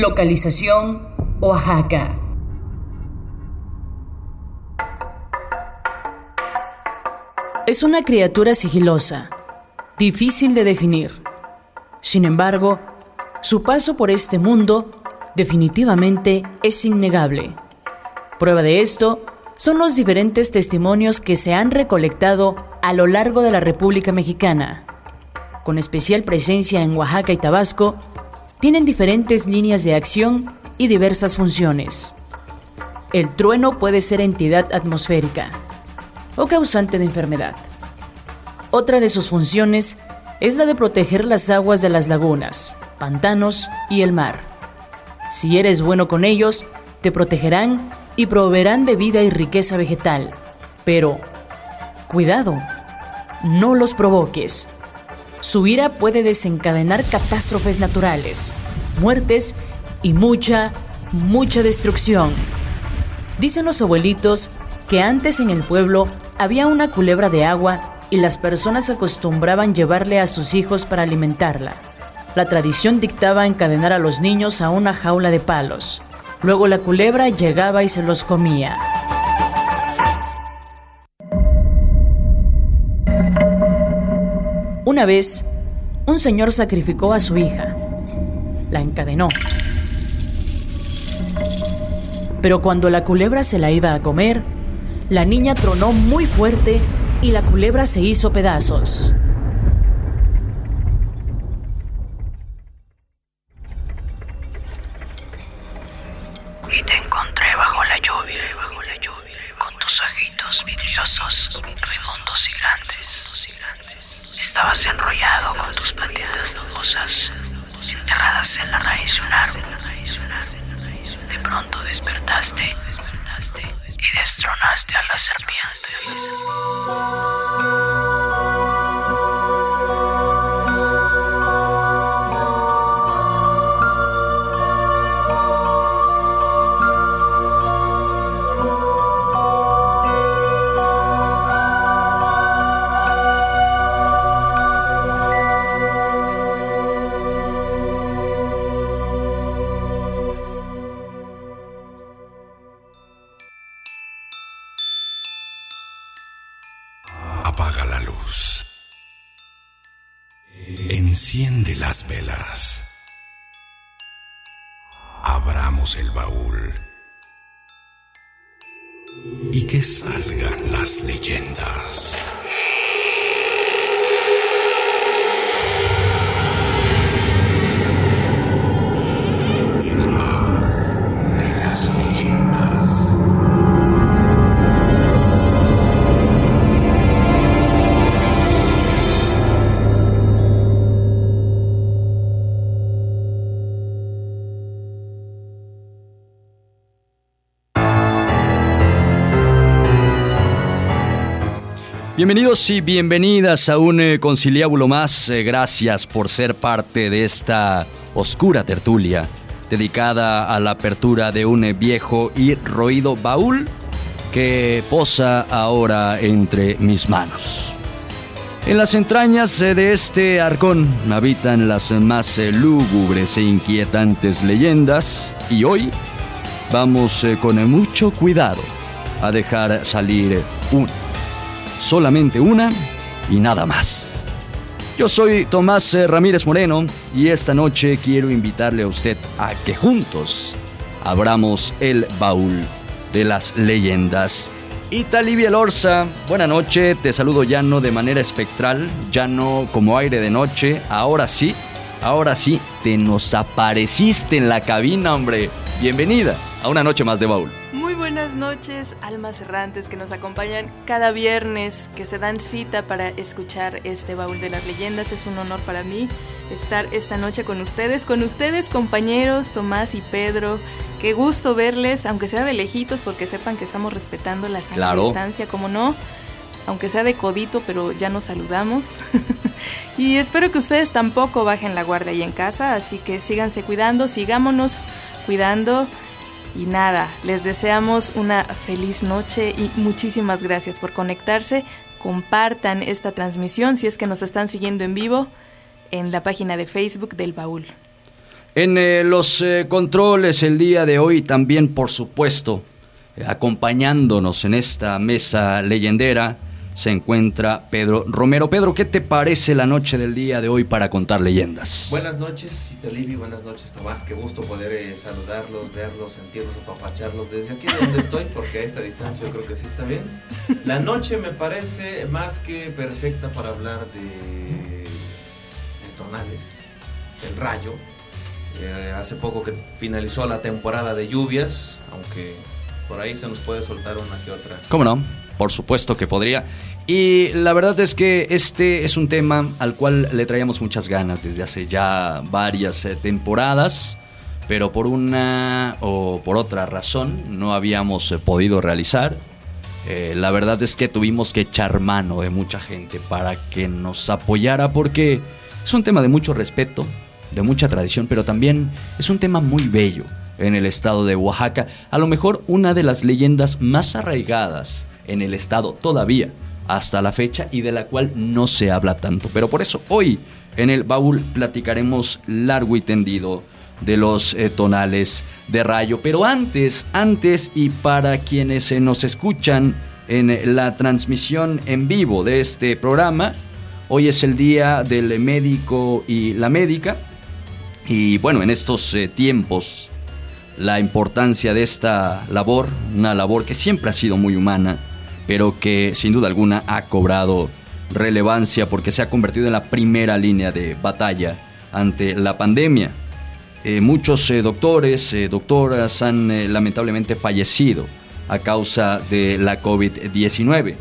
Localización Oaxaca. Es una criatura sigilosa, difícil de definir. Sin embargo, su paso por este mundo definitivamente es innegable. Prueba de esto son los diferentes testimonios que se han recolectado a lo largo de la República Mexicana. Con especial presencia en Oaxaca y Tabasco, tienen diferentes líneas de acción y diversas funciones. El trueno puede ser entidad atmosférica o causante de enfermedad. Otra de sus funciones es la de proteger las aguas de las lagunas, pantanos y el mar. Si eres bueno con ellos, te protegerán y proveerán de vida y riqueza vegetal. Pero, cuidado, no los provoques. Su ira puede desencadenar catástrofes naturales, muertes y mucha, mucha destrucción. Dicen los abuelitos que antes en el pueblo había una culebra de agua y las personas acostumbraban llevarle a sus hijos para alimentarla. La tradición dictaba encadenar a los niños a una jaula de palos. Luego la culebra llegaba y se los comía. Una vez, un señor sacrificó a su hija. La encadenó. Pero cuando la culebra se la iba a comer, la niña tronó muy fuerte y la culebra se hizo pedazos. Estabas enrollado con tus patitas nudosas, enterradas en la raíz de un árbol. De pronto despertaste y destronaste a la serpiente. Bienvenidos y bienvenidas a un eh, conciliábulo más. Eh, gracias por ser parte de esta oscura tertulia dedicada a la apertura de un eh, viejo y roído baúl que posa ahora entre mis manos. En las entrañas de este arcón habitan las más lúgubres e inquietantes leyendas y hoy vamos con mucho cuidado a dejar salir una solamente una y nada más. Yo soy Tomás eh, Ramírez Moreno y esta noche quiero invitarle a usted a que juntos abramos el baúl de las leyendas. Italivia Lorza, buena noche, te saludo ya no de manera espectral, ya no como aire de noche, ahora sí, ahora sí, te nos apareciste en la cabina, hombre. Bienvenida a una noche más de baúl. Buenas noches, almas errantes que nos acompañan cada viernes, que se dan cita para escuchar este baúl de las leyendas. Es un honor para mí estar esta noche con ustedes, con ustedes compañeros Tomás y Pedro. Qué gusto verles, aunque sea de lejitos, porque sepan que estamos respetando la sana Claro. distancia, como no, aunque sea de codito, pero ya nos saludamos. y espero que ustedes tampoco bajen la guardia ahí en casa, así que síganse cuidando, sigámonos cuidando. Y nada, les deseamos una feliz noche y muchísimas gracias por conectarse. Compartan esta transmisión si es que nos están siguiendo en vivo en la página de Facebook del Baúl. En eh, los eh, controles el día de hoy también, por supuesto, eh, acompañándonos en esta mesa leyendera, se encuentra Pedro Romero. Pedro, ¿qué te parece la noche del día de hoy para contar leyendas? Buenas noches, Italibi, buenas noches, Tomás. Qué gusto poder eh, saludarlos, verlos, sentirlos, apapacharlos desde aquí donde estoy, porque a esta distancia yo creo que sí está bien. La noche me parece más que perfecta para hablar de, de tonales, el rayo. Eh, hace poco que finalizó la temporada de lluvias, aunque por ahí se nos puede soltar una que otra. ¿Cómo no? Por supuesto que podría. Y la verdad es que este es un tema al cual le traíamos muchas ganas desde hace ya varias eh, temporadas, pero por una o por otra razón no habíamos eh, podido realizar. Eh, la verdad es que tuvimos que echar mano de mucha gente para que nos apoyara porque es un tema de mucho respeto, de mucha tradición, pero también es un tema muy bello en el estado de Oaxaca. A lo mejor una de las leyendas más arraigadas en el estado todavía hasta la fecha y de la cual no se habla tanto. Pero por eso hoy en el baúl platicaremos largo y tendido de los eh, tonales de rayo. Pero antes, antes y para quienes se nos escuchan en la transmisión en vivo de este programa, hoy es el día del médico y la médica. Y bueno, en estos eh, tiempos, la importancia de esta labor, una labor que siempre ha sido muy humana, pero que sin duda alguna ha cobrado relevancia porque se ha convertido en la primera línea de batalla ante la pandemia. Eh, muchos eh, doctores, eh, doctoras han lamentablemente fallecido a causa de la COVID-19.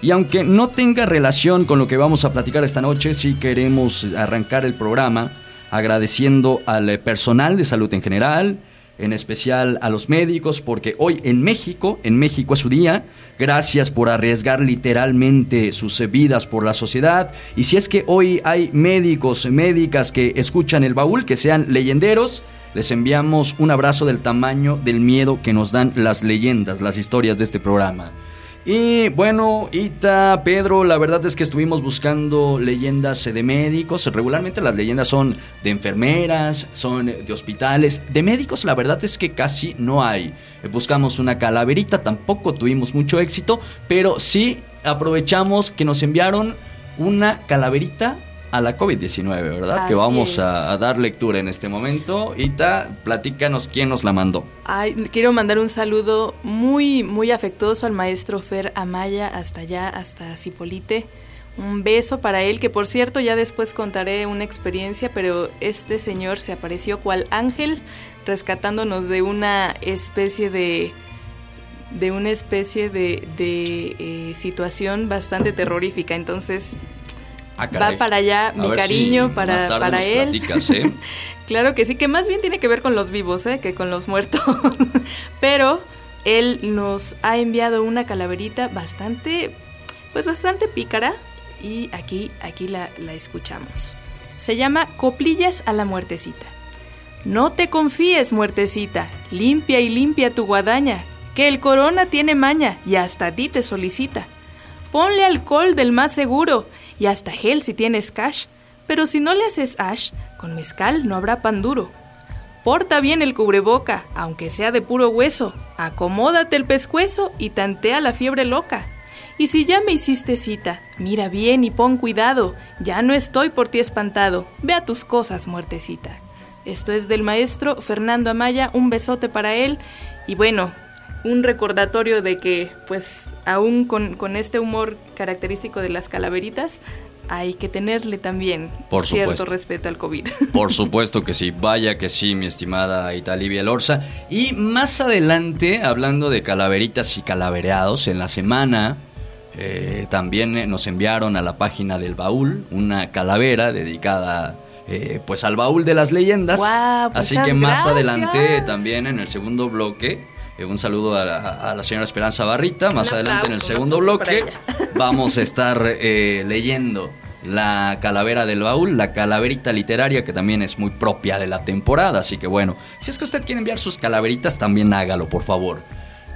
Y aunque no tenga relación con lo que vamos a platicar esta noche, sí queremos arrancar el programa agradeciendo al personal de salud en general, en especial a los médicos, porque hoy en México, en México es su día. Gracias por arriesgar literalmente sus vidas por la sociedad. Y si es que hoy hay médicos, médicas que escuchan el baúl, que sean leyenderos, les enviamos un abrazo del tamaño del miedo que nos dan las leyendas, las historias de este programa. Y bueno, Ita, Pedro, la verdad es que estuvimos buscando leyendas de médicos. Regularmente las leyendas son de enfermeras, son de hospitales. De médicos la verdad es que casi no hay. Eh, Buscamos una calaverita, tampoco tuvimos mucho éxito, pero sí aprovechamos que nos enviaron una calaverita a la COVID-19, ¿verdad? que vamos es. a dar lectura en este momento. Ita, platícanos quién nos la mandó. Ay, quiero mandar un saludo muy, muy afectuoso al maestro Fer Amaya, hasta allá, hasta Cipolite. Un beso para él, que por cierto ya después contaré una experiencia, pero este señor se apareció cual ángel, rescatándonos de una especie de de una especie de, de, eh, situación bastante terrorífica. Entonces, Ah, va para allá mi cariño si para, más tarde para nos él. platicas, ¿eh? Claro que sí, que más bien tiene que ver con los vivos, ¿eh? que con los muertos. Pero él nos ha enviado una calaverita bastante, pues bastante pícara y aquí, aquí la, la escuchamos. Se llama Coplillas a la muertecita. No te confíes, muertecita, limpia y limpia tu guadaña, que el corona tiene maña y hasta a ti te solicita. Ponle alcohol del más seguro y hasta gel si tienes cash, pero si no le haces ash, con mezcal no habrá pan duro. Porta bien el cubreboca, aunque sea de puro hueso, acomódate el pescuezo y tantea la fiebre loca. Y si ya me hiciste cita, mira bien y pon cuidado, ya no estoy por ti espantado, ve a tus cosas, muertecita. Esto es del maestro Fernando Amaya, un besote para él y bueno, un recordatorio de que pues aún con, con este humor característico de las calaveritas, hay que tenerle también Por cierto supuesto. respeto al COVID. Por supuesto que sí, vaya que sí, mi estimada Italivia Lorza. Y más adelante, hablando de calaveritas y calavereados, en la semana eh, también eh, nos enviaron a la página del baúl una calavera dedicada eh, pues al baúl de las leyendas. Guau, Así que más gracias. adelante también en el segundo bloque. Eh, un saludo a la, a la señora Esperanza Barrita. Más Un adelante en el segundo bloque vamos a estar eh, leyendo la calavera del baúl, la calaverita literaria que también es muy propia de la temporada. Así que bueno, si es que usted quiere enviar sus calaveritas, también hágalo, por favor.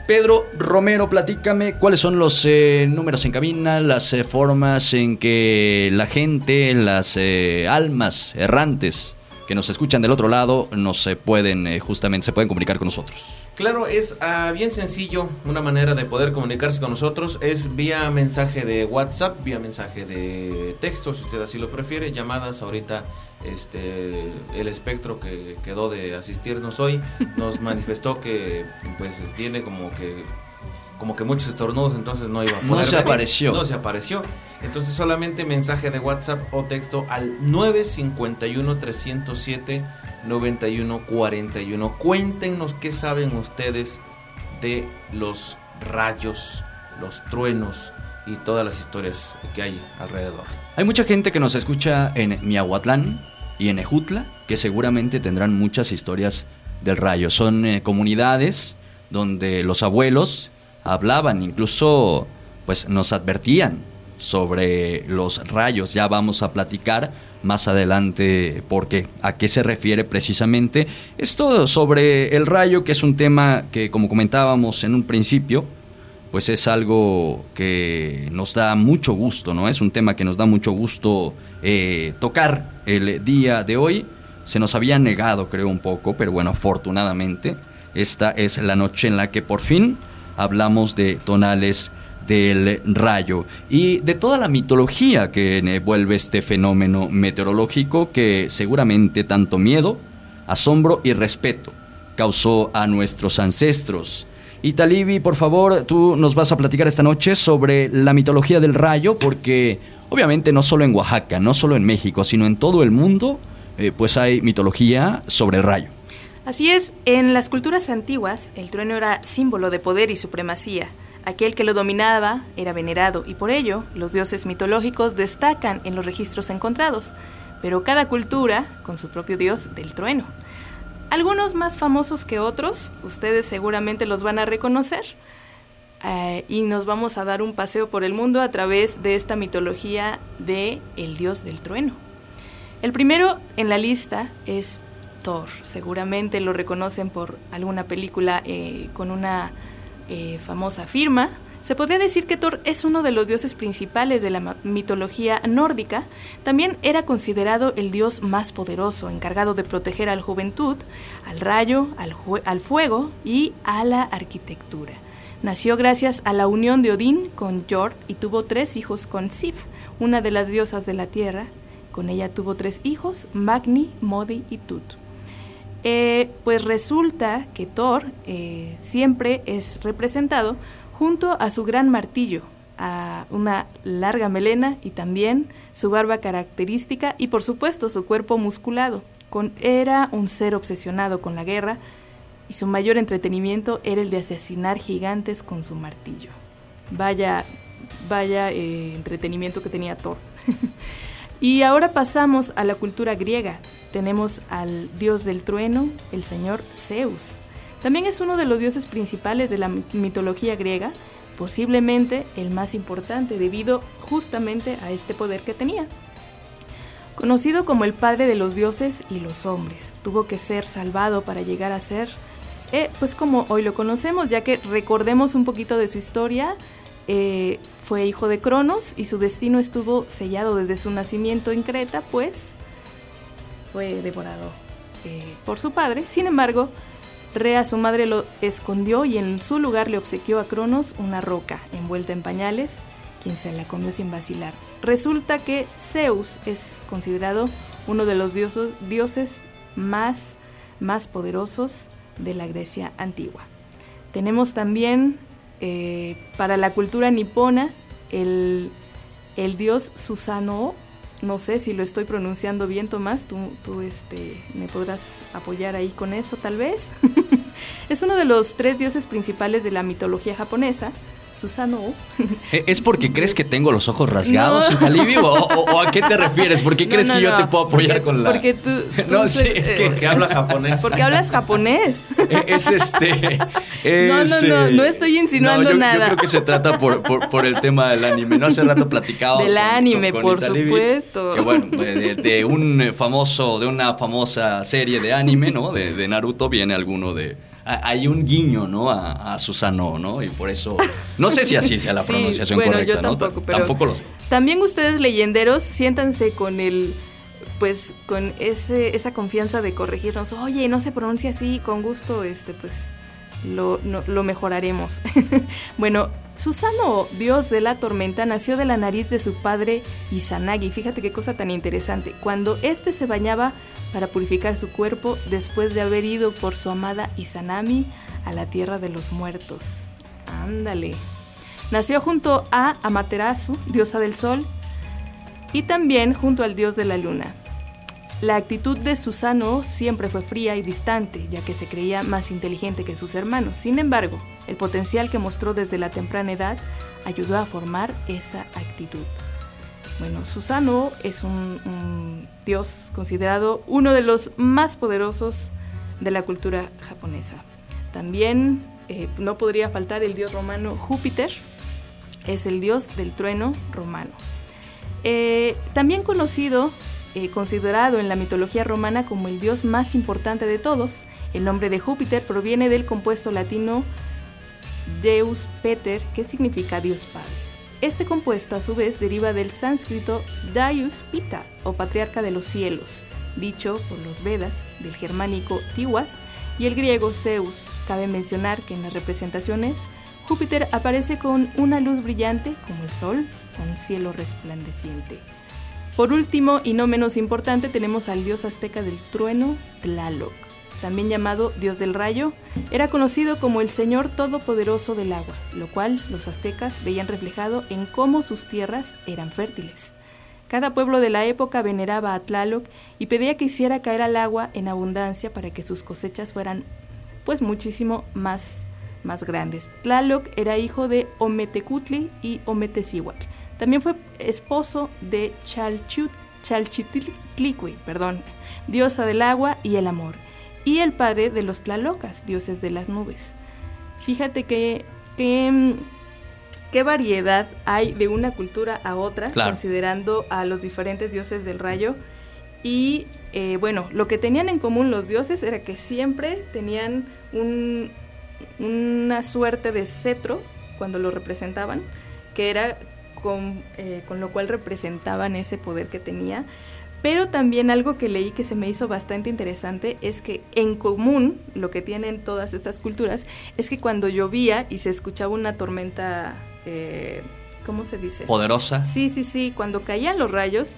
Pedro Romero, platícame cuáles son los eh, números en cabina, las eh, formas en que la gente, las eh, almas errantes que nos escuchan del otro lado nos se pueden eh, justamente se pueden comunicar con nosotros. Claro, es ah, bien sencillo. Una manera de poder comunicarse con nosotros es vía mensaje de WhatsApp, vía mensaje de texto, si usted así lo prefiere. Llamadas ahorita, este, el espectro que quedó de asistirnos hoy nos manifestó que pues tiene como que como que muchos estornudos, entonces no iba a No poder se venir. apareció. No se apareció. Entonces solamente mensaje de WhatsApp o texto al 951 307 9141. Cuéntenos qué saben ustedes de los rayos, los truenos y todas las historias que hay alrededor. Hay mucha gente que nos escucha en Miahuatlán y en Ejutla que seguramente tendrán muchas historias del rayo. Son eh, comunidades donde los abuelos hablaban, incluso pues nos advertían sobre los rayos. Ya vamos a platicar más adelante porque a qué se refiere precisamente esto sobre el rayo, que es un tema que como comentábamos en un principio, pues es algo que nos da mucho gusto, ¿no? Es un tema que nos da mucho gusto eh, tocar el día de hoy. Se nos había negado, creo, un poco, pero bueno, afortunadamente, esta es la noche en la que por fin hablamos de tonales del rayo y de toda la mitología que envuelve este fenómeno meteorológico que seguramente tanto miedo, asombro y respeto causó a nuestros ancestros. Y Talibi, por favor, tú nos vas a platicar esta noche sobre la mitología del rayo, porque obviamente no solo en Oaxaca, no solo en México, sino en todo el mundo, eh, pues hay mitología sobre el rayo. Así es, en las culturas antiguas, el trueno era símbolo de poder y supremacía. Aquel que lo dominaba era venerado y por ello los dioses mitológicos destacan en los registros encontrados, pero cada cultura con su propio dios del trueno. Algunos más famosos que otros, ustedes seguramente los van a reconocer. eh, y nos vamos a dar un paseo por el mundo a través de esta mitología de el dios del trueno. El primero en la lista es Thor. Seguramente lo reconocen por alguna película eh, con una eh, famosa firma. Se podría decir que Thor es uno de los dioses principales de la mitología nórdica. También era considerado el dios más poderoso, encargado de proteger a la juventud, al rayo, al, al fuego y a la arquitectura. Nació gracias a la unión de Odín con Jord y tuvo tres hijos con Sif, una de las diosas de la tierra. Con ella tuvo tres hijos, Magni, Modi y Tut. Eh, pues resulta que Thor eh, siempre es representado junto a su gran martillo, a una larga melena y también su barba característica y por supuesto su cuerpo musculado. Era un ser obsesionado con la guerra y su mayor entretenimiento era el de asesinar gigantes con su martillo. Vaya, vaya eh, entretenimiento que tenía Thor. y ahora pasamos a la cultura griega. Tenemos al dios del trueno, el señor Zeus. También es uno de los dioses principales de la mi- mitología griega, posiblemente el más importante debido justamente a este poder que tenía. Conocido como el padre de los dioses y los hombres, tuvo que ser salvado para llegar a ser, eh, pues como hoy lo conocemos, ya que recordemos un poquito de su historia, eh, fue hijo de Cronos y su destino estuvo sellado desde su nacimiento en Creta, pues fue devorado eh, por su padre. Sin embargo, Rea, su madre, lo escondió y en su lugar le obsequió a Cronos una roca envuelta en pañales, quien se la comió sin vacilar. Resulta que Zeus es considerado uno de los dioses más, más poderosos de la Grecia antigua. Tenemos también eh, para la cultura nipona el, el dios Susano. No sé si lo estoy pronunciando bien, Tomás. Tú, tú este, me podrás apoyar ahí con eso, tal vez. es uno de los tres dioses principales de la mitología japonesa. Susano. ¿E- ¿Es porque crees que tengo los ojos rasgados, No. Italibi? ¿O, a qué te refieres? ¿Por qué crees no, que yo no, te puedo apoyar porque- con la...? Porque tú... No, sí, es que- eh, Porque habla japonés. Porque hablas japonés. E- Es este. No, es, no, no, eh, no estoy insinuando no, yo- nada. Yo creo que se trata por, por, por el tema del anime. No hace rato platicábamos. Del anime, por Italibi, supuesto. Que bueno, de, de un eh, famoso, de una famosa serie de anime, ¿no? De, de Naruto viene alguno de. Hay un guiño, ¿no? A, a Susano, ¿no? Y por eso. No sé si así sea la Sí, pronunciación bueno, correcta, yo ¿no? tampoco, Ta- pero- Tampoco lo sé. También ustedes leyenderos, siéntanse con el pues con ese, esa confianza de corregirnos, oye, no se pronuncia así, con gusto, este, pues lo, mejoraremos. bueno, Susano, dios de la tormenta, nació de la nariz de su padre Izanagi. Fíjate qué cosa tan interesante. Cuando éste se bañaba para purificar su cuerpo después de haber ido por su amada Izanami a la tierra de los muertos. Ándale. Nació junto a Amaterasu, diosa del sol, y también junto al dios de la luna. La actitud de Susano siempre fue fría y distante, ya que se creía más inteligente que sus hermanos. Sin embargo, el potencial que mostró desde la temprana edad ayudó a formar esa actitud. Bueno, Susano es un, dios considerado uno de los más poderosos de la cultura japonesa. También eh, no podría faltar el dios romano Júpiter, es el dios del trueno romano. Eh, también conocido eh, considerado en la mitología romana como el dios más importante de todos. El nombre de Júpiter proviene del compuesto latino Deus Peter, que significa Dios Padre. Este compuesto a su vez deriva del sánscrito Daius Pita, o patriarca de los cielos, dicho por los Vedas, del germánico Tiwas y el griego Zeus. Cabe mencionar que en las representaciones Júpiter aparece con una luz brillante como el sol, con un cielo resplandeciente. Por último, y no menos importante, tenemos al dios azteca del trueno, Tlaloc, también llamado dios del rayo. Era conocido como el señor todopoderoso del agua, lo cual los aztecas veían reflejado en cómo sus tierras eran fértiles. Cada pueblo de la época veneraba a Tlaloc y pedía que hiciera caer al agua en abundancia para que sus cosechas fueran pues muchísimo más, más grandes. Tlaloc era hijo de Ometecutli y Ometecihuatl también fue esposo de Chalchitlicui, perdón, diosa del agua y el amor, y el padre de los Tlalocas, dioses de las nubes. Fíjate que, qué variedad hay de una cultura a otra, considerando a los diferentes dioses del rayo. Y eh, bueno, lo que tenían en común los dioses era que siempre tenían una suerte de cetro cuando lo representaban, que era eh, con, lo cual representaban ese poder que tenía. Pero también algo que leí que se me hizo bastante interesante es que en común lo que tienen todas estas culturas es que cuando llovía y se escuchaba una tormenta, eh, ¿cómo se dice? Poderosa. Sí, sí, sí, cuando caían los rayos,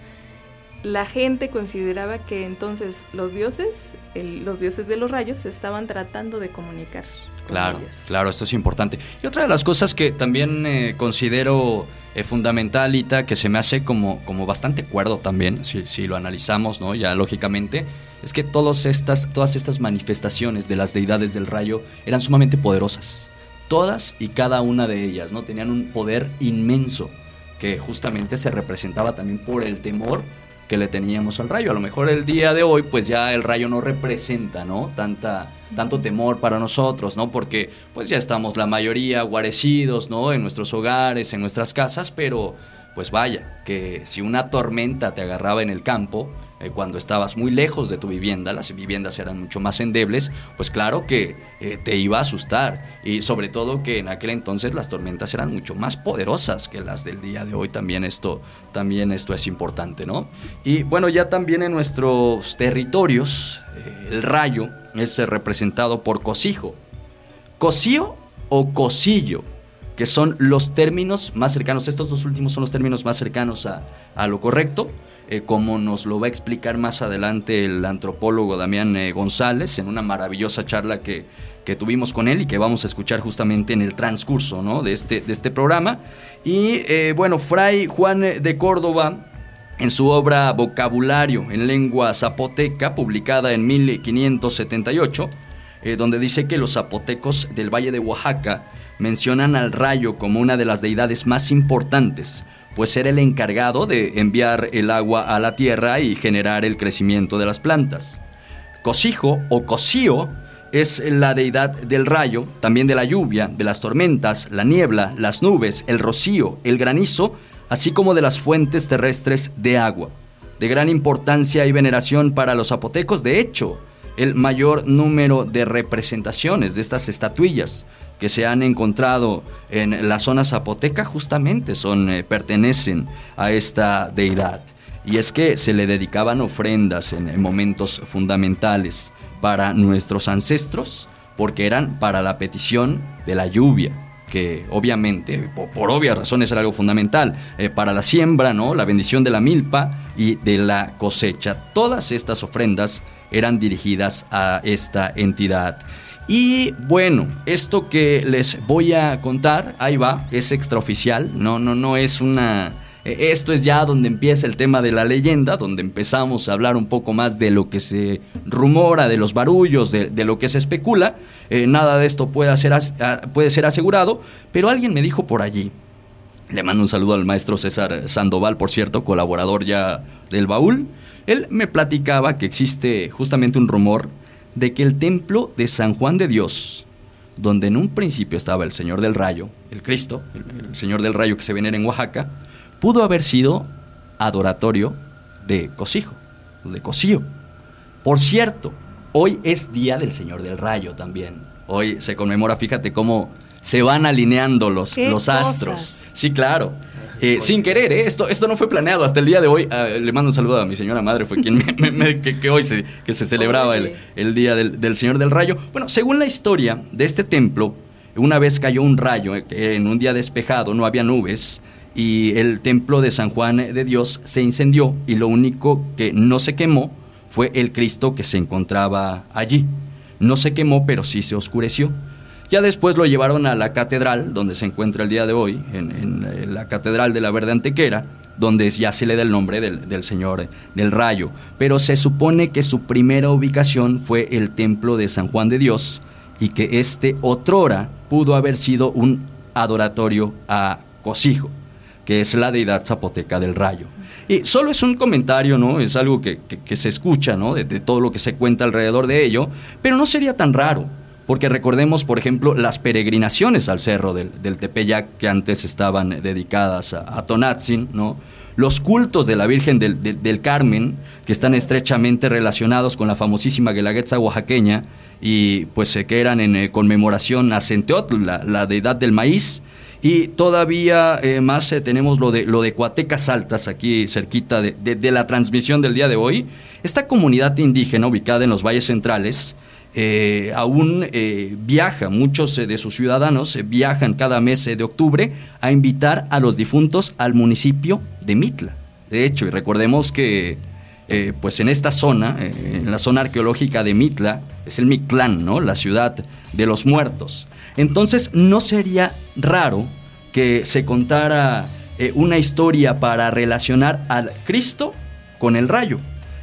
la gente consideraba que entonces los dioses, los dioses de los rayos, estaban tratando de comunicar. Claro, claro, esto es importante. Y otra de las cosas que también eh, considero eh, fundamental, Ita, que se me hace como, como bastante cuerdo también, si, si, lo analizamos, ¿no? Ya lógicamente, es que todas estas, todas estas manifestaciones de las deidades del rayo eran sumamente poderosas. Todas y cada una de ellas, ¿no? Tenían un poder inmenso que justamente se representaba también por el temor que le teníamos al rayo. A lo mejor el día de hoy, pues ya el rayo no representa, ¿no? Tanta, tanto temor para nosotros, ¿no? Porque pues ya estamos la mayoría guarecidos, ¿no? En nuestros hogares, en nuestras casas, pero pues vaya, que si una tormenta te agarraba en el campo, eh, cuando estabas muy lejos de tu vivienda, las viviendas eran mucho más endebles, pues claro que eh, te iba a asustar. Y sobre todo que en aquel entonces las tormentas eran mucho más poderosas que las del día de hoy. También esto, también esto es importante, ¿no? Y bueno, ya también en nuestros territorios, eh, el rayo es representado por cosijo. Cosío o cosillo que son los términos más cercanos, estos dos últimos son los términos más cercanos a, a lo correcto, eh, como nos lo va a explicar más adelante el antropólogo Damián eh, González en una maravillosa charla que, que, tuvimos con él y que vamos a escuchar justamente en el transcurso ¿no? de, este, de este programa. Y eh, bueno, Fray Juan de Córdoba, en su obra Vocabulario en lengua zapoteca, publicada en 1578, donde dice que los zapotecos del Valle de Oaxaca mencionan al rayo como una de las deidades más importantes, pues era el encargado de enviar el agua a la tierra y generar el crecimiento de las plantas. Cosijo o Cosío es la deidad del rayo, también de la lluvia, de las tormentas, la niebla, las nubes, el rocío, el granizo, así como de las fuentes terrestres de agua. De gran importancia y veneración para los zapotecos, de hecho, el mayor número de representaciones de estas estatuillas que se han encontrado en la zona zapoteca justamente son, eh, pertenecen a esta deidad. y es que se le dedicaban ofrendas en, en momentos fundamentales para nuestros ancestros, porque eran para la petición de la lluvia, que obviamente, por, obvias razones, era algo fundamental, eh, para la siembra, ¿no? la bendición de la milpa y de la cosecha. Todas estas ofrendas eran dirigidas a esta entidad. Y bueno, esto que les voy a contar, ahí va, es extraoficial, no, no, no es una... eh, Esto es ya donde empieza el tema de la leyenda, donde empezamos a hablar un poco más de lo que se rumora, de los barullos, de, lo que se especula. Eh, nada de esto puede ser, puede ser asegurado, pero alguien me dijo por allí, le mando un saludo al maestro César Sandoval, por cierto, colaborador ya del baúl. Él me platicaba que existe justamente un rumor de que el templo de San Juan de Dios, donde en un principio estaba el Señor del Rayo, el Cristo, el, el Señor del Rayo que se venera en Oaxaca, pudo haber sido adoratorio de Cosijo, de Cosío. Por cierto, hoy es Día del Señor del Rayo también. Hoy se conmemora, fíjate cómo se van alineando los, ¡Qué los astros. cosas! Sí, claro. Eh, sin querer, ¿eh? esto, esto no fue planeado hasta el día de hoy. ah, le mando un saludo a mi señora madre, fue quien me, me- me- que, que hoy se, que se celebraba el, el día del, del Señor del Rayo. Bueno, según la historia de este templo, una vez cayó un rayo, eh, que en un día despejado, no había nubes, y el templo de San Juan de Dios se incendió, y lo único que no se quemó fue el Cristo que se encontraba allí. No se quemó, pero sí se oscureció. Ya después lo llevaron a la catedral, donde se encuentra el día de hoy, en, eh, la catedral de la Verde Antequera, donde ya se le da el nombre del, del Señor del Rayo. Pero se supone que su primera ubicación fue el templo de San Juan de Dios y que este otrora pudo haber sido un adoratorio a Cosijo, que es la deidad zapoteca del Rayo. Y solo es un comentario, ¿no? Es algo que, que- se escucha, ¿no? De, todo lo que se cuenta alrededor de ello, pero no sería tan raro. Porque recordemos, por ejemplo, las peregrinaciones al cerro del, del Tepeyac que antes estaban dedicadas a, a Tonatzin, ¿no? Los cultos de la Virgen del, del- Carmen, que están estrechamente relacionados con la famosísima Guelaguetza oaxaqueña, y pues que eran en eh, conmemoración a Centeotl, la, la deidad del maíz. Y todavía eh, más eh, tenemos lo de, lo de Coatecas Altas, aquí cerquita de, de- la transmisión del día de hoy. Esta comunidad indígena ubicada en los valles centrales eh, aún eh, viaja, muchos de sus ciudadanos viajan cada mes de octubre a invitar a los difuntos al municipio de Mitla. De hecho, y recordemos que pues en esta zona, en la zona arqueológica de Mitla, es el Mictlán, ¿no? La ciudad de los muertos. Entonces, no sería raro que se contara eh, una historia para relacionar al Cristo con el rayo.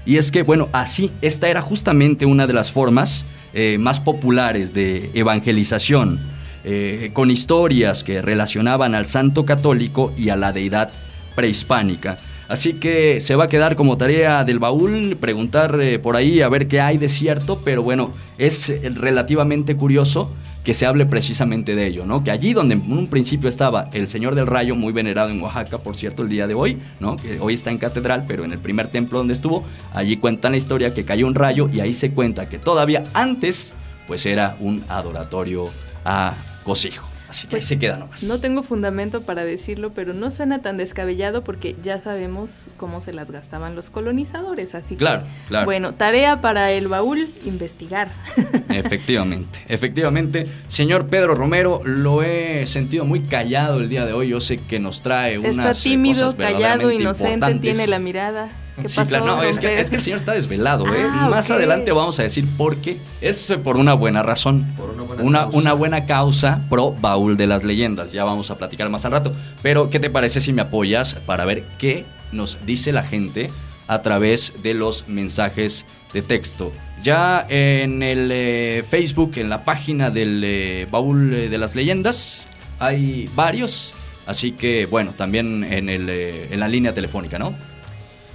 Y es que, bueno, así, esta era justamente una de las formas eh, más populares de evangelización, eh, con historias que relacionaban al santo católico y a la deidad prehispánica. Así que se va a quedar como tarea del baúl preguntar por ahí a ver qué hay de cierto, pero bueno, es relativamente curioso que se hable precisamente de ello, ¿no? Que allí donde en un principio estaba el Señor del Rayo, muy venerado en Oaxaca, por cierto, el día de hoy, ¿no? Que hoy está en catedral, pero en el primer templo donde estuvo, allí cuentan la historia que cayó un rayo y ahí se cuenta que todavía antes, pues era un adoratorio a Cosijo. Así que ahí Pues, se queda nomás. No tengo fundamento para decirlo, pero no suena tan descabellado porque ya sabemos cómo se las gastaban los colonizadores, así Claro, que claro. bueno, tarea para el baúl, investigar. Efectivamente, efectivamente. Señor Pedro Romero, lo he sentido muy callado el día de hoy. Yo sé que nos trae Está eh, tímido, cosas callado, verdaderamente inocente, importantes. tiene la mirada. ¿Qué Sí, pasó? claro, no, es que, Pedro? es que el señor está desvelado, ¿eh? Ah, Más adelante vamos a decir por qué. Es por una buena razón. Por una buena una, causa. una buena causa pro baúl de las leyendas. Ya vamos a platicar más al rato. Pero, ¿qué te parece si me apoyas para ver qué nos dice la gente a través de los mensajes de texto? Ya en el eh, Facebook, en la página del eh, baúl eh, de las leyendas, hay varios. Así que, bueno, también en, el, eh, en la línea telefónica, ¿no?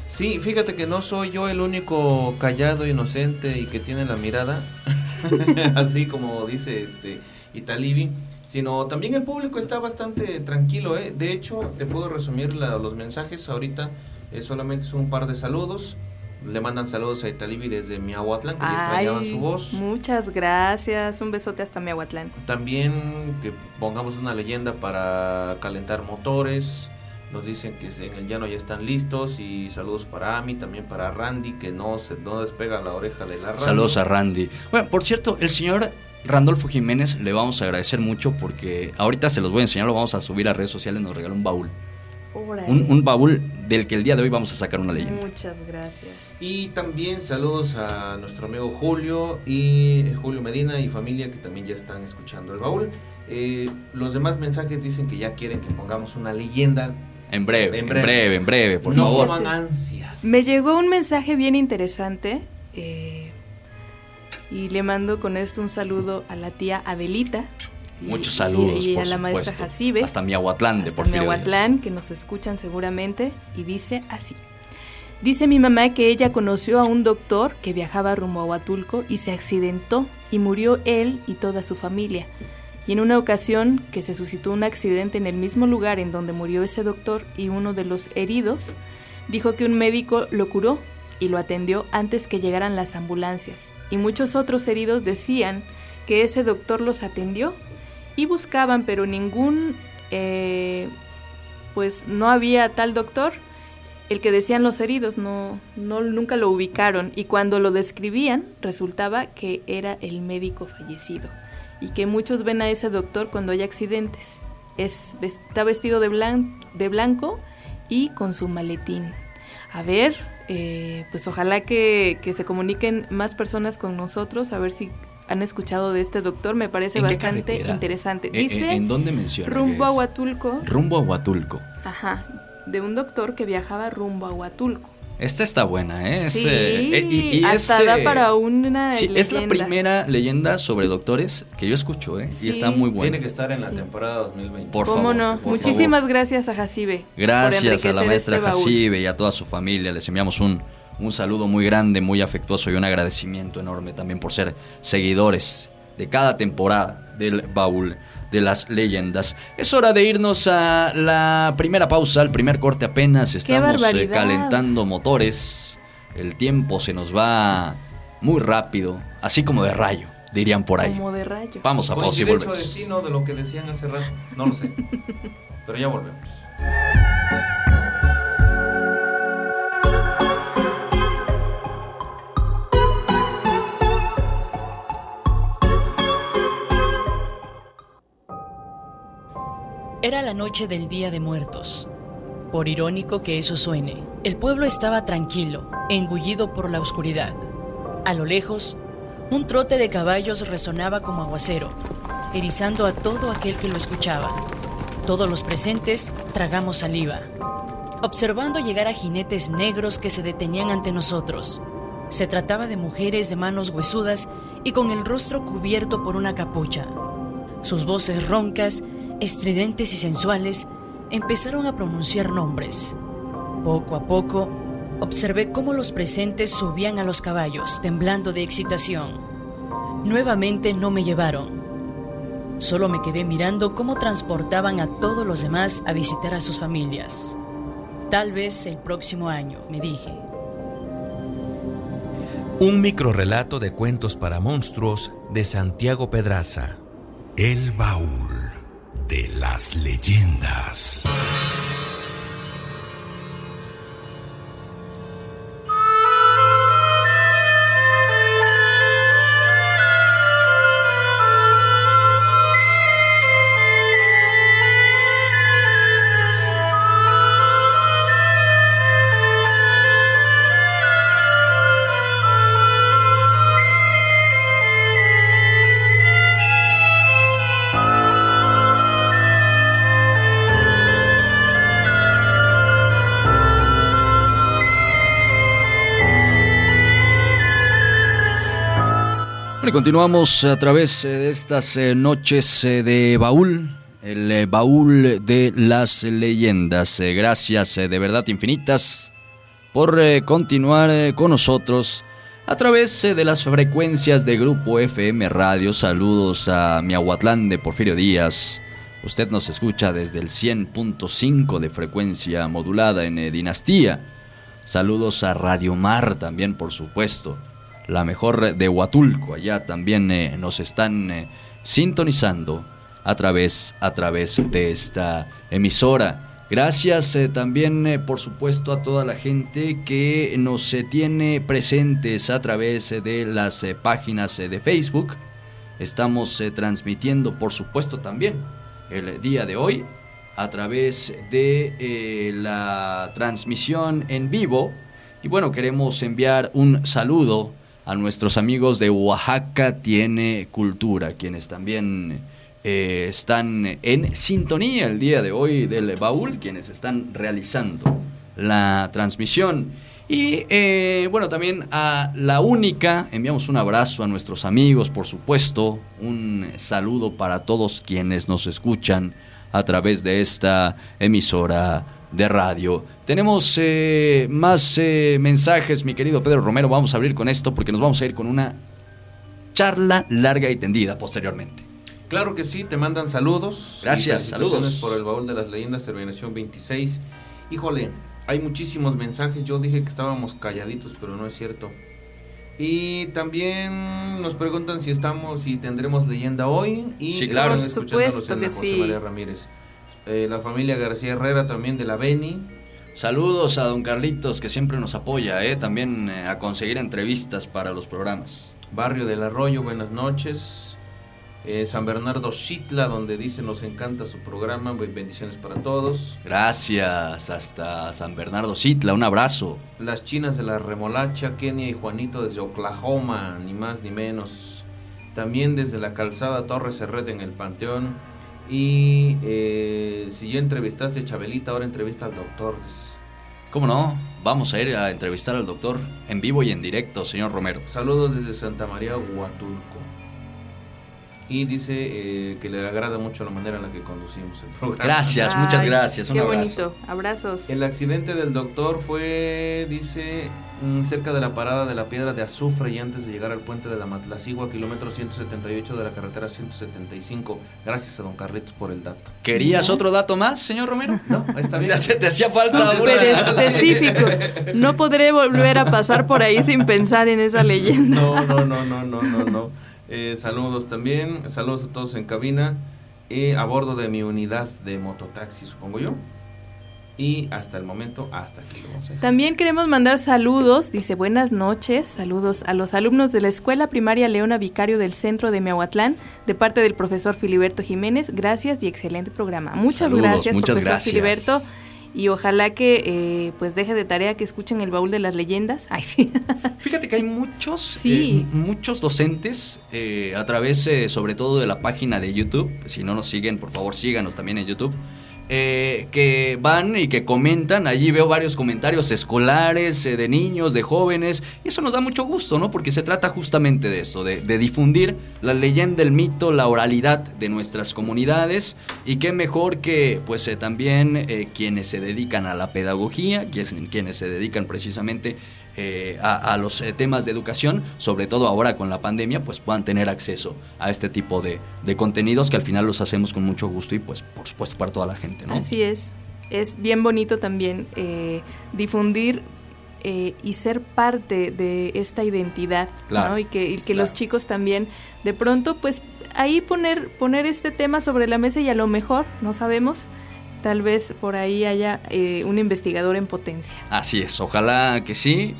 Sí, fíjate que no soy yo el único callado, inocente y que tiene la mirada, así como dice este Italibi, sino también el público está bastante tranquilo. ¿eh? De hecho, te puedo resumir la- los mensajes ahorita, eh, solamente son un par de saludos. Le mandan saludos a Italibi desde Miahuatlán, que ya extrañaban Ay, su voz. muchas gracias. Un besote hasta Miahuatlán. También que pongamos una leyenda para calentar motores. Nos dicen que en el llano ya están listos y saludos para Ami, también para Randy, que no, se, no despega la oreja de la Randy. Saludos a Randy. Bueno, por cierto, el señor Randolfo Jiménez le vamos a agradecer mucho porque ahorita se los voy a enseñar, lo vamos a subir a redes sociales, nos regaló un baúl. Un, un baúl del que el día de hoy vamos a sacar una leyenda. Muchas gracias. Y también saludos a nuestro amigo Julio y Julio Medina y familia que también ya están escuchando el baúl. Eh, los demás mensajes dicen que ya quieren que pongamos una leyenda. En breve, En en breve. en breve, por no favor. ansias. Me llegó un mensaje bien interesante eh, y le mando con esto un saludo a la tía Adelita. y- Muchos y- saludos, Y, por a la maestra. Jacibe. Hasta Miahuatlán de Díaz. Miahuatlán, que nos escuchan seguramente, y dice así. Dice mi mamá que ella conoció a un doctor que viajaba rumbo a Huatulco y se accidentó y murió él y toda su familia. Y en una ocasión que se suscitó un accidente en el mismo lugar en donde murió ese doctor y uno de los heridos, dijo que un médico lo curó y lo atendió antes que llegaran las ambulancias. Y muchos otros heridos decían que ese doctor los atendió y buscaban, pero ningún, eh, pues no había tal doctor. El que decían los heridos no, no, nunca lo ubicaron y cuando lo describían resultaba que era el médico fallecido y que muchos ven a ese doctor cuando hay accidentes. Es, está vestido de, blan- de blanco y con su maletín. A ver, eh, pues ojalá que, que se comuniquen más personas con nosotros, a ver si han escuchado de este doctor. Me parece ¿En qué bastante carretera? interesante. Dice ¿En dónde menciona? rumbo a? Huatulco. Rumbo a Huatulco. Ajá, de un doctor que viajaba rumbo a Huatulco. Esta está buena, ¿eh? Es, sí, eh, eh, y- y hasta es, da eh, para una Sí, es la primera leyenda sobre doctores que yo escucho, ¿eh? Sí. Y está muy buena. Tiene que estar en la Sí. temporada 2020. Por ¿Cómo favor, no? por Muchísimas gracias a Jacibe. por Gracias a la maestra este. Jacibe y a toda su familia. Les enviamos un, un saludo muy grande, muy afectuoso y un agradecimiento enorme también por ser seguidores de cada temporada del baúl de las leyendas. Es hora de irnos a la primera pausa, al primer corte apenas. Estamos eh, calentando motores. El tiempo se nos va muy rápido, así como de rayo, dirían por ahí. Como de rayo. Vamos a pausa y volvemos. destino de lo que decían hace rato, no lo sé. Pero ya volvemos. Era la noche del Día de Muertos. Por irónico que eso suene, el pueblo estaba tranquilo, engullido por la oscuridad. A lo lejos, un trote de caballos resonaba como aguacero, erizando a todo aquel que lo escuchaba. Todos los presentes tragamos saliva, observando llegar a jinetes negros que se detenían ante nosotros. Se trataba de mujeres de manos huesudas y con el rostro cubierto por una capucha. Sus voces roncas, estridentes y sensuales empezaron a pronunciar nombres. Poco a poco, observé cómo los presentes subían a los caballos, temblando de excitación. Nuevamente no me llevaron. Solo me quedé mirando cómo transportaban a todos los demás a visitar a sus familias. Tal vez el próximo año, me dije. Un microrrelato de cuentos para monstruos de Santiago Pedraza. El baúl de las leyendas. Continuamos a través eh, de estas eh, noches eh, de baúl, el baúl de las leyendas. Gracias de verdad infinitas por continuar con nosotros a través de las frecuencias de Grupo FM Radio. Saludos a Miahuatlán de Porfirio Díaz. Usted nos escucha desde el 100.5 de frecuencia modulada en Dinastía. Saludos a Radio Mar también, por supuesto. La mejor de Huatulco. Allá también eh, nos están eh, sintonizando a través, a través de esta emisora Gracias eh, también, por supuesto, a toda la gente que nos tiene presentes a través de las páginas de Facebook. Estamos transmitiendo, por supuesto, también el día de hoy a través de la transmisión en vivo. Y bueno, queremos enviar un saludo a nuestros amigos de Oaxaca Tiene Cultura, quienes también eh, están en sintonía el día de hoy del baúl, quienes están realizando la transmisión. Y eh, bueno, también a la única, enviamos un abrazo a nuestros amigos, por supuesto, un saludo para todos quienes nos escuchan a través de esta emisora de radio. Tenemos eh, más mensajes, mi querido Pedro Romero, vamos a abrir con esto porque nos vamos a ir con una charla larga y tendida posteriormente. Claro que sí, te mandan saludos. Gracias, saludos. por el baúl de las leyendas, terminación 26. Híjole, hay muchísimos mensajes. Yo dije que estábamos calladitos, pero no es cierto. Y también nos preguntan si estamos, si tendremos leyenda hoy. Y sí, claro. Por supuesto que sí. María Ramírez. Eh, la familia García Herrera también de la Beni. Saludos a don Carlitos que siempre nos apoya, eh, también eh, a conseguir entrevistas para los programas. Barrio del Arroyo, buenas noches. Eh, San Bernardo Chitla, donde dice nos encanta su programa, bendiciones para todos. Gracias, hasta San Bernardo Chitla, un abrazo. Las chinas de la remolacha, Kenia y Juanito desde Oklahoma, ni más ni menos. También desde la calzada Torres Serret en el Panteón. Y eh, si ya entrevistaste a Chabelita, ahora entrevista al doctor. ¿Cómo no? Vamos a ir a entrevistar al doctor en vivo y en directo, señor Romero. Saludos desde Santa María, Huatulco y dice eh, que le agrada mucho la manera en la que conducimos el programa. Gracias, muchas gracias. Un qué bonito, abrazos. El accidente del doctor fue, dice, cerca de la parada de la piedra de azufre y antes de llegar al puente de la Matlacigua, kilómetro 178 de la carretera 175. Gracias a don Carlitos por el dato. ¿Querías otro dato más, señor Romero? No, está bien. te hacía falta Súper específico. No podré volver a pasar por ahí sin pensar en esa leyenda. No, no, no, no, no, no, no. Eh, saludos también, saludos a todos en cabina, y a bordo de mi unidad de mototaxi, supongo yo. Y hasta el momento, hasta aquí lo También queremos mandar saludos, dice buenas noches, saludos a los alumnos de la Escuela Primaria Leona Vicario del Centro de Mehuatlán, de parte del profesor Filiberto Jiménez. Gracias y excelente programa. Muchas gracias, muchas profesor gracias. Filiberto y ojalá que eh, pues deje de tarea que escuchen el baúl de las leyendas. Ay, sí. Fíjate que hay muchos, eh, muchos docentes eh, a través sobre todo de la página de YouTube. Si no nos siguen, por favor síganos también en YouTube. Eh, que van y que comentan. Allí veo varios comentarios escolares, eh, de niños, de jóvenes. Y eso nos da mucho gusto, ¿no? Porque se trata justamente de eso, de, difundir la leyenda, el mito, la oralidad de nuestras comunidades. Y qué mejor que, pues, eh, también quienes se dedican a la pedagogía, quienes, quienes se dedican precisamente eh, a, los eh, temas de educación, sobre todo ahora con la pandemia, pues puedan tener acceso a este tipo de, contenidos que al final los hacemos con mucho gusto y pues por supuesto para toda la gente, ¿no? Así es. Es bien bonito también eh, difundir y ser parte de esta identidad, ¿no? Y que, que los chicos también, de pronto, pues ahí poner, poner este tema sobre la mesa y a lo mejor, no sabemos, tal vez por ahí haya un investigador en potencia. Así es, ojalá que sí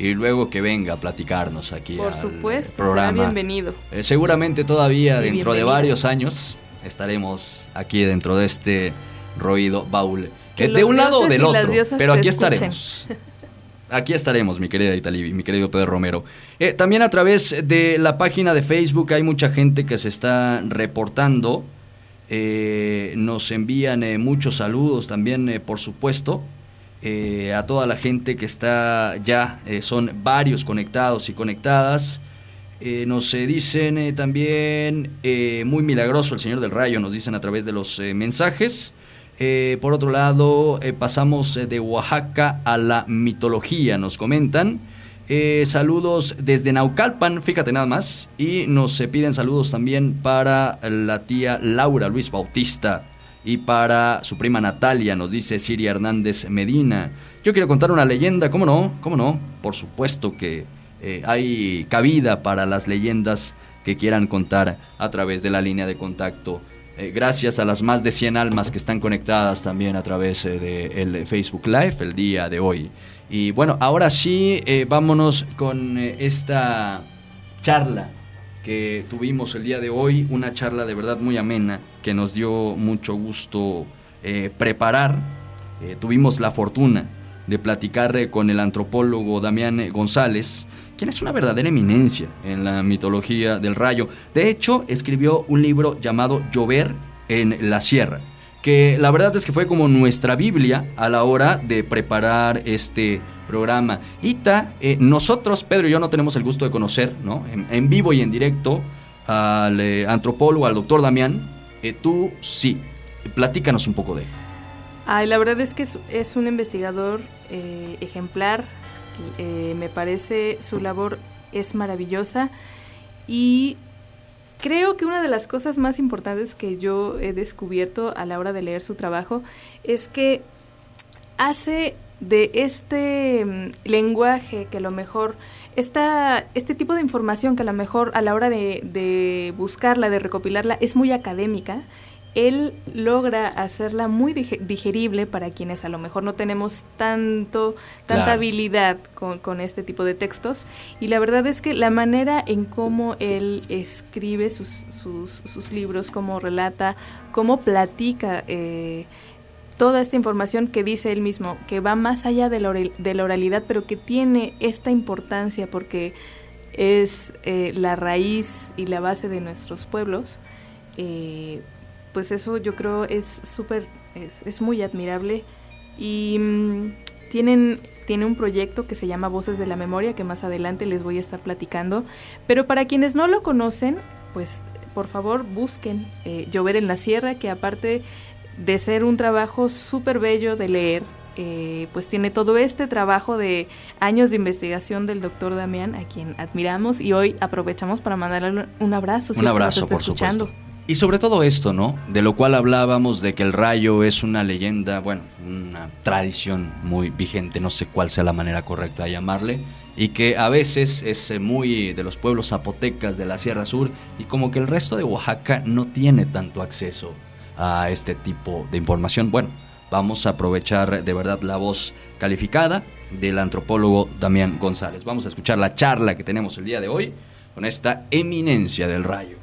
y luego que venga a platicarnos aquí Por supuesto, programa. Será bienvenido. Eh, seguramente todavía dentro de varios años estaremos aquí dentro de este roído baúl. Eh, de un lado o del otro, pero aquí estaremos. Aquí estaremos, mi querida Italibi, mi querido Pedro Romero. Eh, también a través de la página de Facebook hay mucha gente que se está reportando. nos envían muchos saludos también, por supuesto. Eh, a toda la gente que está ya, eh, son varios conectados y conectadas. Eh, nos dicen también, muy milagroso el Señor del Rayo, nos dicen a través de los mensajes. por otro lado, pasamos de Oaxaca a la mitología, nos comentan. saludos desde Naucalpan, fíjate nada más. Y nos piden saludos también para la tía Laura Luis Bautista y para su prima Natalia, nos dice Siria Hernández Medina. Yo quiero contar una leyenda, ¿cómo no? ¿Cómo no? Por supuesto que eh, hay cabida para las leyendas que quieran contar a través de la línea de contacto eh, gracias a las más de 100 almas que están conectadas también a través del de Facebook Live el día de hoy. Y bueno, ahora sí, vámonos con esta charla que tuvimos el día de hoy, una charla de verdad muy amena que nos dio mucho gusto preparar. tuvimos la fortuna de platicar eh, con el antropólogo Damián eh, González, quien es una verdadera eminencia en la mitología del rayo. De hecho, escribió un libro llamado Llover en la Sierra, que la verdad es que fue como nuestra Biblia a la hora de preparar este programa. Ita, eh, nosotros, Pedro y yo, no tenemos el gusto de conocer, ¿no? En, vivo y en directo al antropólogo, al doctor Damián. tú sí. Platícanos un poco de él. Ay, la verdad es que es, un investigador eh, ejemplar. Eh, me parece su labor es maravillosa y creo que una de las cosas más importantes que yo he descubierto a la hora de leer su trabajo es que hace de este mm, lenguaje que a lo mejor esta, este tipo de información que a lo mejor a la hora de, de buscarla, de recopilarla, es muy académica él logra hacerla muy digerible para quienes a lo mejor no tenemos tanto, tanta habilidad con, este tipo de textos. Y la verdad es que la manera en cómo él escribe sus, sus, libros, cómo relata, cómo platica eh, toda esta información que dice él mismo, que va más allá de la, de la oralidad, pero que tiene esta importancia porque es eh, la raíz y la base de nuestros pueblos. Eh, pues eso yo creo es súper, es, muy admirable. Y mm, tienen, tiene un proyecto que se llama Voces de la Memoria, que más adelante les voy a estar platicando. Pero para quienes no lo conocen, pues por favor busquen eh, Llover en la Sierra, que aparte de ser un trabajo súper bello de leer, eh, pues tiene todo este trabajo de años de investigación del doctor Damián, a quien admiramos y hoy aprovechamos para mandarle un abrazo. un abrazo, por escuchando. supuesto. Y sobre todo esto, ¿no? De lo cual hablábamos de que el rayo es una leyenda, bueno, una tradición muy vigente, no sé cuál sea la manera correcta de llamarle, y que a veces es eh, muy de los pueblos zapotecas de la Sierra Sur y como que el resto de Oaxaca no tiene tanto acceso a este tipo de información. Bueno, vamos a aprovechar de verdad la voz calificada del antropólogo Damián González. Vamos a escuchar la charla que tenemos el día de hoy con esta eminencia del rayo.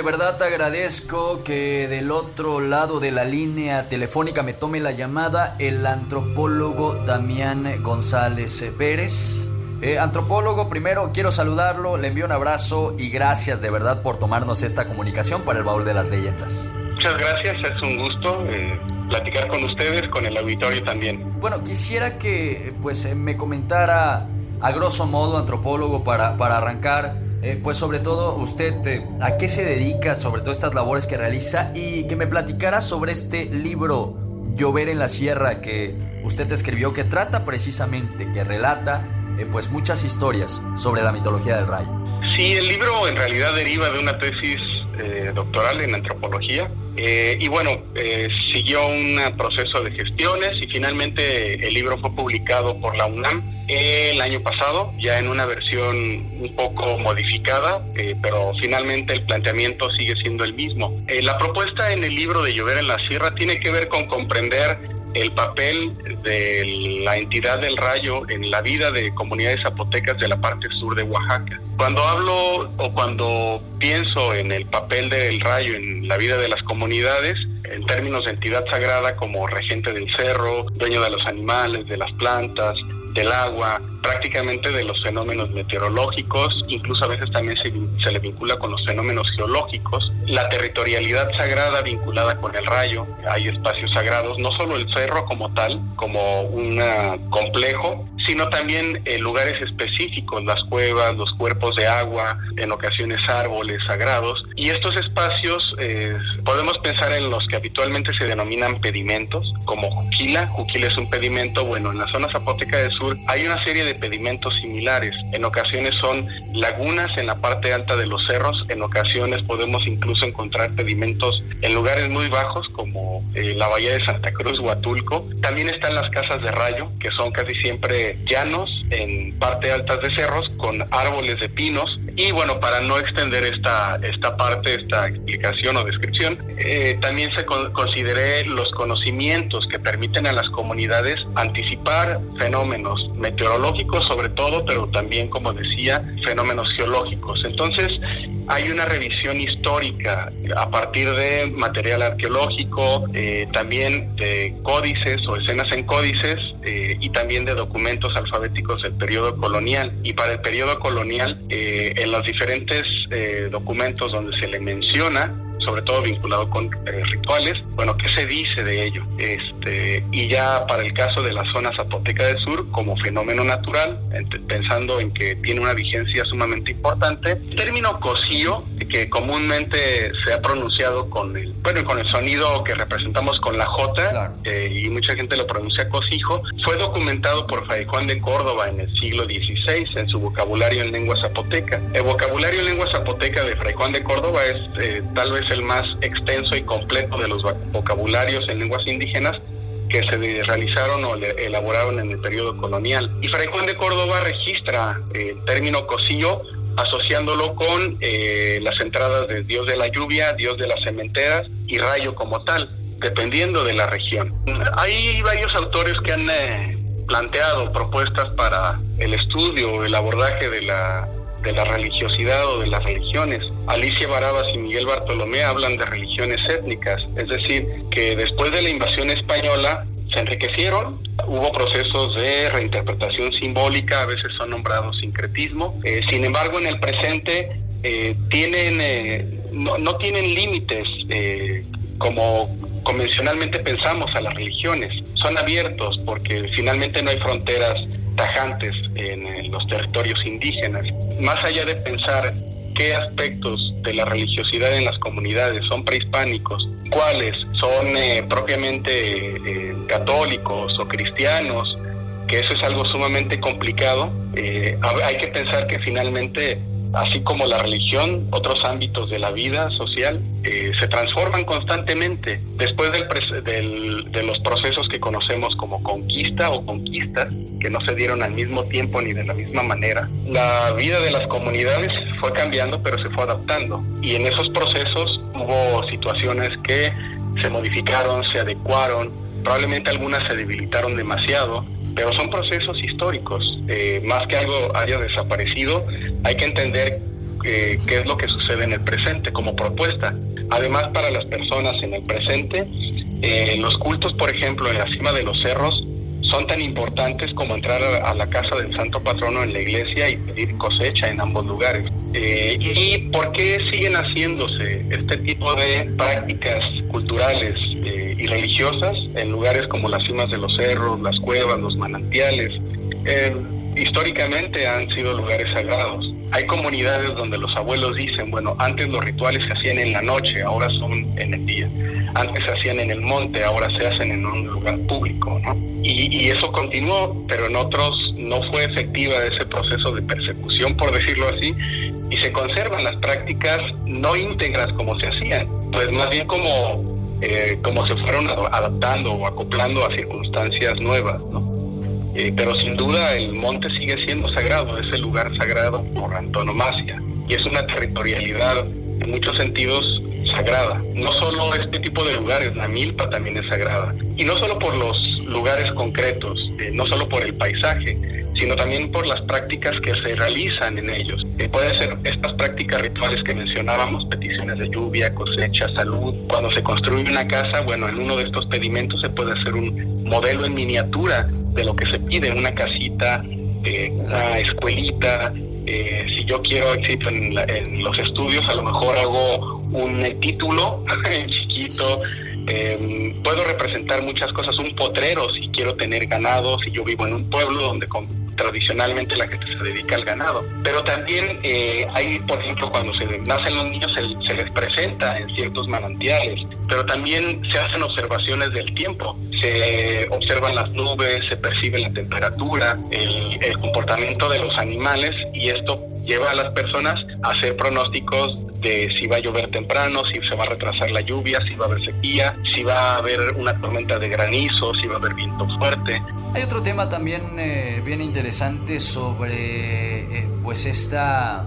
De verdad te agradezco que del otro lado de la línea telefónica me tome la llamada el antropólogo Damián González Pérez. Eh, antropólogo, primero quiero saludarlo, le envío un abrazo y gracias de verdad por tomarnos esta comunicación para el baúl de las leyendas. Muchas gracias, es un gusto eh, platicar con ustedes, con el auditorio también. Bueno, quisiera que pues eh, me comentara a grosso modo, antropólogo, para, para arrancar, eh, pues sobre todo usted, eh, ¿a qué se dedica? Sobre todo estas labores que realiza y que me platicara sobre este libro Llover en la Sierra que usted escribió, que trata precisamente, que relata eh, pues muchas historias sobre la mitología del rayo. Sí, el libro en realidad deriva de una tesis doctoral en antropología y bueno, siguió un proceso de gestiones y finalmente el libro fue publicado por la UNAM el año pasado, ya en una versión un poco modificada, eh, pero finalmente el planteamiento sigue siendo el mismo. Eh, la propuesta en el libro de Llover en la Sierra tiene que ver con comprender el papel de la entidad del rayo en la vida de comunidades zapotecas de la parte sur de Oaxaca. Cuando hablo o cuando pienso en el papel del rayo en la vida de las comunidades, en términos de entidad sagrada como regente del cerro, dueño de los animales, de las plantas, del agua, prácticamente de los fenómenos meteorológicos, incluso a veces también se, le vincula con los fenómenos geológicos, la territorialidad sagrada vinculada con el rayo, hay espacios sagrados, no solo el cerro como tal, como un complejo, sino también en lugares específicos, las cuevas, los cuerpos de agua, en ocasiones árboles sagrados. Y estos espacios eh, podemos pensar en los que habitualmente se denominan pedimentos, como Juquila. Juquila es un pedimento, bueno, en la zona zapoteca del sur hay una serie de pedimentos similares. En ocasiones son lagunas en la parte alta de los cerros, en ocasiones podemos incluso encontrar pedimentos en lugares muy bajos como eh, la bahía de Santa Cruz, Huatulco. También están las casas de rayo, que son casi siempre llanos en parte altas de cerros con árboles de pinos. Y bueno, para no extender esta, esta parte, esta explicación o descripción, eh, también se consideré los conocimientos que permiten a las comunidades anticipar fenómenos meteorológicos sobre todo, pero también, como decía, fenómenos geológicos. Entonces, hay una revisión histórica a partir de material arqueológico, eh, también de códices o escenas en códices eh, y también de documentos alfabéticos del periodo colonial. Y para el periodo colonial, eh, en los diferentes documentos donde se le menciona, sobre todo vinculado con eh, rituales. Bueno, ¿qué se dice de ello? Este, y ya para el caso de la zona zapoteca del sur, como fenómeno natural, pensando en que tiene una vigencia sumamente importante, el término cosío, que comúnmente se ha pronunciado con el, bueno, con el sonido que representamos con la J, eh, y mucha gente lo pronuncia cosijo, fue documentado por Fray Juan de Córdoba en el siglo XVI en su vocabulario en lengua zapoteca. El vocabulario en lengua zapoteca de Fray Juan de Córdoba es eh, tal vez el más extenso y completo de los vocabularios en lenguas indígenas que se realizaron o elaboraron en el periodo colonial. Y Fray Juan de Córdoba registra el término cosillo asociándolo con eh, las entradas de Dios de la lluvia, Dios de las cementeras y rayo como tal, dependiendo de la región. Hay varios autores que han eh, planteado propuestas para el estudio, el abordaje de la de la religiosidad o de las religiones. Alicia Barabas y Miguel Bartolomé hablan de religiones étnicas, es decir, que después de la invasión española se enriquecieron, hubo procesos de reinterpretación simbólica, a veces son nombrados sincretismo, eh, sin embargo en el presente eh, tienen, eh, no, no, tienen límites como convencionalmente pensamos a las religiones, son abiertos porque finalmente no hay fronteras tajantes en los territorios indígenas. Más allá de pensar qué aspectos de la religiosidad en las comunidades son prehispánicos, cuáles son eh, propiamente eh, católicos o cristianos, que eso es algo sumamente complicado, eh, hay que pensar que finalmente así como la religión, otros ámbitos de la vida social, eh, se transforman constantemente después del, de los procesos que conocemos como conquista o conquistas, que no se dieron al mismo tiempo ni de la misma manera. La vida de las comunidades fue cambiando, pero se fue adaptando. Y en esos procesos hubo situaciones que se modificaron, se adecuaron, probablemente algunas se debilitaron demasiado, pero son procesos históricos. Eh, más que algo haya desaparecido, hay que entender eh, qué es lo que sucede en el presente como propuesta. Además, para las personas en el presente, eh, los cultos, por ejemplo, en la cima de los cerros, son tan importantes como entrar a, la casa del santo patrono en la iglesia y pedir cosecha en ambos lugares. ¿Y por qué siguen haciéndose este tipo de prácticas culturales y religiosas en lugares como las cimas de los cerros, las cuevas, los manantiales. Eh, históricamente han sido lugares sagrados. Hay comunidades donde los abuelos dicen, bueno, antes los rituales se hacían en la noche, ahora son en el día. Antes se hacían en el monte, ahora se hacen en un lugar público, ¿no? Y, y eso continuó, pero en otros no fue efectiva ese proceso de persecución, por decirlo así, y se conservan las prácticas no íntegras como se hacían, pues más bien como eh, como se fueron adaptando o acoplando a circunstancias nuevas, eh, pero sin duda el monte sigue siendo sagrado, es el lugar sagrado por antonomasia y es una territorialidad en muchos sentidos sagrada. No solo este tipo de lugares, la milpa también es sagrada. Y no solo por los lugares concretos, eh, no solo por el paisaje, sino también por las prácticas que se realizan en ellos. Eh, pueden ser estas prácticas rituales que mencionábamos, peticiones de lluvia, cosecha, salud. Cuando se construye una casa, bueno, en uno de estos pedimentos se puede hacer un modelo en miniatura de lo que se pide, una casita, eh, una escuelita. Eh, si yo quiero éxito en, en, los estudios, a lo mejor hago un título en chiquito Em, puedo representar muchas cosas, un potrero si quiero tener ganado, si yo vivo en un pueblo donde tradicionalmente la gente se dedica al ganado. Pero también eh, hay, por ejemplo, cuando se nacen los niños se, les presenta en ciertos manantiales, pero también se hacen observaciones del tiempo. Se observan las nubes, se percibe la temperatura, el, el comportamiento de los animales y esto lleva a las personas a hacer pronósticos de si va a llover temprano, si se va a retrasar la lluvia, si va a haber sequía, si va a haber una tormenta de granizo, si va a haber viento fuerte. Hay otro tema también eh, bien interesante sobre eh, pues esta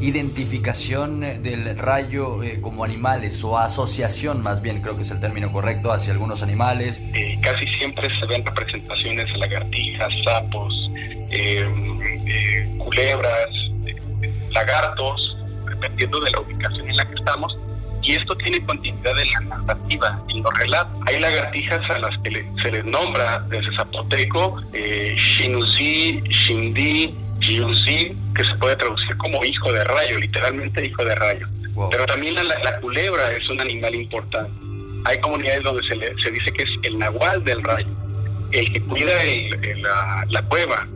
identificación del rayo eh, como animales o asociación más bien creo que es el término correcto hacia algunos animales. casi siempre se ven representaciones de lagartijas, sapos, culebras, lagartos, dependiendo de la ubicación en la que estamos, y esto tiene continuidad en la narrativa, en los relatos. Hay lagartijas a las que se les nombra desde zapoteco eh, Shinuzi, Shindi, Jiuzi, que se puede traducir como hijo de rayo, literalmente hijo de rayo. Pero también la, culebra es un animal importante. Hay comunidades donde se, se dice que es el nahual del rayo, el que cuida la, la cueva,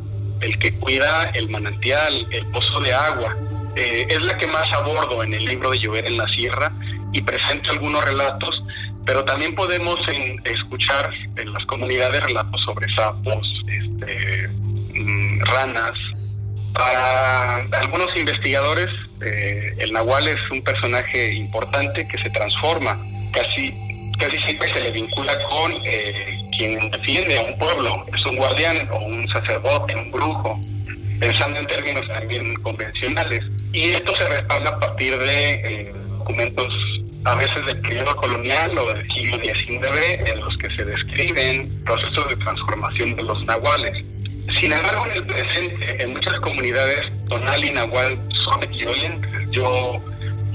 el que cuida el manantial, el pozo de agua. Eh, es la que más abordo en el libro de Llover en la Sierra y presento algunos relatos, pero también podemos escuchar en las comunidades relatos sobre sapos, este, mm, ranas. Para algunos investigadores, eh, el nahual es un personaje importante que se transforma. Casi, casi siempre se le vincula con eh, quien defiende a un pueblo, es un guardián o un sacerdote, un brujo, pensando en términos también convencionales. Y esto se respalda a partir de eh, documentos a veces del periodo colonial o del siglo XIX en los que se describen procesos de transformación de los nahuales. Sin embargo, en el presente, en muchas comunidades, tonal y nahual son equivalentes. Yo,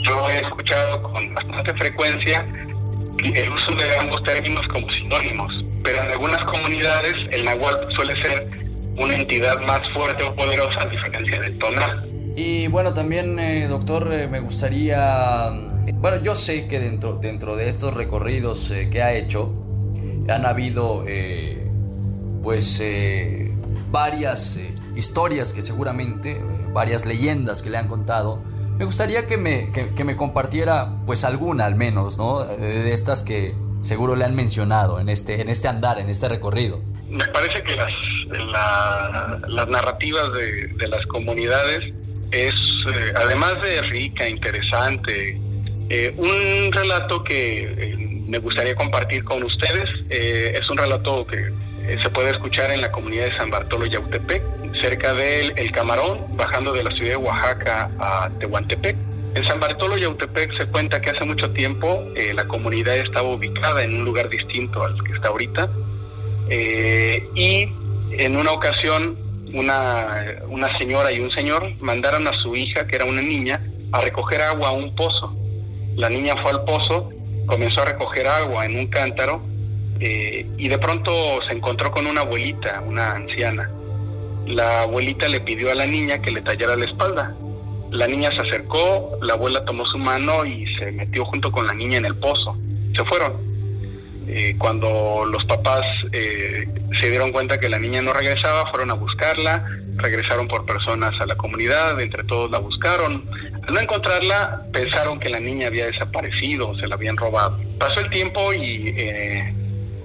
yo he escuchado con bastante frecuencia el uso de ambos términos como sinónimos pero en algunas comunidades el nahual suele ser una entidad más fuerte o poderosa a diferencia del tonal. Y bueno, también, eh, doctor, eh, me gustaría... Bueno, yo sé que dentro, dentro de estos recorridos eh, que ha hecho, han habido pues varias historias que seguramente, varias leyendas que le han contado. Me gustaría que me, que me compartiera pues alguna al menos, ¿no? De estas que, seguro le han mencionado en este, en este andar, en este recorrido. Me parece que las, las narrativas de, las comunidades es, eh, además de rica, interesante, eh, un relato que eh, me gustaría compartir con ustedes. es un relato que se puede escuchar en la comunidad de San Bartolo Yautepec, cerca del El Camarón, bajando de la ciudad de Oaxaca a Tehuantepec. En San Bartolo y Autepec se cuenta que hace mucho tiempo eh, la comunidad estaba ubicada en un lugar distinto al que está ahorita. Eh, y en una ocasión una, una señora y un señor mandaron a su hija, que era una niña, a recoger agua a un pozo. La niña fue al pozo, comenzó a recoger agua en un cántaro eh, y de pronto se encontró con una abuelita, una anciana. La abuelita le pidió a la niña que le tallara la espalda la niña se acercó, la abuela tomó su mano y se metió junto con la niña en el pozo. Se fueron. Eh, cuando los papás eh, se dieron cuenta que la niña no regresaba, fueron a buscarla, regresaron por personas a la comunidad, entre todos la buscaron. Al no encontrarla, pensaron que la niña había desaparecido, se la habían robado. Pasó el tiempo y eh,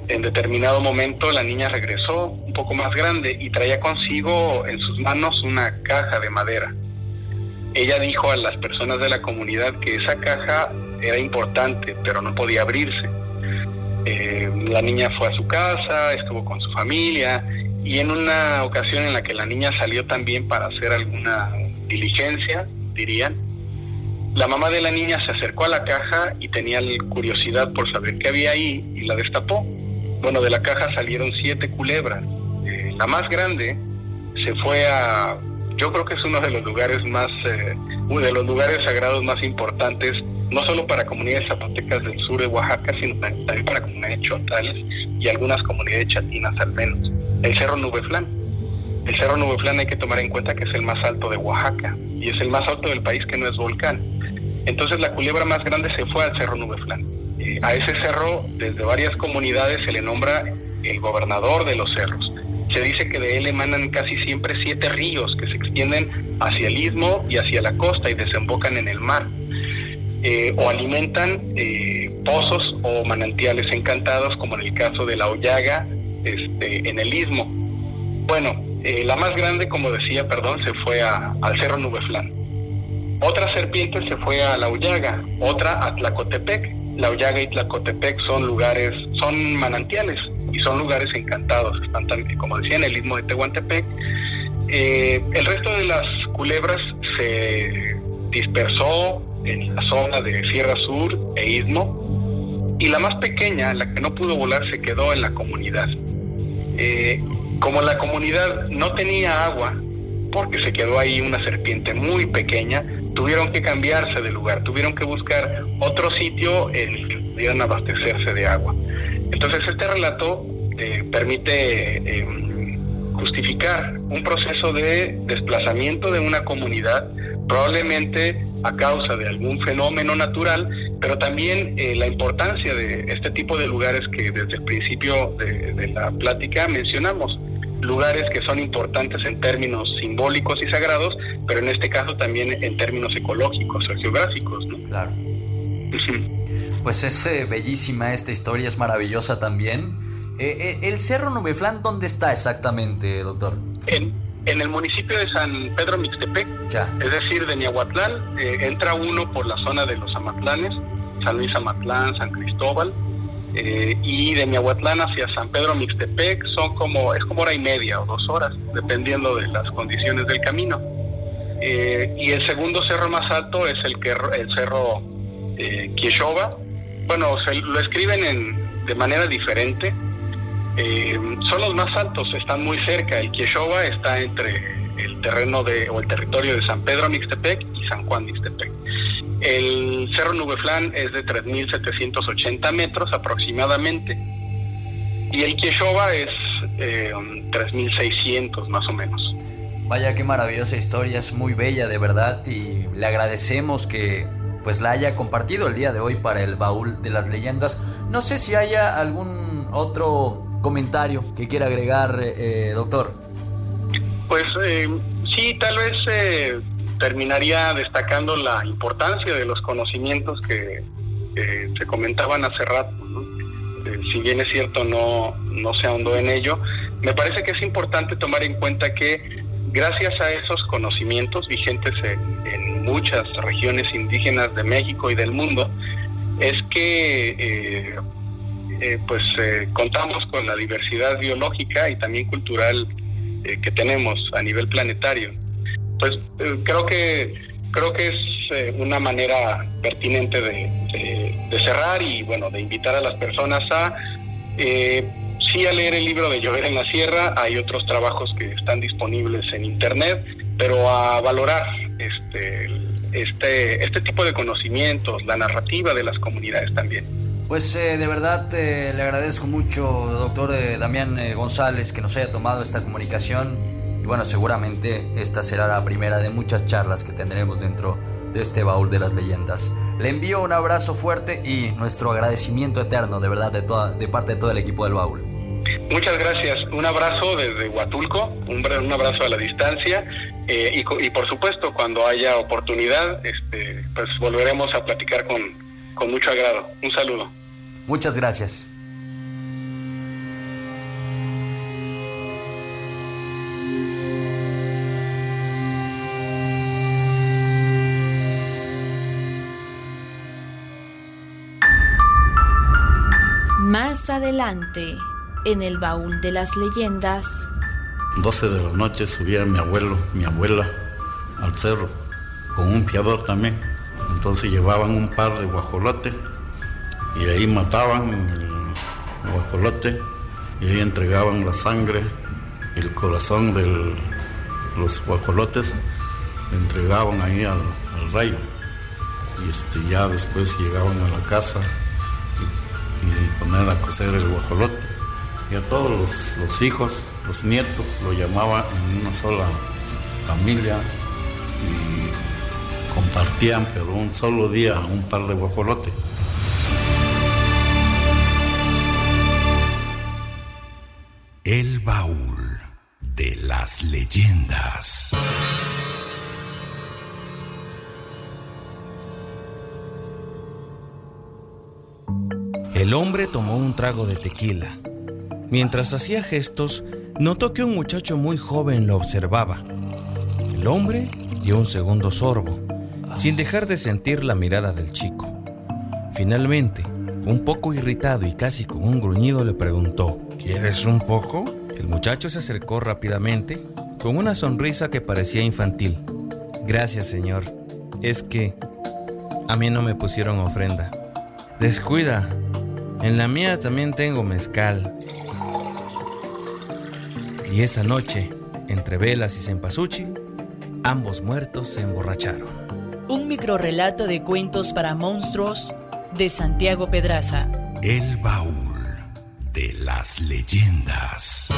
en determinado momento la niña regresó un poco más grande y traía consigo en sus manos una caja de madera ella dijo a las personas de la comunidad que esa caja era importante, pero no podía abrirse. Eh, la niña fue a su casa, estuvo con su familia y en una ocasión en la que la niña salió también para hacer alguna diligencia, dirían, la mamá de la niña se acercó a la caja y tenía curiosidad por saber qué había ahí y la destapó. Bueno, de la caja salieron siete culebras. Eh, la más grande se fue a yo creo que es uno de los lugares más, eh, uno de los lugares sagrados más importantes, no solo para comunidades zapotecas del sur de Oaxaca, sino también para comunidades chotales y algunas comunidades chatinas al menos. El Cerro Nubeflán. El Cerro Nubeflán hay que tomar en cuenta que es el más alto de Oaxaca y es el más alto del país que no es volcán. Entonces la culebra más grande se fue al Cerro Nubeflán. eh, a ese cerro desde varias comunidades se le nombra el gobernador de los cerros. Se dice que de él emanan casi siempre siete ríos que se extienden hacia el istmo y hacia la costa y desembocan en el mar. Eh, o alimentan eh, pozos o manantiales encantados, como en el caso de la Ollaga este, en el istmo. Bueno, eh, la más grande, como decía, perdón, se fue al Cerro Nubeflán. Otra serpiente se fue a la Ollaga, otra a Tlacotepec. La Ollaga y Tlacotepec son lugares, son manantiales y son lugares encantados. Están también, como decía, en el istmo de Tehuantepec. el resto de las culebras se dispersó en la zona de Sierra Sur e Istmo, y la más pequeña, la que no pudo volar, se quedó en la comunidad. Eh, como la comunidad no tenía agua, porque se quedó ahí una serpiente muy pequeña, tuvieron que cambiarse de lugar, tuvieron que buscar otro sitio en el que pudieran abastecerse de agua. Entonces este relato eh, permite eh, justificar un proceso de desplazamiento de una comunidad, probablemente a causa de algún fenómeno natural, pero también eh, la importancia de este tipo de lugares que desde el principio de, la plática mencionamos, lugares que son importantes en términos simbólicos y sagrados, pero en este caso también en términos ecológicos o geográficos. Claro. Pues es eh, bellísima esta historia, es maravillosa también. Eh, ¿El Cerro Nubeflán dónde está exactamente, doctor? En, en el municipio de San Pedro Mixtepec, es decir, de Niahuatlán, eh, entra uno por la zona de los Amatlanes, San Luis Amatlán, San Cristóbal, eh, y de Niahuatlán hacia San Pedro Mixtepec son como, es como hora y media o dos horas, dependiendo de las condiciones del camino. Eh, y el segundo cerro más alto es el, que, el cerro eh, Bueno, se, lo escriben en, de manera diferente, eh, son los más altos, están muy cerca. El Quieshoba está entre el terreno de, o el territorio de San Pedro Mixtepec y San Juan Mixtepec. El Cerro Nubeflán es de 3.780 metros aproximadamente. Y el Quieshoba es eh, 3.600 más o menos. Vaya qué maravillosa historia, es muy bella de verdad y le agradecemos que pues la haya compartido el día de hoy para el baúl de las leyendas. No sé si haya algún otro comentario que quiera agregar, eh, doctor. Pues eh, sí, tal vez eh, terminaría destacando la importancia de los conocimientos que se comentaban hace rato. si bien es cierto, no, no se ahondó en ello, me parece que es importante tomar en cuenta que gracias a esos conocimientos vigentes en, muchas regiones indígenas de México y del mundo, es que eh, pues eh, contamos con la diversidad biológica y también cultural eh, que tenemos a nivel planetario. Pues creo que creo que es una manera pertinente de, cerrar y bueno de invitar a las personas a sí a leer el libro de Llover en la Sierra. Hay otros trabajos que están disponibles en internet, pero a valorar este este este tipo de conocimientos, la narrativa de las comunidades también. Pues eh, de verdad eh, le agradezco mucho, doctor eh, Damián González, que nos haya tomado esta comunicación. Y bueno, seguramente esta será la primera de muchas charlas que tendremos dentro de este baúl de las leyendas. Le envío un abrazo fuerte y nuestro agradecimiento eterno, de verdad, de, toda, de parte de todo el equipo del baúl. Muchas gracias. Un abrazo desde Huatulco, un, un abrazo a la distancia. y, y, por supuesto, cuando haya oportunidad, este, pues volveremos a platicar con, con mucho agrado. Un saludo. Muchas gracias. Más adelante, en el baúl de las leyendas. 12 de la noche subía mi abuelo, mi abuela, al cerro, con un piador también. Entonces llevaban un par de guajolotes y ahí mataban el guajolote y ahí entregaban la sangre, el corazón de los guajolotes, entregaban ahí al, rayo y este, ya después llegaban a la casa y, y poner a cocer el guajolote y a todos los, los, hijos, los nietos, lo llamaba en una sola familia y compartían, pero un solo día, un par de guajolote. El baúl de las leyendas. El hombre tomó un trago de tequila Mientras hacía gestos, notó que un muchacho muy joven lo observaba. El hombre dio un segundo sorbo, sin dejar de sentir la mirada del chico. Finalmente, un poco irritado y casi con un gruñido le preguntó, ¿Quieres un poco? El muchacho se acercó rápidamente, con una sonrisa que parecía infantil. Gracias, señor. Es que a mí no me pusieron ofrenda. Descuida, en la mía también tengo mezcal. Y esa noche, entre velas y cempasúchil, ambos muertos se emborracharon. Un microrrelato de cuentos para monstruos de Santiago Pedraza. El baúl de las leyendas.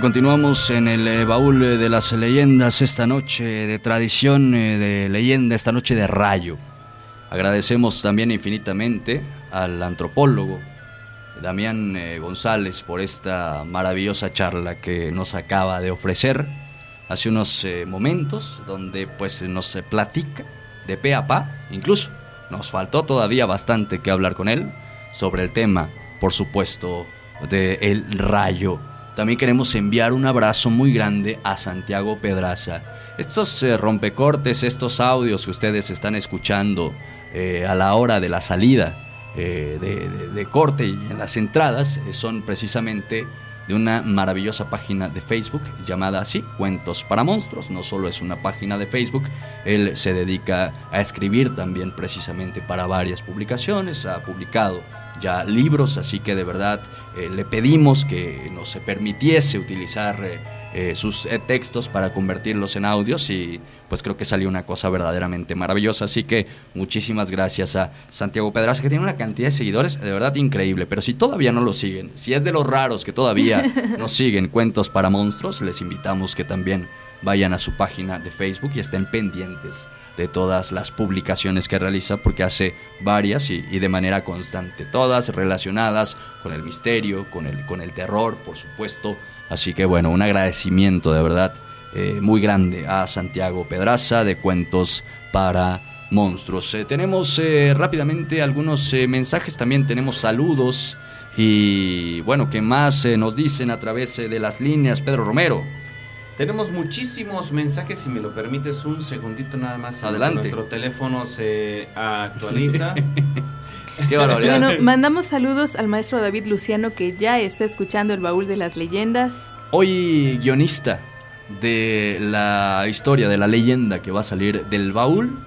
Continuamos en el eh, baúl eh, de las leyendas esta noche de tradición, eh, de leyenda, esta noche de rayo. Agradecemos también infinitamente al antropólogo Damián González por esta maravillosa charla que nos acaba de ofrecer. Hace unos momentos, donde pues nos platica de pe a pa, incluso nos faltó todavía bastante que hablar con él sobre el tema, por supuesto, de rayo también queremos enviar un abrazo muy grande a Santiago Pedraza. Estos eh, rompecortes, estos audios que ustedes están escuchando eh, a la hora de la salida eh, de, corte y en las entradas son precisamente de una maravillosa página de Facebook llamada así, Cuentos para Monstruos. No solo es una página de Facebook, él se dedica a escribir también precisamente para varias publicaciones, ha publicado ya libros, así que de verdad eh, le pedimos que nos permitiese utilizar eh, eh, sus textos para convertirlos en audios y pues creo que salió una cosa verdaderamente maravillosa, así que muchísimas gracias a Santiago Pedraza que tiene una cantidad de seguidores de verdad increíble, pero si todavía no lo siguen, si es de los raros que todavía no siguen Cuentos para Monstruos, les invitamos que también vayan a su página de Facebook y estén pendientes de todas las publicaciones que realiza, porque hace varias y, de manera constante, todas relacionadas con el misterio, con el, con el terror, por supuesto. Así que bueno, un agradecimiento de verdad eh, muy grande a Santiago Pedraza de Cuentos para Monstruos. Eh, tenemos eh, rápidamente algunos mensajes, también tenemos saludos y bueno, ¿qué más nos dicen a través de las líneas? Pedro Romero. Tenemos muchísimos mensajes, si me lo permites un segundito nada más. Adelante. Nuestro teléfono se actualiza. Qué barbaridad. Bueno, mandamos saludos al maestro David Luciano que ya está escuchando el baúl de las leyendas. Hoy guionista de la historia, de la leyenda que va a salir del baúl.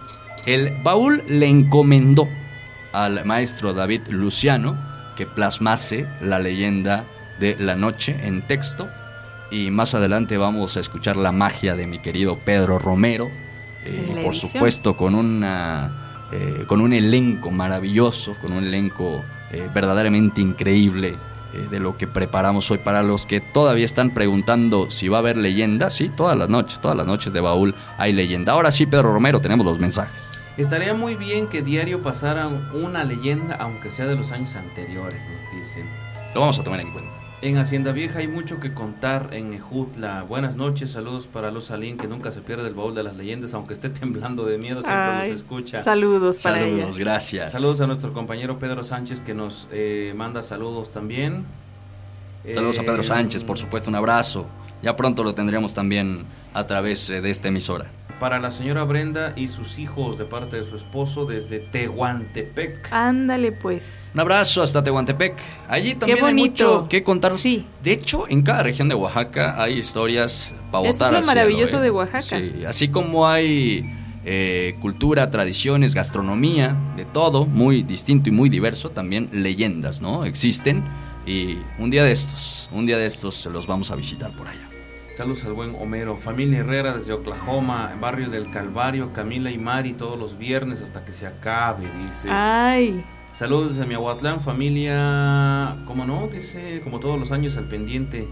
El baúl le encomendó al maestro David Luciano que plasmase la leyenda de la noche en texto y más adelante vamos a escuchar la magia de mi querido Pedro Romero, eh, por supuesto con, una, eh, con un elenco maravilloso, con un elenco eh, verdaderamente increíble de lo que preparamos hoy para los que todavía están preguntando si va a haber leyenda. Sí, todas las noches, todas las noches de baúl hay leyenda. Ahora sí, Pedro Romero, tenemos los mensajes. Estaría muy bien que diario pasara una leyenda, aunque sea de los años anteriores, nos dicen. Lo vamos a tomar en cuenta. En Hacienda Vieja hay mucho que contar en Ejutla. Buenas noches, saludos para Luz Salín, que nunca se pierde el baúl de las leyendas, aunque esté temblando de miedo, siempre los escucha. Saludos para Saludos, gracias. Saludos a nuestro compañero Pedro Sánchez, que nos eh, manda saludos también. Saludos a Pedro eh, Sánchez, por supuesto, un abrazo. Ya pronto lo tendremos también a través eh, de esta emisora para la señora Brenda y sus hijos de parte de su esposo desde Tehuantepec. Ándale pues. Un abrazo hasta Tehuantepec. Allí también hay mucho que contar. Sí. De hecho, en cada región de Oaxaca hay historias para votar. Es lo maravilloso ¿eh? de Oaxaca. Sí, así como hay eh, cultura, tradiciones, gastronomía, de todo, muy distinto y muy diverso, también leyendas, ¿no? Existen Y un día de estos, un día de estos los vamos a visitar por allá. Saludos al buen Homero. Familia Herrera desde Oklahoma, barrio del Calvario, Camila y Mari todos los viernes hasta que se acabe, dice. Ay. Saludos desde Miahuatlán, familia, como no, dice, como todos los años al pendiente.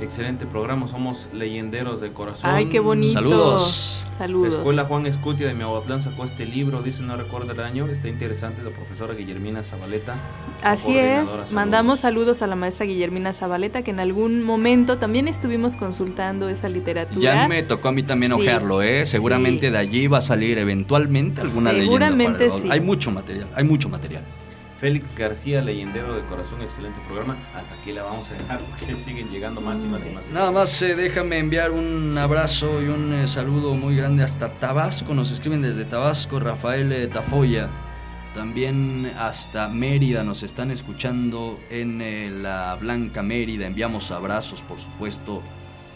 Excelente programa, somos leyenderos de corazón. Ay, qué bonito. Saludos. Saludos. La escuela Juan Escutia de Miahuatlán sacó este libro, dice no recuerdo el año, está interesante, la profesora Guillermina Zabaleta. Así es, Saludos. mandamos saludos a la maestra Guillermina Zabaleta, que en algún momento también estuvimos consultando esa literatura. Ya me tocó a mí también Sí, ojearlo, ¿eh? Seguramente sí. de allí va a salir eventualmente alguna leyenda. Seguramente el baúl. sí. Hay mucho material, hay mucho material. Félix García, leyendero de corazón, excelente programa. Hasta aquí la vamos a dejar porque siguen llegando más y más y más. Nada más eh, déjame enviar un abrazo y un eh, saludo muy grande hasta Tabasco. Nos escriben desde Tabasco, Rafael eh, Tafoya. También hasta Mérida nos están escuchando en eh, la Blanca Mérida. Enviamos abrazos, por supuesto,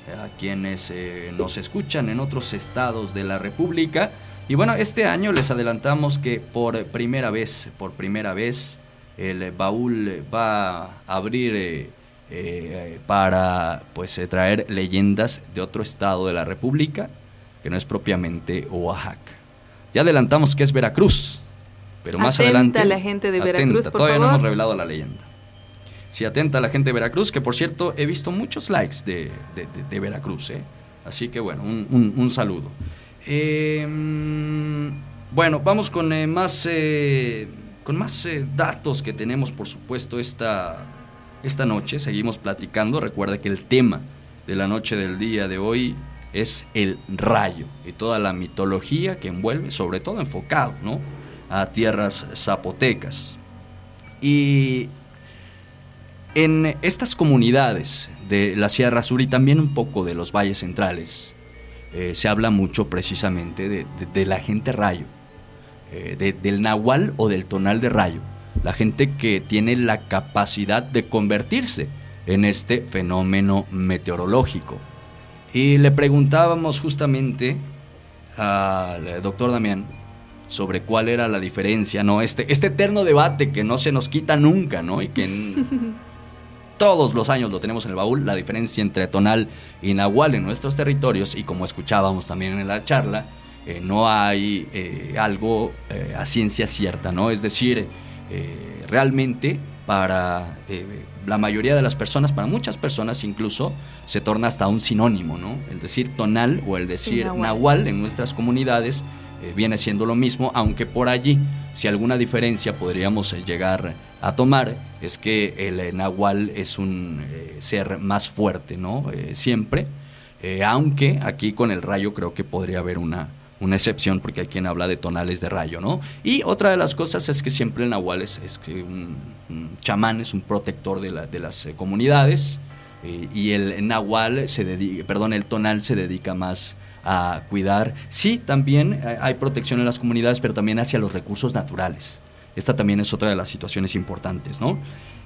a quienes nos escuchan en otros estados de la República. Y bueno, este año les adelantamos que por primera vez, por primera vez, el baúl va a abrir eh, eh, para pues eh, traer leyendas de otro estado de la República, que no es propiamente Oaxaca. Ya adelantamos que es Veracruz, pero más Atenta adelante... la gente de atenta, Veracruz, por todavía no favor. hemos revelado la leyenda. Sí, atenta a la gente de Veracruz, que por cierto he visto muchos likes de, de- de- de Veracruz, ¿eh? Así que bueno, un, un- un saludo. Mm, bueno, vamos con eh, más, eh, con más eh, datos que tenemos, por supuesto, esta, esta noche. Seguimos platicando. Recuerda que el tema de la noche del día de hoy es el rayo y toda la mitología que envuelve, sobre todo enfocado, ¿no? A tierras zapotecas. Y en estas comunidades de la Sierra Sur y también un poco de los valles centrales, eh, se habla mucho precisamente de, la gente rayo, eh, de- del nahual o del tonal de rayo, la gente que tiene la capacidad de convertirse en este fenómeno meteorológico. Y le preguntábamos justamente al doctor Damián sobre cuál era la diferencia, ¿no? Este, este eterno debate que no se nos quita nunca, ¿no? Y que todos los años lo tenemos en el baúl, la diferencia entre tonal y nahual en nuestros territorios, y como escuchábamos también en la charla, eh, no hay eh, algo eh, a ciencia cierta, ¿no? Es decir, realmente para la mayoría de las personas, para muchas personas incluso, se torna hasta un sinónimo, ¿no? El decir tonal o el decir nahual. nahual en nuestras comunidades viene siendo lo mismo, aunque por allí, si alguna diferencia podríamos llegar a tomar, es que el nahual es un eh, ser más fuerte, ¿no? Eh, siempre, eh, aunque aquí con el rayo creo que podría haber una, una excepción, porque hay quien habla de tonales de rayo, ¿no? Y otra de las cosas es que siempre el nahual es, que un, chamán, es un protector de, la- de las comunidades, y el nahual se dedica, perdón, el tonal se dedica más a cuidar. Sí, también hay protección en las comunidades, pero también hacia los recursos naturales. Esta también es otra de las situaciones importantes, ¿no?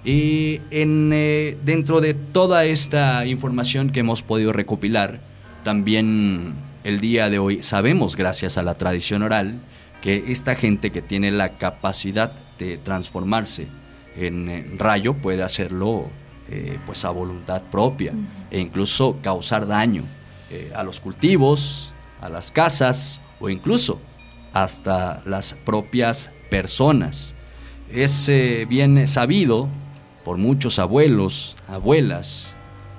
Y en, eh, dentro de toda esta información que hemos podido recopilar, también el día de hoy sabemos, gracias a la tradición oral, que esta gente que tiene la capacidad de transformarse en eh, rayo puede hacerlo eh, pues a voluntad propia e incluso causar daño eh, a los cultivos, a las casas o incluso hasta las propias personas. Es eh, bien sabido por muchos abuelos, abuelas,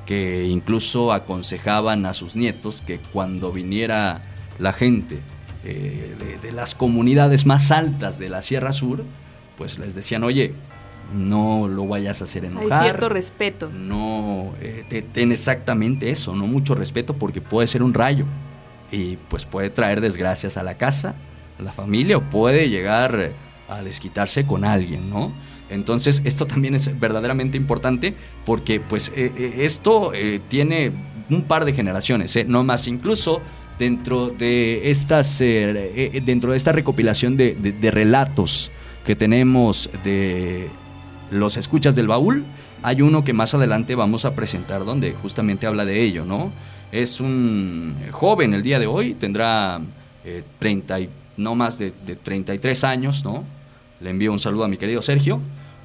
que incluso aconsejaban a sus nietos que cuando viniera la gente eh, de, de las comunidades más altas de la Sierra Sur, pues les decían, oye, no lo vayas a hacer Hay enojar. cierto respeto. No, eh, te- ten exactamente eso, no mucho respeto porque puede ser un rayo y pues puede traer desgracias a la casa, a la familia o puede llegar a desquitarse con alguien, ¿no? Entonces esto también es verdaderamente importante porque pues eh, eh, esto eh, tiene un par de generaciones, no más incluso dentro de estas dentro de esta recopilación de relatos que tenemos de los escuchas del baúl, hay uno que más adelante vamos a presentar donde justamente habla de ello, ¿no? Es un joven el día de hoy, tendrá eh, 30 y no más de, de 33 años, ¿no? Le envío un saludo a mi querido Sergio,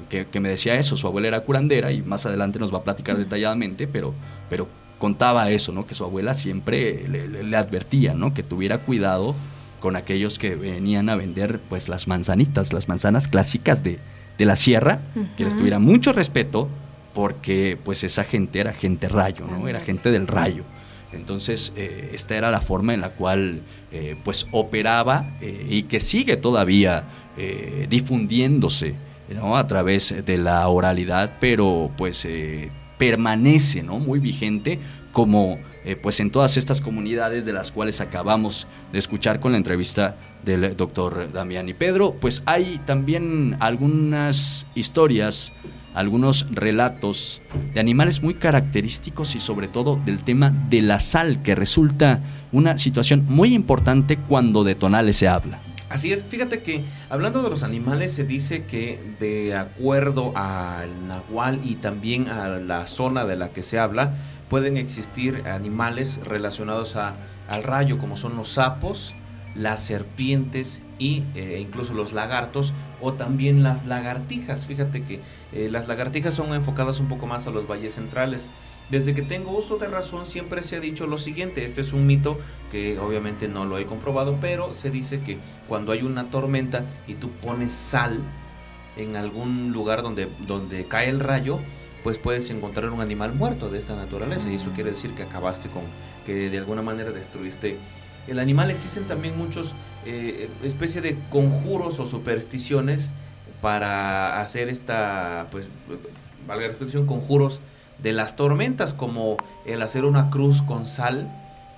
que, que me decía eso, su abuela era curandera y más adelante nos va a platicar detalladamente, pero, pero contaba eso, ¿no? Que su abuela siempre le, le- le advertía, ¿no? Que tuviera cuidado con aquellos que venían a vender, pues, las manzanitas, las manzanas clásicas de, de la sierra, que les tuviera mucho respeto, porque, pues, esa gente era gente rayo, ¿no? Era gente del rayo. Entonces, eh, esta era la forma en la cual, eh, pues, operaba eh, y que sigue todavía eh, difundiéndose, ¿no? A través de la oralidad, pero, pues, permanece, ¿no? Muy vigente como, pues, en todas estas comunidades de las cuales acabamos de escuchar con la entrevista del doctor Damián y Pedro, pues hay también algunas historias algunos relatos de animales muy característicos y sobre todo del tema de la sal, que resulta una situación muy importante cuando de tonales se habla. Así es, fíjate que hablando de los animales se dice que de acuerdo al nahual y también a la zona de la que se habla, pueden existir animales relacionados a- al rayo, como son los sapos, las serpientes y eh, incluso los lagartos o también las lagartijas. Fíjate que eh, las lagartijas son enfocadas un poco más a los valles centrales. Desde que tengo uso de razón siempre se ha dicho lo siguiente, este es un mito que obviamente no lo he comprobado, pero se dice que cuando hay una tormenta y tú pones sal en algún lugar donde, donde cae el rayo, pues puedes encontrar un animal muerto de esta naturaleza y eso quiere decir que acabaste con, que de alguna manera destruiste el animal. Existen también muchos eh, especie de conjuros o supersticiones para hacer esta, pues, valga la expresión, conjuros de las tormentas, como el hacer una cruz con sal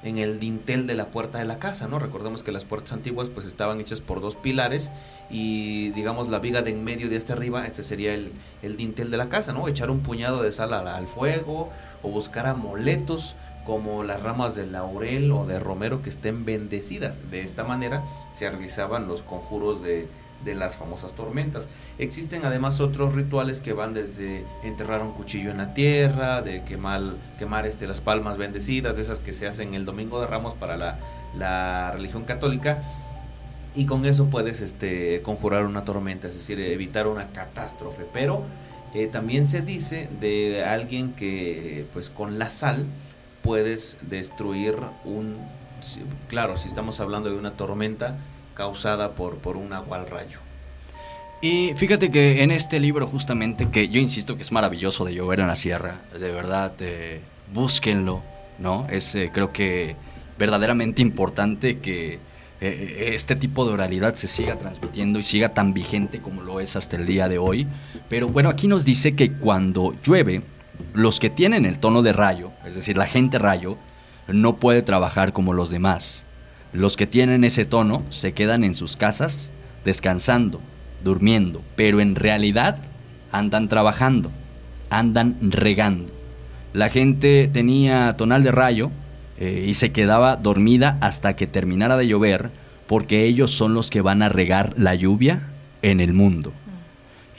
en el dintel de la puerta de la casa, ¿no? Recordemos que las puertas antiguas pues estaban hechas por dos pilares y digamos la viga de en medio de este arriba, este sería el, el dintel de la casa, ¿no? Echar un puñado de sal al, al fuego o buscar amuletos como las ramas de laurel o de romero que estén bendecidas. De esta manera se realizaban los conjuros de, de las famosas tormentas. Existen además otros rituales que van desde enterrar un cuchillo en la tierra, de quemar, quemar este, las palmas bendecidas, de esas que se hacen el Domingo de Ramos para la, la religión católica. Y con eso puedes este, conjurar una tormenta, es decir, evitar una catástrofe. Pero eh, también se dice de alguien que, pues con la sal, puedes destruir un... Claro, si estamos hablando de una tormenta causada por, por un agua al rayo. Y fíjate que en este libro justamente, que yo insisto que es maravilloso de llover en la sierra, de verdad, eh, búsquenlo, ¿no? Es eh, creo que verdaderamente importante que eh, este tipo de oralidad se siga transmitiendo y siga tan vigente como lo es hasta el día de hoy. Pero bueno, aquí nos dice que cuando llueve, los que tienen el tono de rayo, es decir, la gente rayo, no puede trabajar como los demás. Los que tienen ese tono se quedan en sus casas descansando, durmiendo, pero en realidad andan trabajando, andan regando. La gente tenía tonal de rayo eh, y se quedaba dormida hasta que terminara de llover porque ellos son los que van a regar la lluvia en el mundo.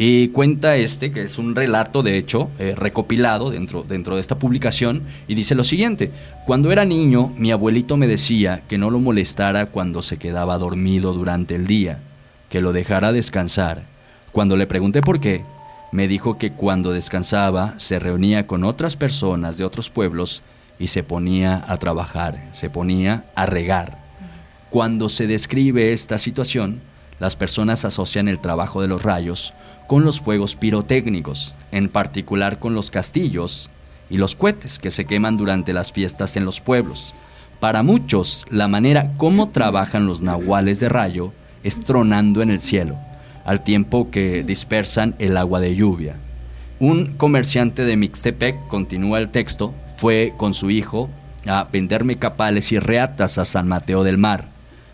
Y cuenta este, que es un relato de hecho eh, recopilado dentro, dentro de esta publicación, y dice lo siguiente, cuando era niño mi abuelito me decía que no lo molestara cuando se quedaba dormido durante el día, que lo dejara descansar. Cuando le pregunté por qué, me dijo que cuando descansaba se reunía con otras personas de otros pueblos y se ponía a trabajar, se ponía a regar. Cuando se describe esta situación, las personas asocian el trabajo de los rayos con los fuegos pirotécnicos, en particular con los castillos y los cohetes que se queman durante las fiestas en los pueblos. Para muchos, la manera como trabajan los nahuales de rayo es tronando en el cielo, al tiempo que dispersan el agua de lluvia. Un comerciante de Mixtepec, continúa el texto, fue con su hijo a venderme capales y reatas a San Mateo del Mar.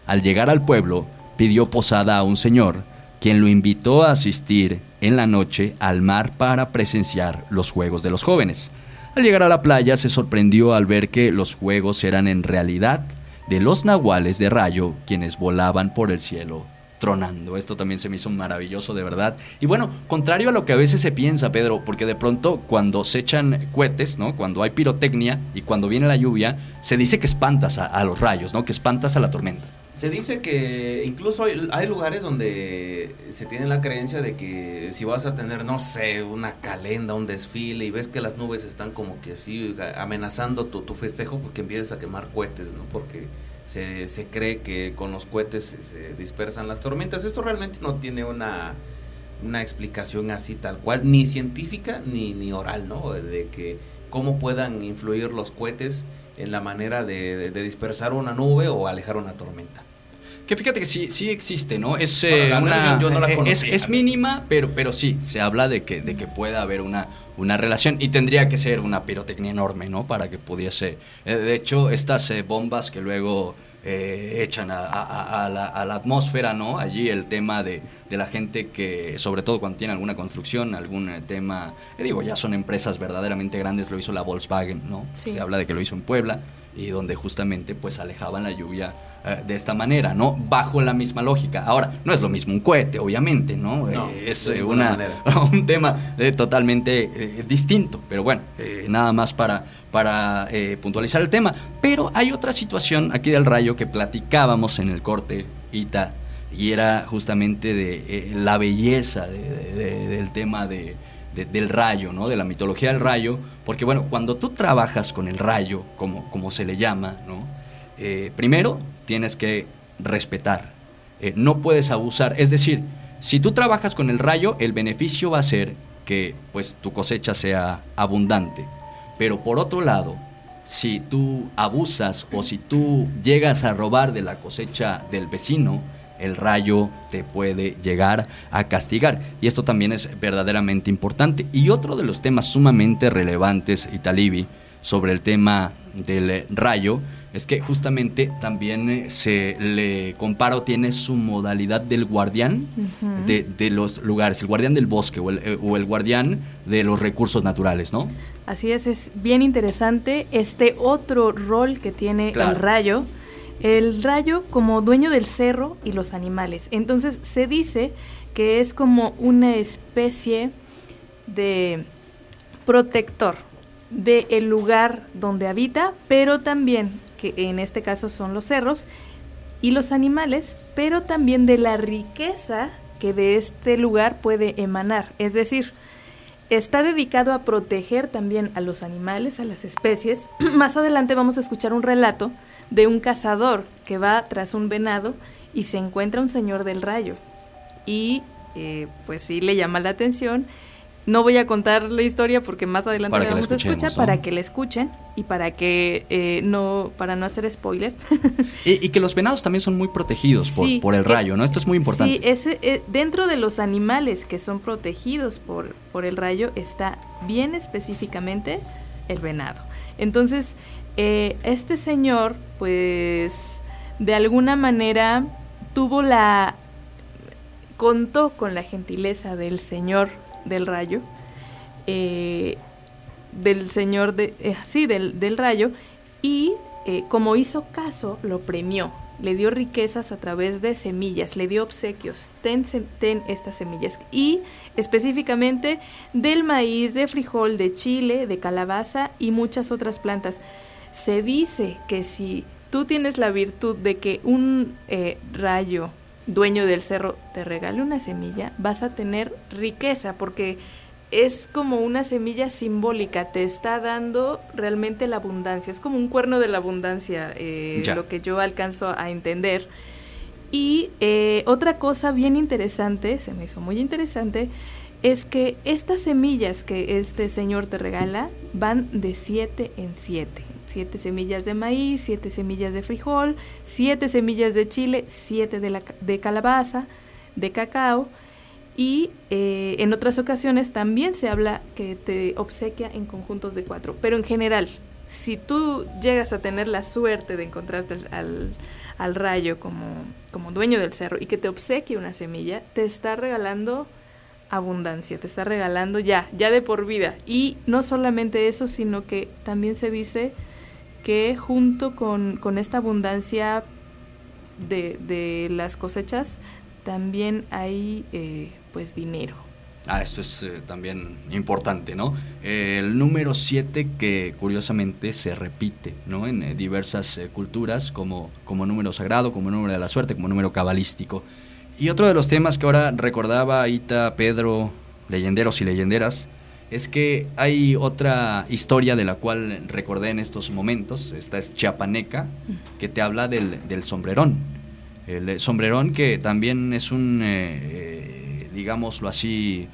Al llegar al pueblo, pidió posada a un señor, quien lo invitó a asistir en la noche al mar para presenciar los juegos de los jóvenes. Al llegar a la playa se sorprendió al ver que los juegos eran en realidad de los nahuales de rayo quienes volaban por el cielo tronando. Esto también se me hizo maravilloso, de verdad. Y bueno, contrario a lo que a veces se piensa, Pedro, porque de pronto cuando se echan cohetes, ¿no? Cuando hay pirotecnia y cuando viene la lluvia, se dice que espantas a, a los rayos, ¿no? Que espantas a la tormenta. Se dice que incluso hay, lugares donde se tiene la creencia de que si vas a tener, no sé, una calenda, un desfile y ves que las nubes están como que así amenazando tu, tu festejo, porque empiezas a quemar cohetes, ¿no? Porque se, se cree que con los cohetes se, dispersan las tormentas. Esto realmente no tiene una, una explicación así tal cual, ni científica ni, ni oral, ¿no? De que cómo puedan influir los cohetes en la manera de dispersar una nube o alejar una tormenta. Que fíjate que sí, sí existe, ¿no? Es, eh, una- yo- yo no la eh, es, mínima, pero, pero sí, se habla de que, de que pueda haber una, una relación y tendría que ser una pirotecnia enorme, ¿no? Para que pudiese... eh, de hecho, estas eh, bombas que luego eh, echan a, a- a- a la, a la atmósfera, ¿no? Allí el tema de, de la gente que, sobre todo cuando tiene alguna construcción, algún eh, tema... eh, digo, ya son empresas verdaderamente grandes, lo hizo la Volkswagen, ¿no? Sí. Se habla de que lo hizo en Puebla y donde justamente pues alejaban la lluvia eh, de esta manera, ¿no? Bajo la misma lógica. Ahora, no es lo mismo un cohete, obviamente, ¿no? No, Eh, es eh, una, un tema totalmente distinto, pero bueno, nada más para, para puntualizar el tema. Pero hay otra situación aquí del rayo que platicábamos en el corte, Ita, y era justamente de la belleza de- de- de- del tema de, de- del rayo, ¿no? De la mitología del rayo, porque bueno, cuando tú trabajas con el rayo, como, como se le llama, ¿no? Eh, primero tienes que respetar, eh, no puedes abusar, es decir, si tú trabajas con el rayo, el beneficio va a ser que pues tu cosecha sea abundante, pero por otro lado, si tú abusas o si tú llegas a robar de la cosecha del vecino, el rayo te puede llegar a castigar. Y esto también es verdaderamente importante. Y otro de los temas sumamente relevantes, Italibi, sobre el tema del rayo, es que justamente también eh, se le compara o tiene su modalidad del guardián de, de los lugares, el guardián del bosque o el, eh, o el guardián de los recursos naturales, ¿no? Así es, es bien interesante este otro rol que tiene Claro. el rayo. El rayo como dueño del cerro y los animales. Entonces se dice que es como una especie de protector del lugar donde habita, pero también, que en este caso son los cerros, y los animales, pero también de la riqueza que de este lugar puede emanar. Es decir, está dedicado a proteger también a los animales, a las especies. Más adelante vamos a escuchar un relato de un cazador que va tras un venado y se encuentra un señor del rayo. Y eh, pues sí le llama la atención. No voy a contar la historia porque más adelante Para la vamos a escuchar para que la escuchen y para que eh, no para no hacer spoiler. Y, y que los venados también son muy protegidos por, Sí, por el que- rayo, ¿no? Esto es muy importante. Sí, ese, eh, dentro de los animales que son protegidos por, por el rayo está bien específicamente el venado. Entonces, eh, este señor, pues, de alguna manera tuvo la... contó con la gentileza del señor del rayo, eh, del señor de... eh, sí, del, del rayo, y eh, como hizo caso, lo premió. Le dio riquezas a través de semillas, le dio obsequios. Ten, ten estas semillas. Y específicamente del maíz, de frijol, de chile, de calabaza y muchas otras plantas. Se dice que si tú tienes la virtud de que un rayo dueño del cerro te regale una semilla, vas a tener riqueza porque es como una semilla simbólica, te está dando realmente la abundancia, es como un cuerno de la abundancia, eh, lo que yo alcanzo a entender. Y eh, otra cosa bien interesante, se me hizo muy interesante, es que estas semillas que este señor te regala van de 7 en 7. Siete semillas de maíz, siete semillas de frijol, siete semillas de chile, siete de, la, ca- de calabaza, de cacao. Y eh, en otras ocasiones también se habla que te obsequia en conjuntos de cuatro. Pero en general, si tú llegas a tener la suerte de encontrarte al- al rayo como, como dueño del cerro y que te obsequie una semilla, te está regalando abundancia, te está regalando ya, ya de por vida. Y no solamente eso, sino que también se dice que junto con, con esta abundancia de, de las cosechas, también hay eh, pues dinero. Ah, esto es eh, también importante, ¿no? El número 7 que curiosamente se repite, ¿no? En eh, diversas culturas como, como número sagrado, como número de la suerte, como número cabalístico. Y otro de los temas que ahora recordaba Ita, Pedro, leyenderos y leyenderas, es que hay otra historia de la cual recordé en estos momentos, esta es chiapaneca, que te habla del, del sombrerón. El eh, sombrerón que también es un, eh, eh, digámoslo así,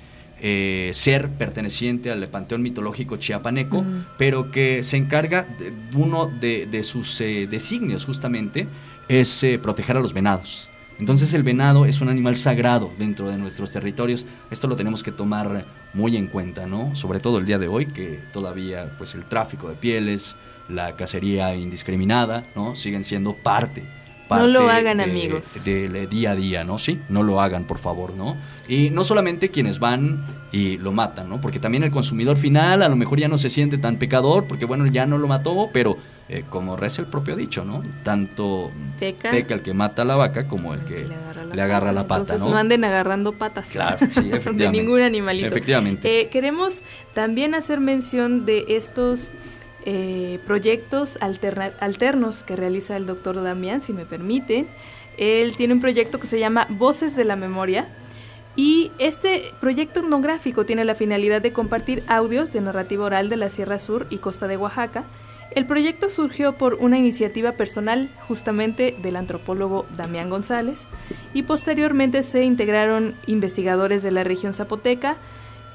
eh, ser perteneciente al panteón mitológico chiapaneco, Mm. pero que se encarga, de- uno de, de sus eh, designios justamente, es proteger a los venados. Entonces el venado es un animal sagrado dentro de nuestros territorios. Esto lo tenemos que tomar muy en cuenta, ¿no? Sobre todo el día de hoy, que todavía pues el tráfico de pieles, la cacería indiscriminada, ¿no? Siguen siendo parte. No lo parte hagan, de- amigos. Del día a día, ¿no? Sí, no lo hagan, por favor, ¿no? Y no solamente quienes van y lo matan, ¿no? Porque también el consumidor final a lo mejor ya no se siente tan pecador, porque bueno, ya no lo mató, pero eh, como reza el propio dicho, ¿no? Tanto Peca. peca el que mata a la vaca como el que le agarra la pata, Entonces ¿no? no anden agarrando patas. Claro, sí, de ningún animalito. Efectivamente. Eh, queremos también hacer mención de estos eh, proyectos alterna- alternos que realiza el doctor Damián, si me permiten. Él tiene un proyecto que se llama Voces de la Memoria. Y este proyecto etnográfico tiene la finalidad de compartir audios de narrativa oral de la Sierra Sur y Costa de Oaxaca. El proyecto surgió por una iniciativa personal justamente del antropólogo Damián González y posteriormente se integraron investigadores de la región zapoteca.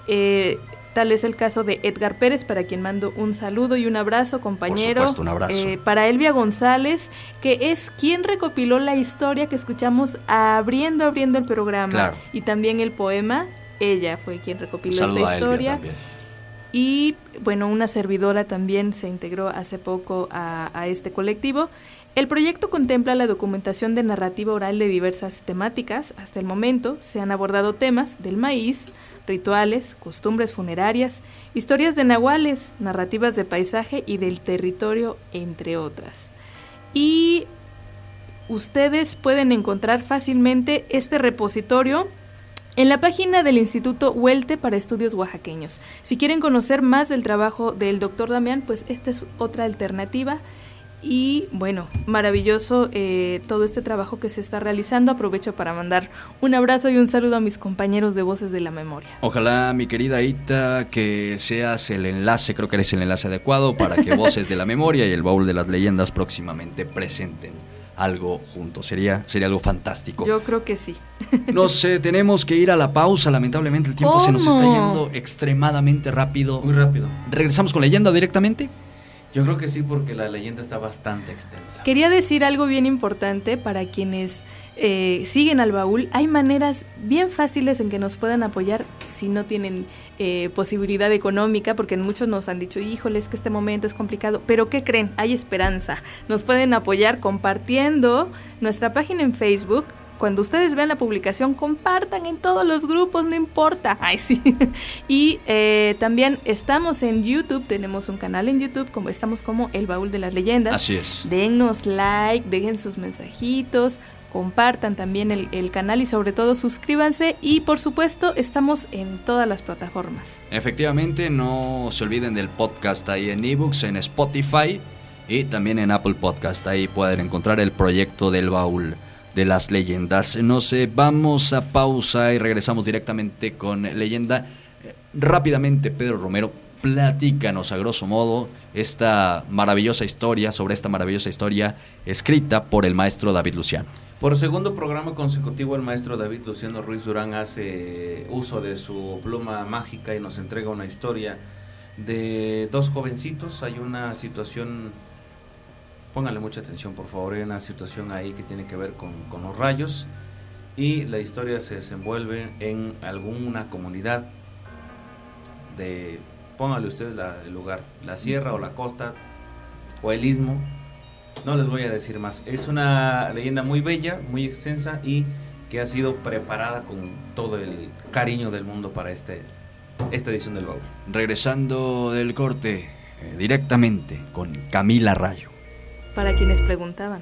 eh, tal es el caso de Edgar Pérez, para quien mando un saludo y un abrazo, compañero. supuesto, un abrazo. Eh, para Elvia González, que es quien recopiló la historia que escuchamos abriendo, abriendo el programa. Claro. Y también el poema. Ella fue quien recopiló Saludo esta a Elvia historia. también. Y bueno, una servidora también se integró hace poco a, a este colectivo. El proyecto contempla la documentación de narrativa oral de diversas temáticas. Hasta el momento se han abordado temas del maíz, rituales, costumbres funerarias, historias de nahuales, narrativas de paisaje y del territorio, entre otras. Y ustedes pueden encontrar fácilmente este repositorio en la página del Instituto Huelte para Estudios Oaxaqueños. Si quieren conocer más del trabajo del doctor Damián, pues esta es otra alternativa. Y bueno, maravilloso eh, todo este trabajo que se está realizando. Aprovecho para mandar un abrazo y un saludo a mis compañeros de Voces de la Memoria. Ojalá, mi querida Ita, que seas el enlace, creo que eres el enlace adecuado para que Voces de la Memoria y el Baúl de las Leyendas próximamente presenten algo juntos. Sería, sería algo fantástico. Yo creo que sí. Nos eh, tenemos que ir a la pausa, lamentablemente el tiempo se nos está yendo extremadamente rápido. Muy rápido. ¿Regresamos con leyenda directamente? Yo creo que sí, porque la leyenda está bastante extensa. Quería decir algo bien importante para quienes eh, siguen al baúl. Hay maneras bien fáciles en que nos puedan apoyar si no tienen eh, posibilidad económica, porque muchos nos han dicho, híjole, es que este momento es complicado. Pero ¿qué creen? Hay esperanza. Nos pueden apoyar compartiendo nuestra página en Facebook. Cuando ustedes vean la publicación, compartan en todos los grupos, no importa. Ay, sí. Y eh, también estamos en YouTube, tenemos un canal en YouTube, como estamos como El Baúl de las Leyendas. Así es. Dennos like, dejen sus mensajitos, compartan también el, canal y sobre todo suscríbanse y por supuesto estamos en todas las plataformas. Efectivamente, no se olviden del podcast ahí en ebooks, en Spotify y también en Apple Podcast. Ahí pueden encontrar el proyecto del baúl de las leyendas. Nos eh, vamos a pausa y regresamos directamente con leyenda. Rápidamente, Pedro Romero, platícanos a grosso modo esta maravillosa historia, sobre esta maravillosa historia escrita por el maestro David Luciano. Por segundo programa consecutivo, el maestro David Luciano Ruiz Durán hace uso de su pluma mágica y nos entrega una historia de dos jovencitos. Hay una situación, póngale mucha atención por favor, hay una situación ahí que tiene que ver con, los rayos y la historia se desenvuelve en alguna comunidad de, póngale usted la- el lugar, la sierra o la costa o el istmo, no les voy a decir más. Es una leyenda muy bella, muy extensa y que ha sido preparada con todo el cariño del mundo para este, esta edición del baúl. Regresando del corte, eh, directamente con Camila Rayo. Para quienes preguntaban.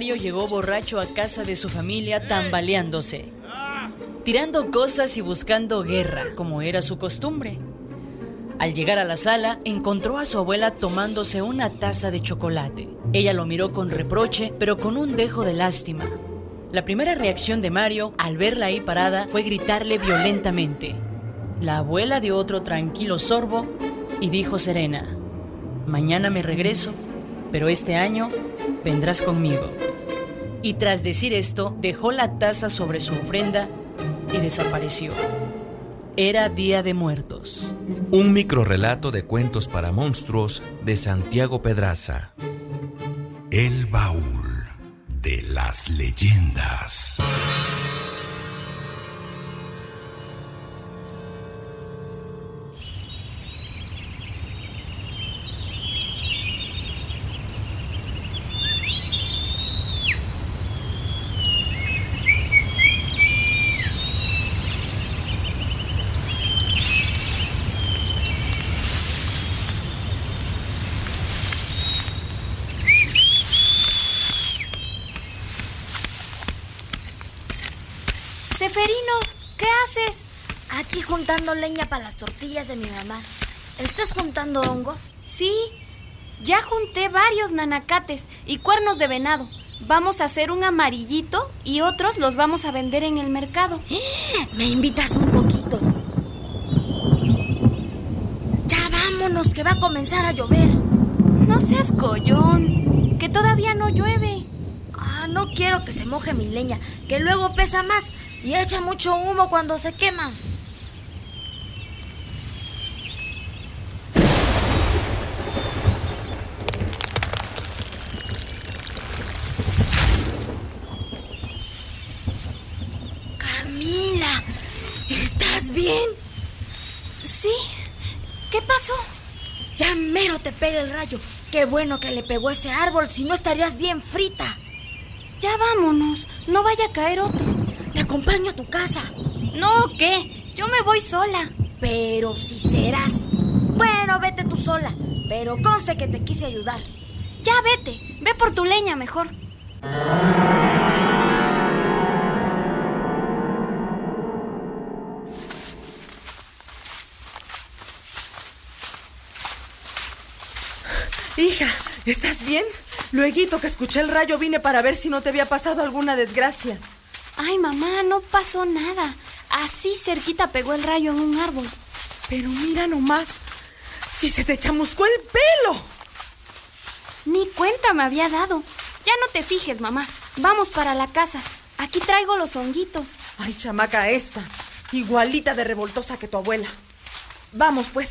Mario llegó borracho a casa de su familia tambaleándose, tirando cosas y buscando guerra, como era su costumbre. Al llegar a la sala, encontró a su abuela tomándose una taza de chocolate. Ella lo miró con reproche, pero con un dejo de lástima. La primera reacción de Mario, al verla ahí parada, fue gritarle violentamente. La abuela dio otro tranquilo sorbo y dijo serena, Mañana me regreso, pero este año vendrás conmigo. Y tras decir esto, dejó la taza sobre su ofrenda y desapareció. Era Día de Muertos. Un microrrelato de cuentos para monstruos de Santiago Pedraza. El baúl de las leyendas. Leña para las tortillas de mi mamá. ¿Estás juntando hongos? Sí, ya junté varios nanacates y cuernos de venado. Vamos a hacer un amarillito y otros los vamos a vender en el mercado. Me invitas un poquito. Ya vámonos, que va a comenzar a llover. No seas collón, que todavía no llueve. Ah, no quiero que se moje mi leña, que luego pesa más y echa mucho humo cuando se quema. Camila, ¿estás bien? Sí. ¿Qué pasó? Ya el rayo. Qué bueno que le pegó ese árbol, si no estarías bien frita. Ya vámonos, no vaya a caer otro. Te acompaño a tu casa. No, ¿qué? Yo me voy sola. Pero si serás. Bueno, vete tú sola, pero conste que te quise ayudar. Ya vete, ve por tu leña mejor. Hija, ¿estás bien? Lueguito que escuché el rayo vine para ver si no te había pasado alguna desgracia. Ay, mamá, no pasó nada. Así cerquita pegó el rayo en un árbol. Pero mira nomás, si se te chamuscó el pelo. Ni cuenta me había dado. Ya no te fijes, mamá. Vamos para la casa. Aquí traigo los honguitos. Ay, chamaca esta, igualita de revoltosa que tu abuela. Vamos, pues.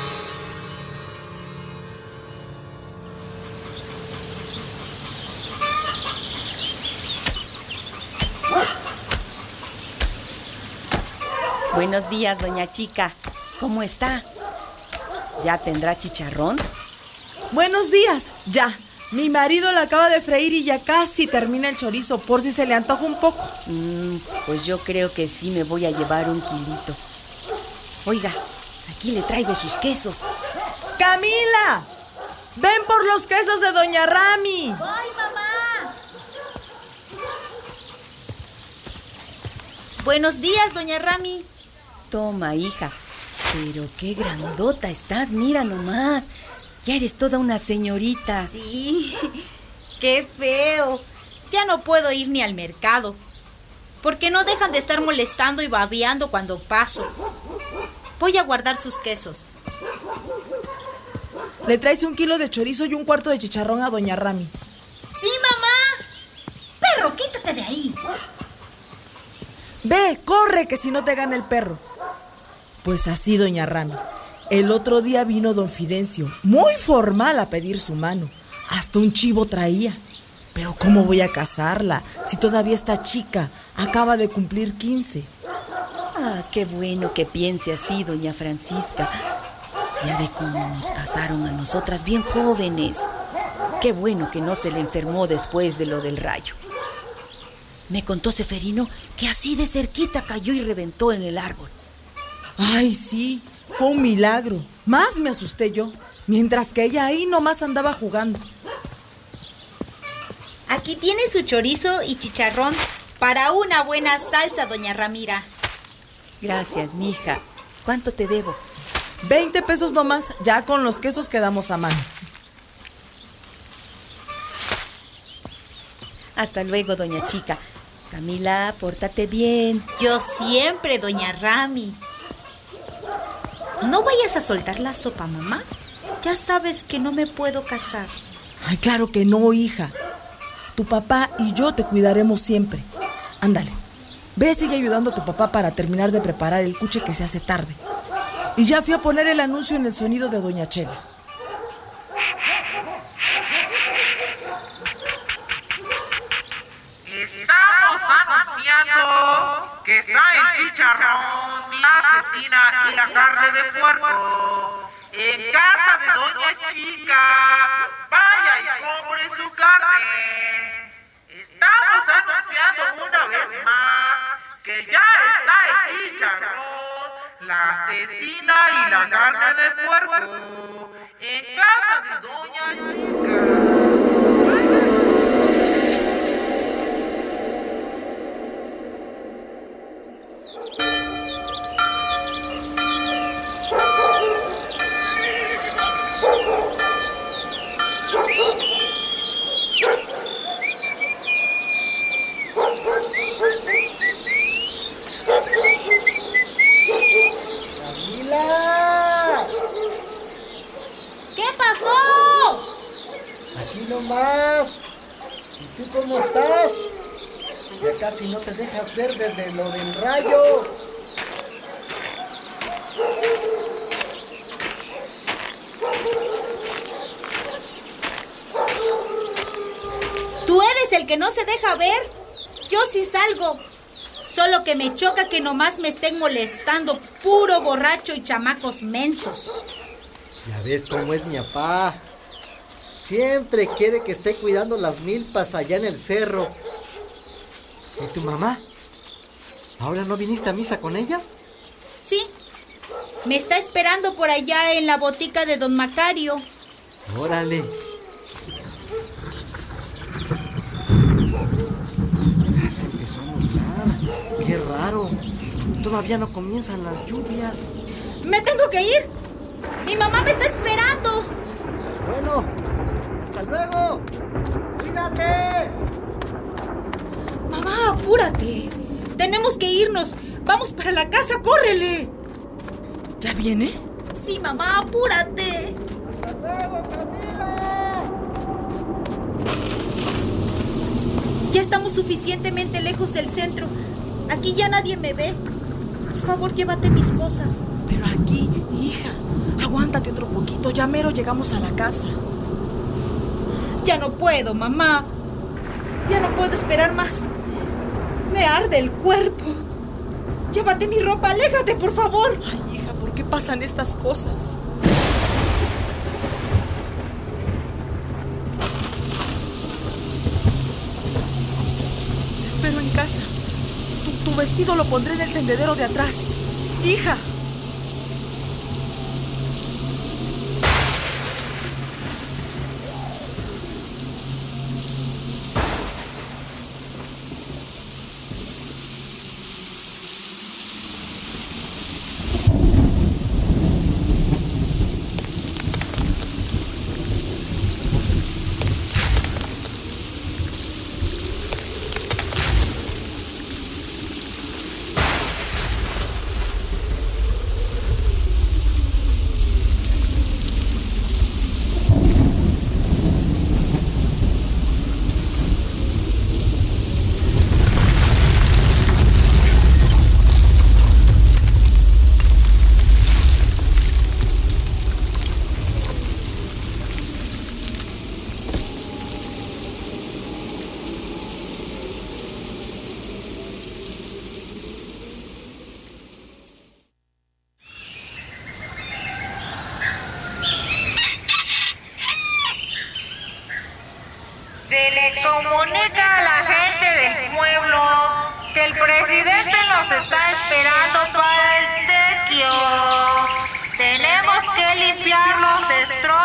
Buenos días, doña Chica. ¿Cómo está? ¿Ya tendrá chicharrón? Buenos días, ya. Mi marido la acaba de freír y ya casi termina el chorizo, por si se le antoja un poco. Mm, pues yo creo que sí me voy a llevar un kilito. Oiga, aquí le traigo sus quesos. ¡Camila! ¡Ven por los quesos de Doña Rami! ¡Ay, mamá! Buenos días, doña Rami. Toma, hija. Pero qué grandota estás, mira nomás. Ya eres toda una señorita. Sí, qué feo. Ya no puedo ir ni al mercado. Porque no dejan de estar molestando y babeando cuando paso. Voy a guardar sus quesos. Le traes un kilo de chorizo y un cuarto de chicharrón a Doña Rami. Sí, mamá. Perro, quítate de ahí. Ve, corre, que si no te gana el perro. Pues así, Doña Rami. El otro día vino don Fidencio, muy formal a pedir su mano. Hasta un chivo traía. Pero ¿cómo voy a casarla si todavía está chica? Acaba de cumplir 15. Ah, qué bueno que piense así, doña Francisca. Ya ve cómo nos casaron a nosotras bien jóvenes. Qué bueno que no se le enfermó después de lo del rayo. Me contó Seferino que así de cerquita cayó y reventó en el árbol. Ay, sí, fue un milagro. Más me asusté yo, mientras que ella ahí nomás andaba jugando. Aquí tiene su chorizo y chicharrón para una buena salsa, doña Ramira. Gracias, mija. ¿Cuánto te debo? 20 pesos nomás, ya con los quesos quedamos a mano. Hasta luego, doña chica. Camila, pórtate bien. Yo siempre, doña Rami. ¿No vayas a soltar la sopa, mamá? Ya sabes que no me puedo casar. Ay, claro que no, hija. Tu papá y yo te cuidaremos siempre. Ándale. Ve, sigue ayudando a tu papá para terminar de preparar el cuche que se hace tarde. Y ya fui a poner el anuncio en el sonido de Doña Chela. Estamos anunciando que está el chicharrón, la cecina y la carne de puerco en casa de Doña Chica. Vaya y compre su carne. Estamos anunciando una vez más que ya está el chicharrón, la cecina y la carne de puerco en casa de Doña Chica. ¿Qué pasó? Aquí nomás. ¿Y tú cómo estás? Ya casi no te dejas ver desde lo del rayo. ¿Tú eres el que no se deja ver? Yo sí salgo. Solo que me choca que nomás me estén molestando, puro borracho y chamacos mensos. Ya ves cómo es mi papá. Siempre quiere que esté cuidando las milpas allá en el cerro. ¿Y tu mamá? ¿Ahora no viniste a misa con ella? Sí. Me está esperando por allá en la botica de don Macario. Órale. Ya se empezó a nublar. Qué raro. Todavía no comienzan las lluvias. ¡Me tengo que ir! ¡Mi mamá me está esperando! Bueno, hasta luego. ¡Cuídate! Mamá, apúrate. Tenemos que irnos. Vamos para la casa, córrele. ¿Ya viene? Sí, mamá, apúrate. ¡Hasta luego, Camila! Ya estamos suficientemente lejos del centro. Aquí ya nadie me ve. Por favor, llévate mis cosas. Pero aquí, hija, aguántate otro poquito. Ya mero llegamos a la casa. Ya no puedo, mamá. Ya no puedo esperar más. Me arde el cuerpo. Llévate mi ropa, aléjate, por favor. Ay, hija, ¿por qué pasan estas cosas? Te espero en casa. Tu, tu vestido lo pondré en el tendedero de atrás. Hija.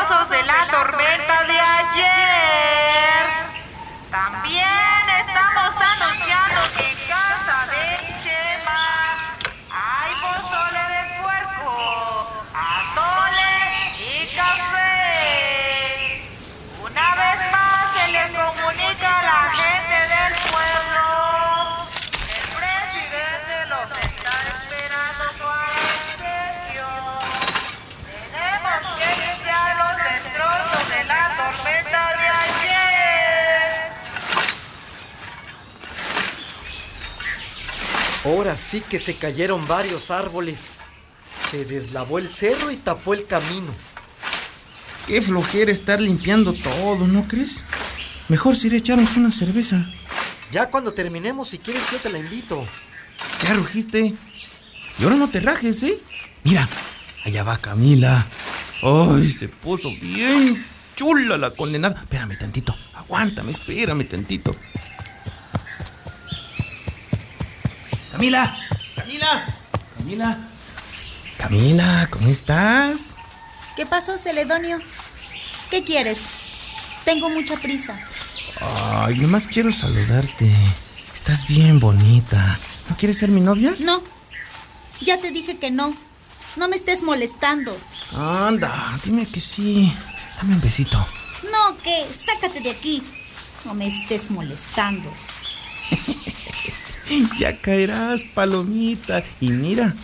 Destrozos de la tormenta Ahora sí que se cayeron varios árboles. Se deslavó el cerro y tapó el camino. Qué flojera estar limpiando todo, ¿no crees? Mejor si echarnos una cerveza. Ya cuando terminemos, si quieres, yo te la invito. Ya rugiste. Y ahora no te rajes, ¿eh? Mira, allá va Camila. Ay, se puso bien chula la condenada. Espérame tantito. Aguántame, espérame tantito. Camila, Camila, Camila. Camila, ¿cómo estás? ¿Qué pasó, Celedonio? ¿Qué quieres? Tengo mucha prisa. Ay, nomás quiero saludarte. Estás bien bonita. ¿No quieres ser mi novia? No. Ya te dije que no. No me estés molestando. Anda, dime que sí. Dame un besito. No, que sácate de aquí. No me estés molestando. Ya caerás, palomita. Y mira,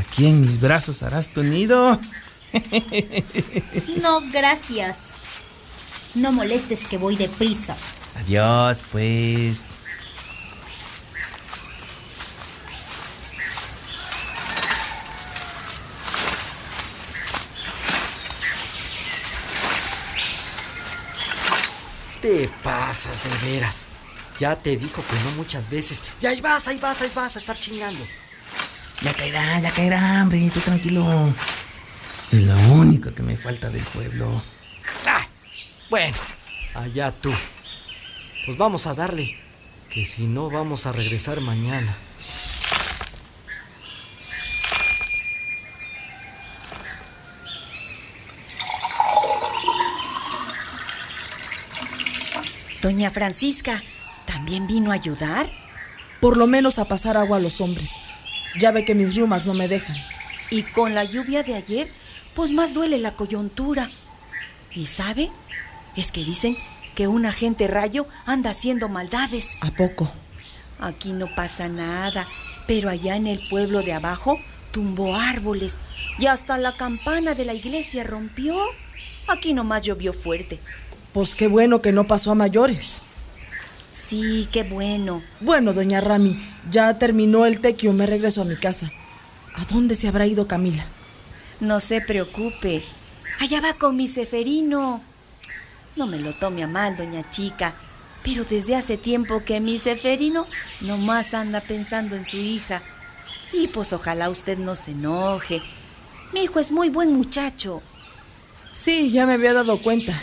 aquí en mis brazos harás tu nido. No, gracias. No molestes que voy deprisa. Adiós, pues. Te pasas de veras. Ya te dijo que no muchas veces. Y ahí vas, ahí vas, ahí vas a estar chingando. Ya caerá, ya caerá, hombre. Tú tranquilo. Es la única que me falta del pueblo. Ah, bueno, allá tú. Pues vamos a darle. Que si no, vamos a regresar mañana. Doña Francisca, ¿también vino a ayudar? Por lo menos a pasar agua a los hombres. Ya ve que mis riumas no me dejan. Y con la lluvia de ayer, pues más duele la coyuntura. ¿Y sabe? Es que dicen que un agente rayo anda haciendo maldades. ¿A poco? Aquí no pasa nada, pero allá en el pueblo de abajo tumbó árboles y hasta la campana de la iglesia rompió. Aquí nomás llovió fuerte. Pues qué bueno que no pasó a mayores. Sí, qué bueno. Bueno, doña Rami, ya terminó el tequio, me regreso a mi casa. ¿A dónde se habrá ido Camila? No se preocupe. Allá va con mi ceferino. No me lo tome a mal, doña chica, pero desde hace tiempo que mi ceferino nomás anda pensando en su hija. Y pues ojalá usted no se enoje. Mi hijo es muy buen muchacho. Sí, ya me había dado cuenta.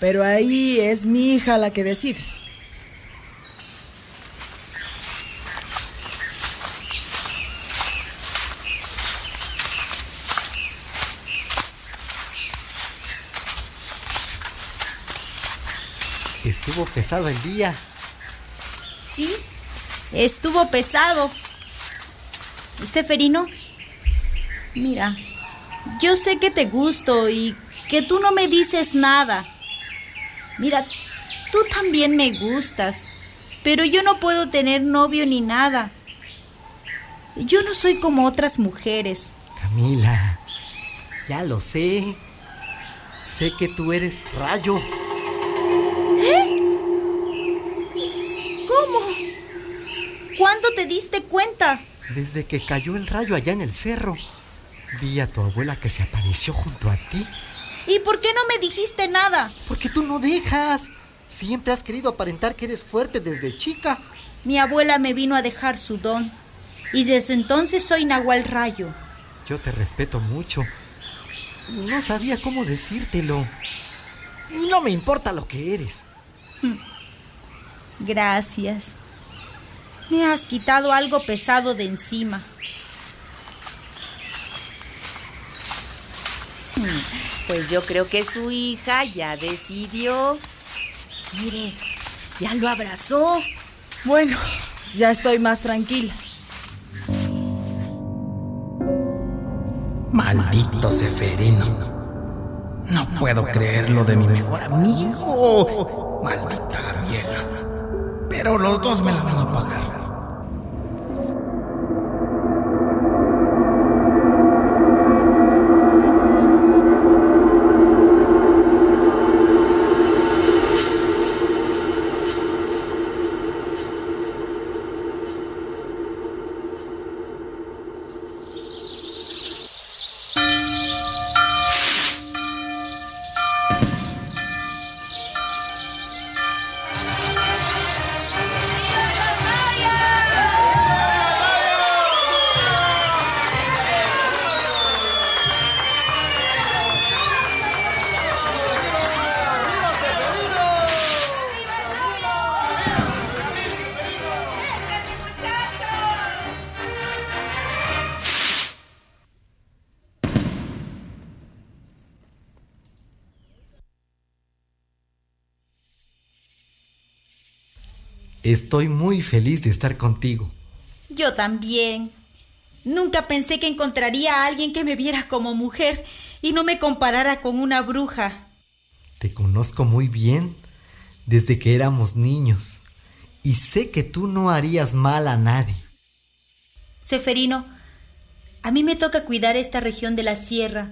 Pero ahí es mi hija la que decide. Estuvo pesado el día. Sí, estuvo pesado. Seferino, mira, yo sé que te gusto y que tú no me dices nada. Mira, tú también me gustas, pero yo no puedo tener novio ni nada. Yo no soy como otras mujeres. Camila, ya lo sé. Sé que tú eres rayo. ¿Eh? ¿Cómo? ¿Cuándo te diste cuenta? Desde que cayó el rayo allá en el cerro, vi a tu abuela que se apareció junto a ti. ¿Y por qué no me dijiste nada? Porque tú no dejas. Siempre has querido aparentar que eres fuerte desde chica. Mi abuela me vino a dejar su don. Y desde entonces soy Nahual Rayo. Yo te respeto mucho. No sabía cómo decírtelo. Y no me importa lo que eres. Gracias. Me has quitado algo pesado de encima. Pues yo creo que su hija ya decidió. Mire, ya lo abrazó. Bueno, ya estoy más tranquila. Maldito Seferino. No puedo creer lo de mi mejor amigo. Maldita vieja. Pero los dos me la van a pagar. Estoy muy feliz de estar contigo. Yo también. Nunca pensé que encontraría a alguien que me viera como mujer y no me comparara con una bruja. Te conozco muy bien desde que éramos niños y sé que tú no harías mal a nadie. Seferino, a mí me toca cuidar esta región de la sierra.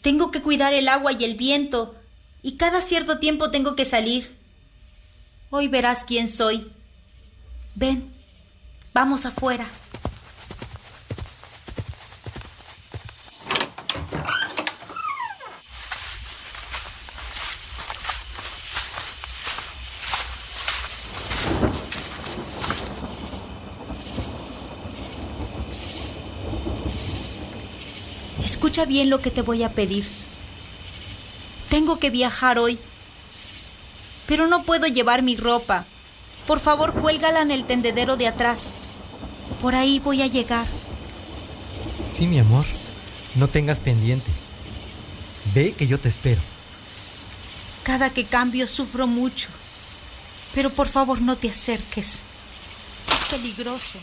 Tengo que cuidar el agua y el viento y cada cierto tiempo tengo que salir. Hoy verás quién soy. Ven, vamos afuera. Escucha bien lo que te voy a pedir. Tengo que viajar hoy, pero no puedo llevar mi ropa. Por favor, cuélgala en el tendedero de atrás. Por ahí voy a llegar. Sí, mi amor, no tengas pendiente. Ve que yo te espero. Cada que cambio sufro mucho. Pero por favor no te acerques. Es peligroso.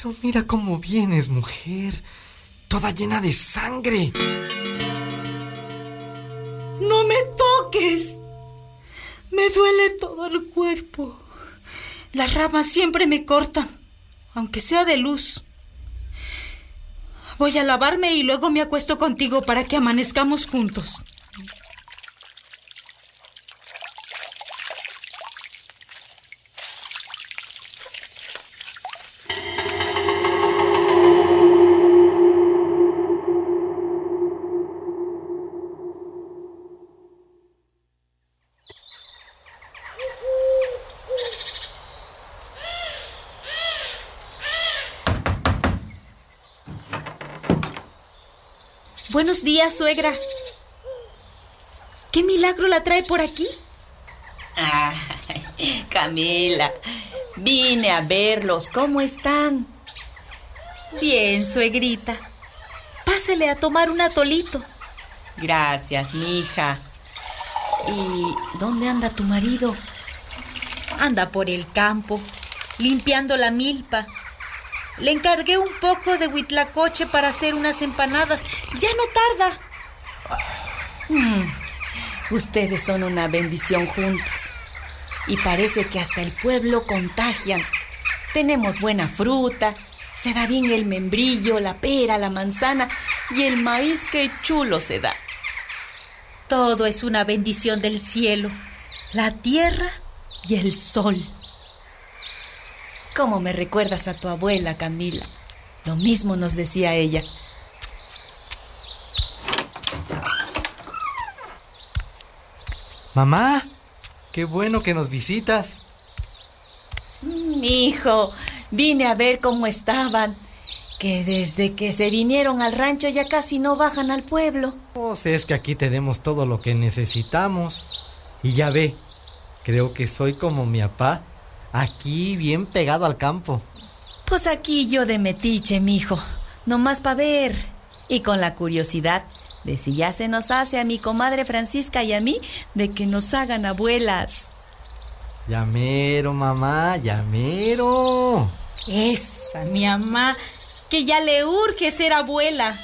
Pero mira cómo vienes, mujer. Toda llena de sangre. No me toques. Me duele todo el cuerpo. Las ramas siempre me cortan, aunque sea de luz. Voy a lavarme y luego me acuesto contigo para que amanezcamos juntos. Buenos días, suegra. ¿Qué milagro la trae por aquí? Ah, Camila. Vine a verlos. ¿Cómo están? Bien, suegrita. Pásele a tomar un atolito. Gracias, mija. ¿Y dónde anda tu marido? Anda por el campo, limpiando la milpa. Le encargué un poco de huitlacoche para hacer unas empanadas. Ya no tarda. Mm, ustedes son una bendición juntos. Y parece que hasta el pueblo contagian. Tenemos buena fruta, se da bien el membrillo, la pera, la manzana y el maíz que chulo se da. Todo es una bendición del cielo, la tierra y el sol. ¿Cómo me recuerdas a tu abuela, Camila? Lo mismo nos decía ella. Mamá, qué bueno que nos visitas. Mm, hijo, vine a ver cómo estaban. Que desde que se vinieron al rancho ya casi no bajan al pueblo. Pues es que aquí tenemos todo lo que necesitamos. Y ya ve, creo que soy como mi papá, aquí bien pegado al campo. Pues aquí yo de metiche, mijo, nomás para ver. Y con la curiosidad de si ya se nos hace a mi comadre Francisca y a mí de que nos hagan abuelas. Llamero, mamá, llamero. Esa, mi mamá, que ya le urge ser abuela.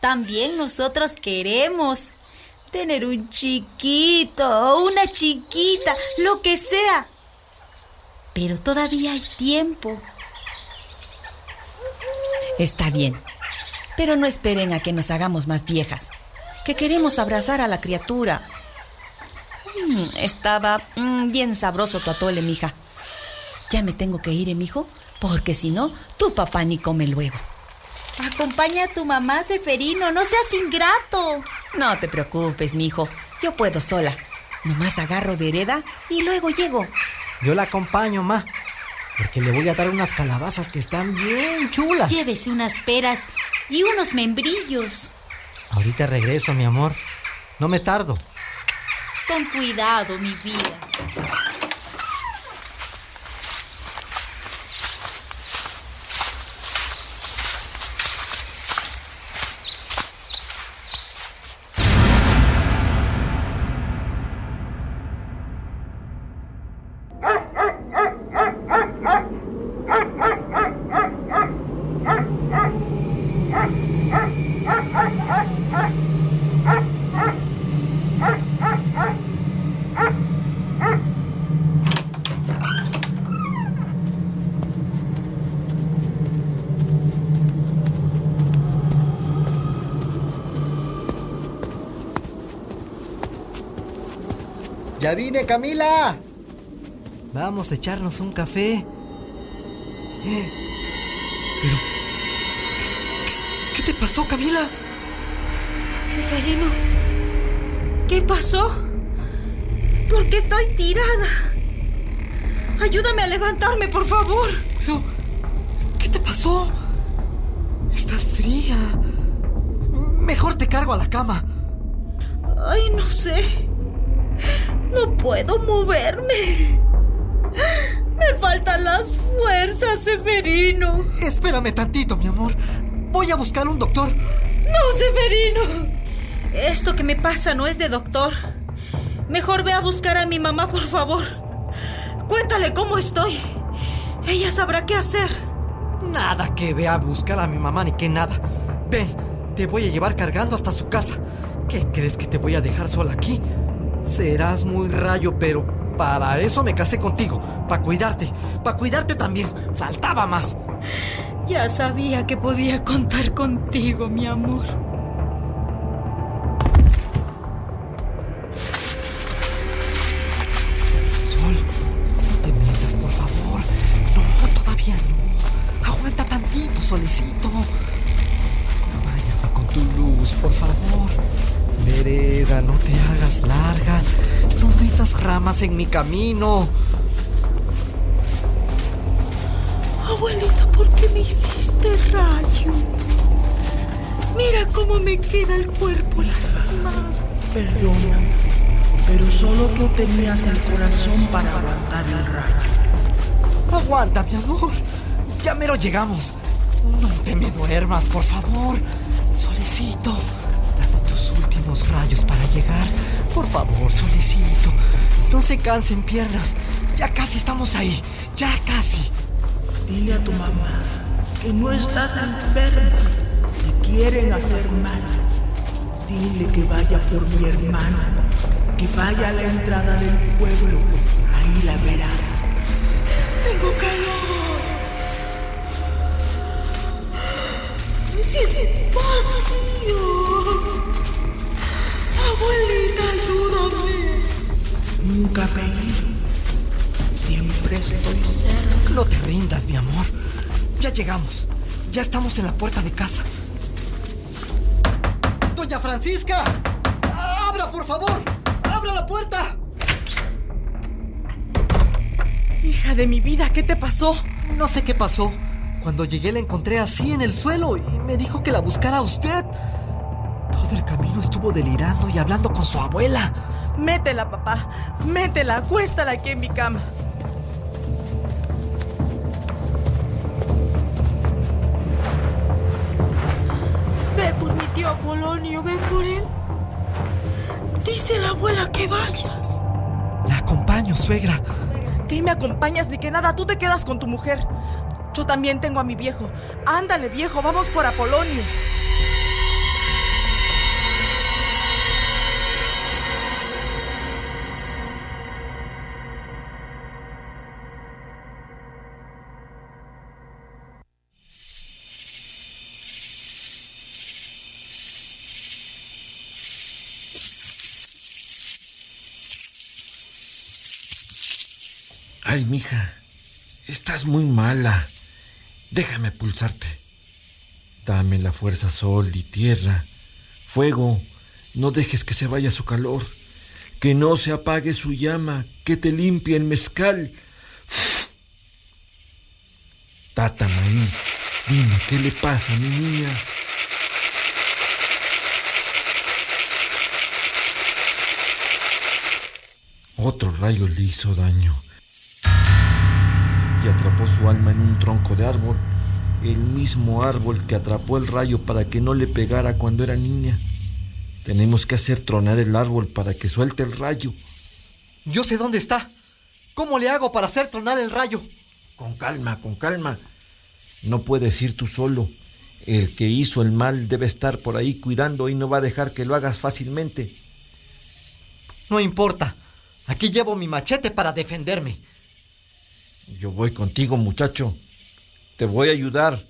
También nosotros queremos tener un chiquito o una chiquita, lo que sea. Pero todavía hay tiempo. Está bien, pero no esperen a que nos hagamos más viejas, que queremos abrazar a la criatura. Mm, estaba mm, bien sabroso tu atole, mija. Ya me tengo que ir, ¿eh, mijo, porque si no, tu papá ni come luego. Acompaña a tu mamá, Seferino, no seas ingrato. No te preocupes, mijo, yo puedo sola. Nomás agarro vereda y luego llego. Yo la acompaño, ma. Porque le voy a dar unas calabazas que están bien chulas. Llévese unas peras y unos membrillos. Ahorita regreso, mi amor. No me tardo. Con cuidado, mi vida. ¡Ya vine, Camila! Vamos a echarnos un café. Pero... ¿Qué, te pasó, Camila? Seferino, ¿qué pasó? ¿Por qué estoy tirada? Ayúdame a levantarme, por favor. Pero... ¿Qué te pasó? Estás fría. Mejor te cargo a la cama. Ay, no sé. No puedo moverme. Me faltan las fuerzas, Seferino. Espérame tantito, mi amor. Voy a buscar un doctor. No, Seferino. Esto que me pasa no es de doctor. Mejor ve a buscar a mi mamá, por favor. Cuéntale cómo estoy. Ella sabrá qué hacer. Nada que vea a buscar a mi mamá ni que nada. Ven, te voy a llevar cargando hasta su casa. ¿Qué crees que te voy a dejar sola aquí? Serás muy rayo, pero para eso me casé contigo. Para cuidarte. Para cuidarte también. Faltaba más. Ya sabía que podía contar contigo, mi amor. Sol, no te metas, por favor. No, todavía no. Aguanta tantito, solecito. Vaya, con tu luz, por favor. Vereda, no te hagas larga. No metas ramas en mi camino. Abuelita, ¿por qué me hiciste rayo? Mira cómo me queda el cuerpo lastimado. Perdóname. Pero solo tú tenías el corazón para aguantar el rayo. Aguanta, mi amor. Ya mero llegamos. No te me duermas, por favor. Solecito, tus últimos rayos para llegar. Por favor, Solecito. No se cansen piernas. Ya casi estamos ahí. Ya casi. Dile a tu mamá que no estás enfermo. Te quieren hacer mal. Dile que vaya por mi hermano. Que vaya a la entrada del pueblo. Ahí la verá. Tengo calor. Me siento vacío. Abuelita, ayúdame. Nunca me he ido. Siempre estoy cerca. No te rindas, mi amor. Ya llegamos. Ya estamos en la puerta de casa. ¡Doña Francisca! ¡Abra, por favor! ¡Abra la puerta! Hija de mi vida, ¿qué te pasó? No sé qué pasó. Cuando llegué la encontré así en el suelo y me dijo que la buscara a usted. Todo el camino estuvo delirando y hablando con su abuela. Métela, papá. Métela. Acuéstala aquí en mi cama. Ve por mi tío Apolonio, ven por él. Dice la abuela que vayas. La acompaño, suegra. ¿Qué me acompañas ni que nada? Tú te quedas con tu mujer. Yo también tengo a mi viejo. Ándale, viejo, vamos por Apolonio. Ay, mija, estás muy mala. Déjame pulsarte. Dame la fuerza sol y tierra. Fuego, no dejes que se vaya su calor. Que no se apague su llama, que te limpie el mezcal. Tata Maíz, dime, ¿qué le pasa a mi niña? Otro rayo le hizo daño y atrapó su alma en un tronco de árbol, el mismo árbol que atrapó el rayo para que no le pegara cuando era niña. Tenemos que hacer tronar el árbol para que suelte el rayo. Yo sé dónde está. ¿Cómo le hago para hacer tronar el rayo? Con calma, con calma. No puedes ir tú solo. El que hizo el mal debe estar por ahí cuidando y no va a dejar que lo hagas fácilmente. No importa. Aquí llevo mi machete para defenderme. Yo voy contigo, muchacho. Te voy a ayudar,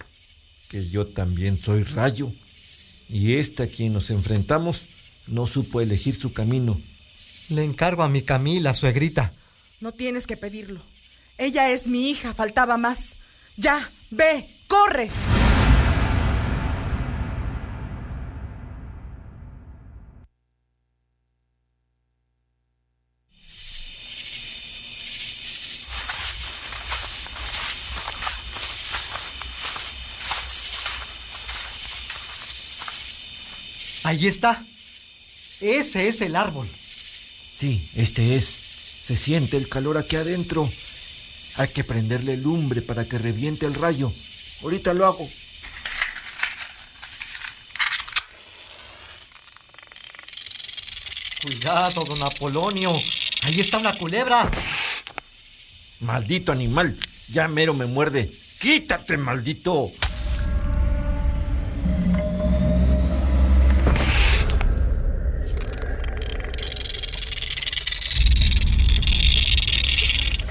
que yo también soy rayo. Y este a quien nos enfrentamos no supo elegir su camino. Le encargo a mi Camila, suegrita. No tienes que pedirlo. Ella es mi hija, faltaba más. Ya, ve, corre. Ahí está. Ese es el árbol. Sí, este es. Se siente el calor aquí adentro. Hay que prenderle lumbre para que reviente el rayo. Ahorita lo hago. Cuidado, don Apolonio. Ahí está una culebra. Maldito animal. Ya mero me muerde. Quítate, maldito.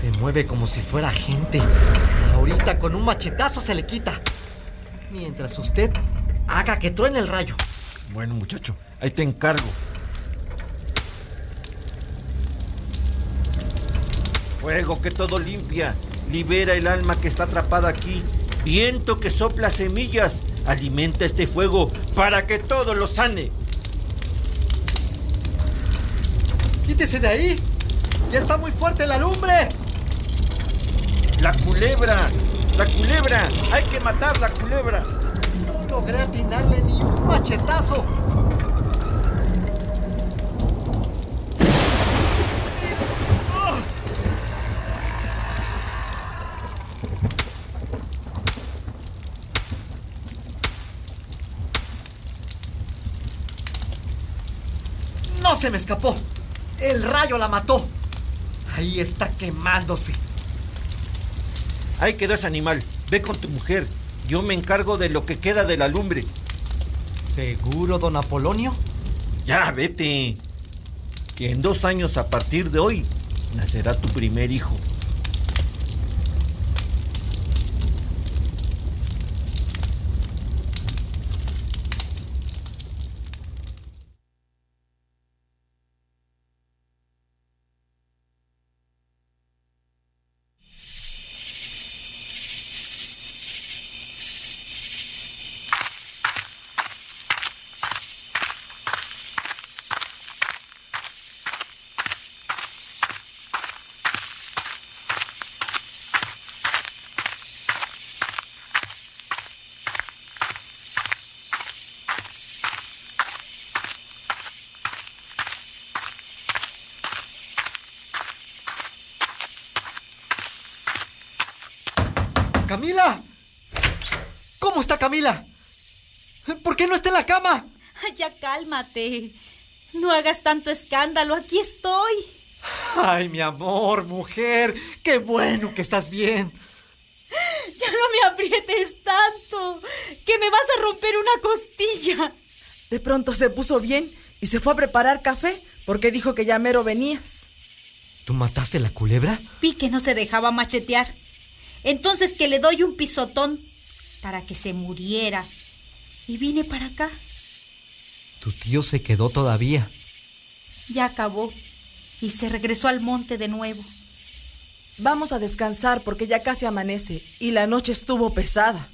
Se mueve como si fuera gente. Ahorita con un machetazo se le quita. Mientras usted haga que truene el rayo. Bueno, muchacho, ahí te encargo. Fuego que todo limpia. Libera el alma que está atrapada aquí. Viento que sopla semillas. Alimenta este fuego para que todo lo sane. ¡Quítese de ahí! ¡Ya está muy fuerte la lumbre! ¡La culebra! ¡La culebra! ¡Hay que matar la culebra! No logré atinarle ni un machetazo. ¡No se me escapó! ¡El rayo la mató! Ahí está quemándose. Ahí quedó ese animal. Ve con tu mujer. Yo me encargo de lo que queda de la lumbre. ¿Seguro, don Apolonio? Ya, vete. Que en dos años a partir de hoy nacerá tu primer hijo. ¡Camila! ¿Cómo está Camila? ¿Por qué no está en la cama? Ya cálmate. No hagas tanto escándalo. Aquí estoy. Ay, mi amor, mujer. Qué bueno que estás bien. Ya no me aprietes tanto. Que me vas a romper una costilla. De pronto se puso bien y se fue a preparar café porque dijo que ya mero venías. ¿Tú mataste la culebra? Vi que no se dejaba machetear. Entonces que le doy un pisotón para que se muriera. Y vine para acá. Tu tío se quedó todavía. Ya acabó. Y se regresó al monte de nuevo. Vamos a descansar porque ya casi amanece y la noche estuvo pesada.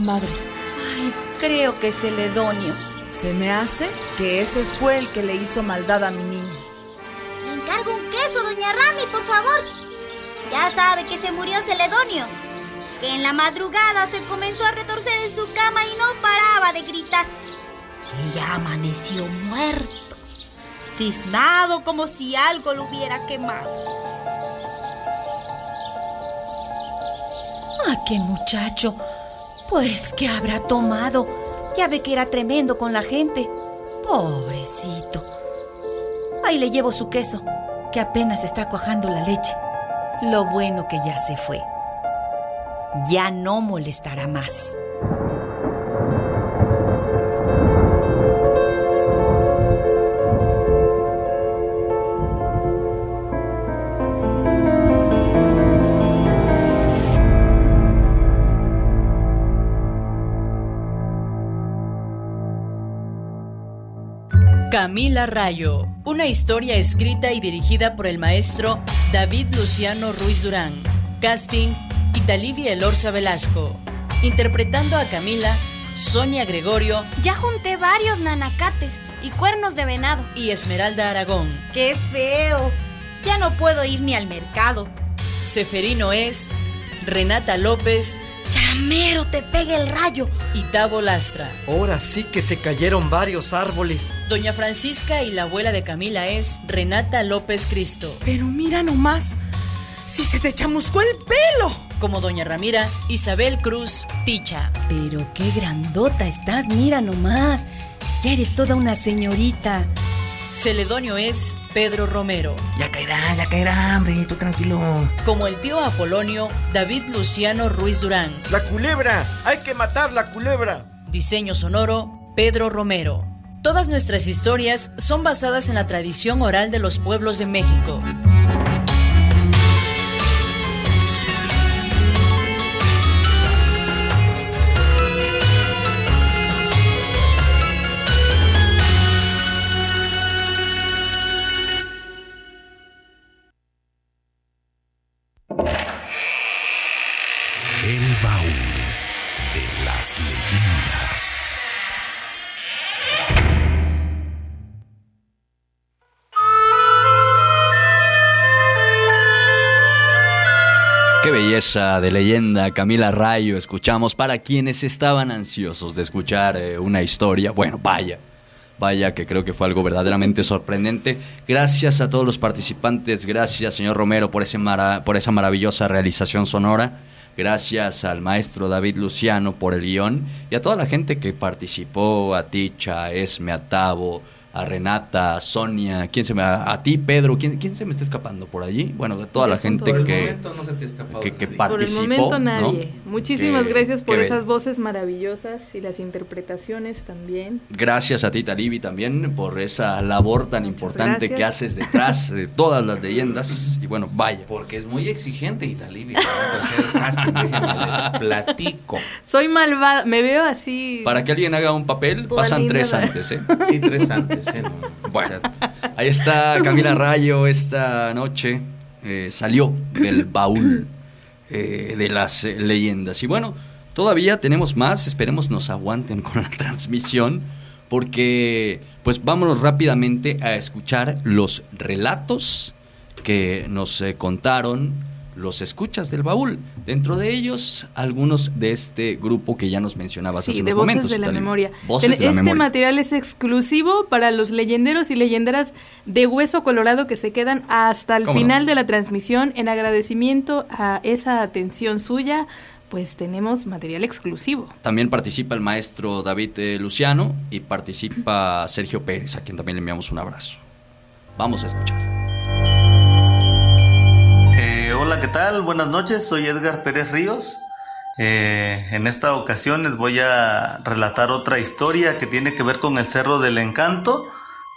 Comadre? Ay, creo que es Celedonio. Se me hace que ese fue el que le hizo maldad a mi niña. Le encargo un queso, doña Rami, por favor. Ya sabe que se murió Celedonio. Que en la madrugada se comenzó a retorcer en su cama y no paraba de gritar. Y ya amaneció muerto. Tiznado como si algo lo hubiera quemado. Ah, qué muchacho. Pues, ¿qué habrá tomado? Ya ve que era tremendo con la gente. Pobrecito. Ahí le llevo su queso, que apenas está cuajando la leche. Lo bueno que ya se fue. Ya no molestará más. Camila Rayo, una historia escrita y dirigida por el maestro David Luciano Ruiz Durán. Casting, Italivia Elorza Velasco. Interpretando a Camila, Sonia Gregorio. Ya junté varios nanacates y cuernos de venado. Y Esmeralda Aragón. ¡Qué feo! Ya no puedo ir ni al mercado. Seferino es Renata López. Chamero, te pegue el rayo. Y Tavo Lastra. Ahora sí que se cayeron varios árboles. Doña Francisca y la abuela de Camila es Renata López Cristo. Pero mira nomás, si se te chamuscó el pelo. Como Doña Ramira, Isabel Cruz Ticha. Pero qué grandota estás, mira nomás. Ya eres toda una señorita. Celedonio es Pedro Romero. Ya caerá, ya caerá, hombre, tú tranquilo. Como el tío Apolonio, David Luciano Ruiz Durán. ¡La culebra! ¡Hay que matar la culebra! Diseño sonoro, Pedro Romero. Todas nuestras historias son basadas en la tradición oral de los pueblos de México. De leyenda, Camila Rayo, escuchamos para quienes estaban ansiosos de escuchar eh, una historia. Bueno, vaya, vaya que creo que fue algo verdaderamente sorprendente. Gracias a todos los participantes, gracias señor Romero por, ese por esa maravillosa realización sonora. Gracias al maestro David Luciano por el guion y a toda la gente que participó, a Ticha, Esme, a Tavo, a Renata, a Sonia, ¿quién se me, a, a ti Pedro, ¿quién, ¿quién se me está escapando por allí? Bueno, a toda la gente Por que, no se te que, que nadie. Por el participó. momento ¿no? nadie. Muchísimas Que- gracias por esas voces maravillosas y las interpretaciones también. Gracias a ti, Talibi, también por esa labor tan importante que haces detrás de todas las leyendas. Y bueno, vaya. Porque es muy exigente Italibi para hacer casting, déjenme les platico. Soy malvada, me veo así. Para que alguien haga un papel, pasan tres antes, ¿eh? Sí, tres antes, Bueno, ahí está Camila Rayo esta noche. eh, salió del baúl eh, de las eh, leyendas. Y bueno, todavía tenemos más. Esperemos nos aguanten con la transmisión. Porque, pues vámonos rápidamente a escuchar los relatos que nos contaron los escuchas del baúl. Dentro de ellos, algunos de este grupo que ya nos mencionabas Sí, hace de unos voces momentos. de la memoria. Voces Ten- de la este memoria. material es exclusivo para los leyenderos y leyenderas de Hueso Colorado que se quedan hasta el final de la transmisión en agradecimiento a esa atención suya. Pues tenemos material exclusivo. También participa el maestro David eh, Luciano y participa Sergio Pérez, a quien también le enviamos un abrazo. Vamos a escuchar. Hola, ¿qué tal? Buenas noches, soy Edgar Pérez Ríos. Eh, en esta ocasión les voy a relatar otra historia que tiene que ver con el Cerro del Encanto,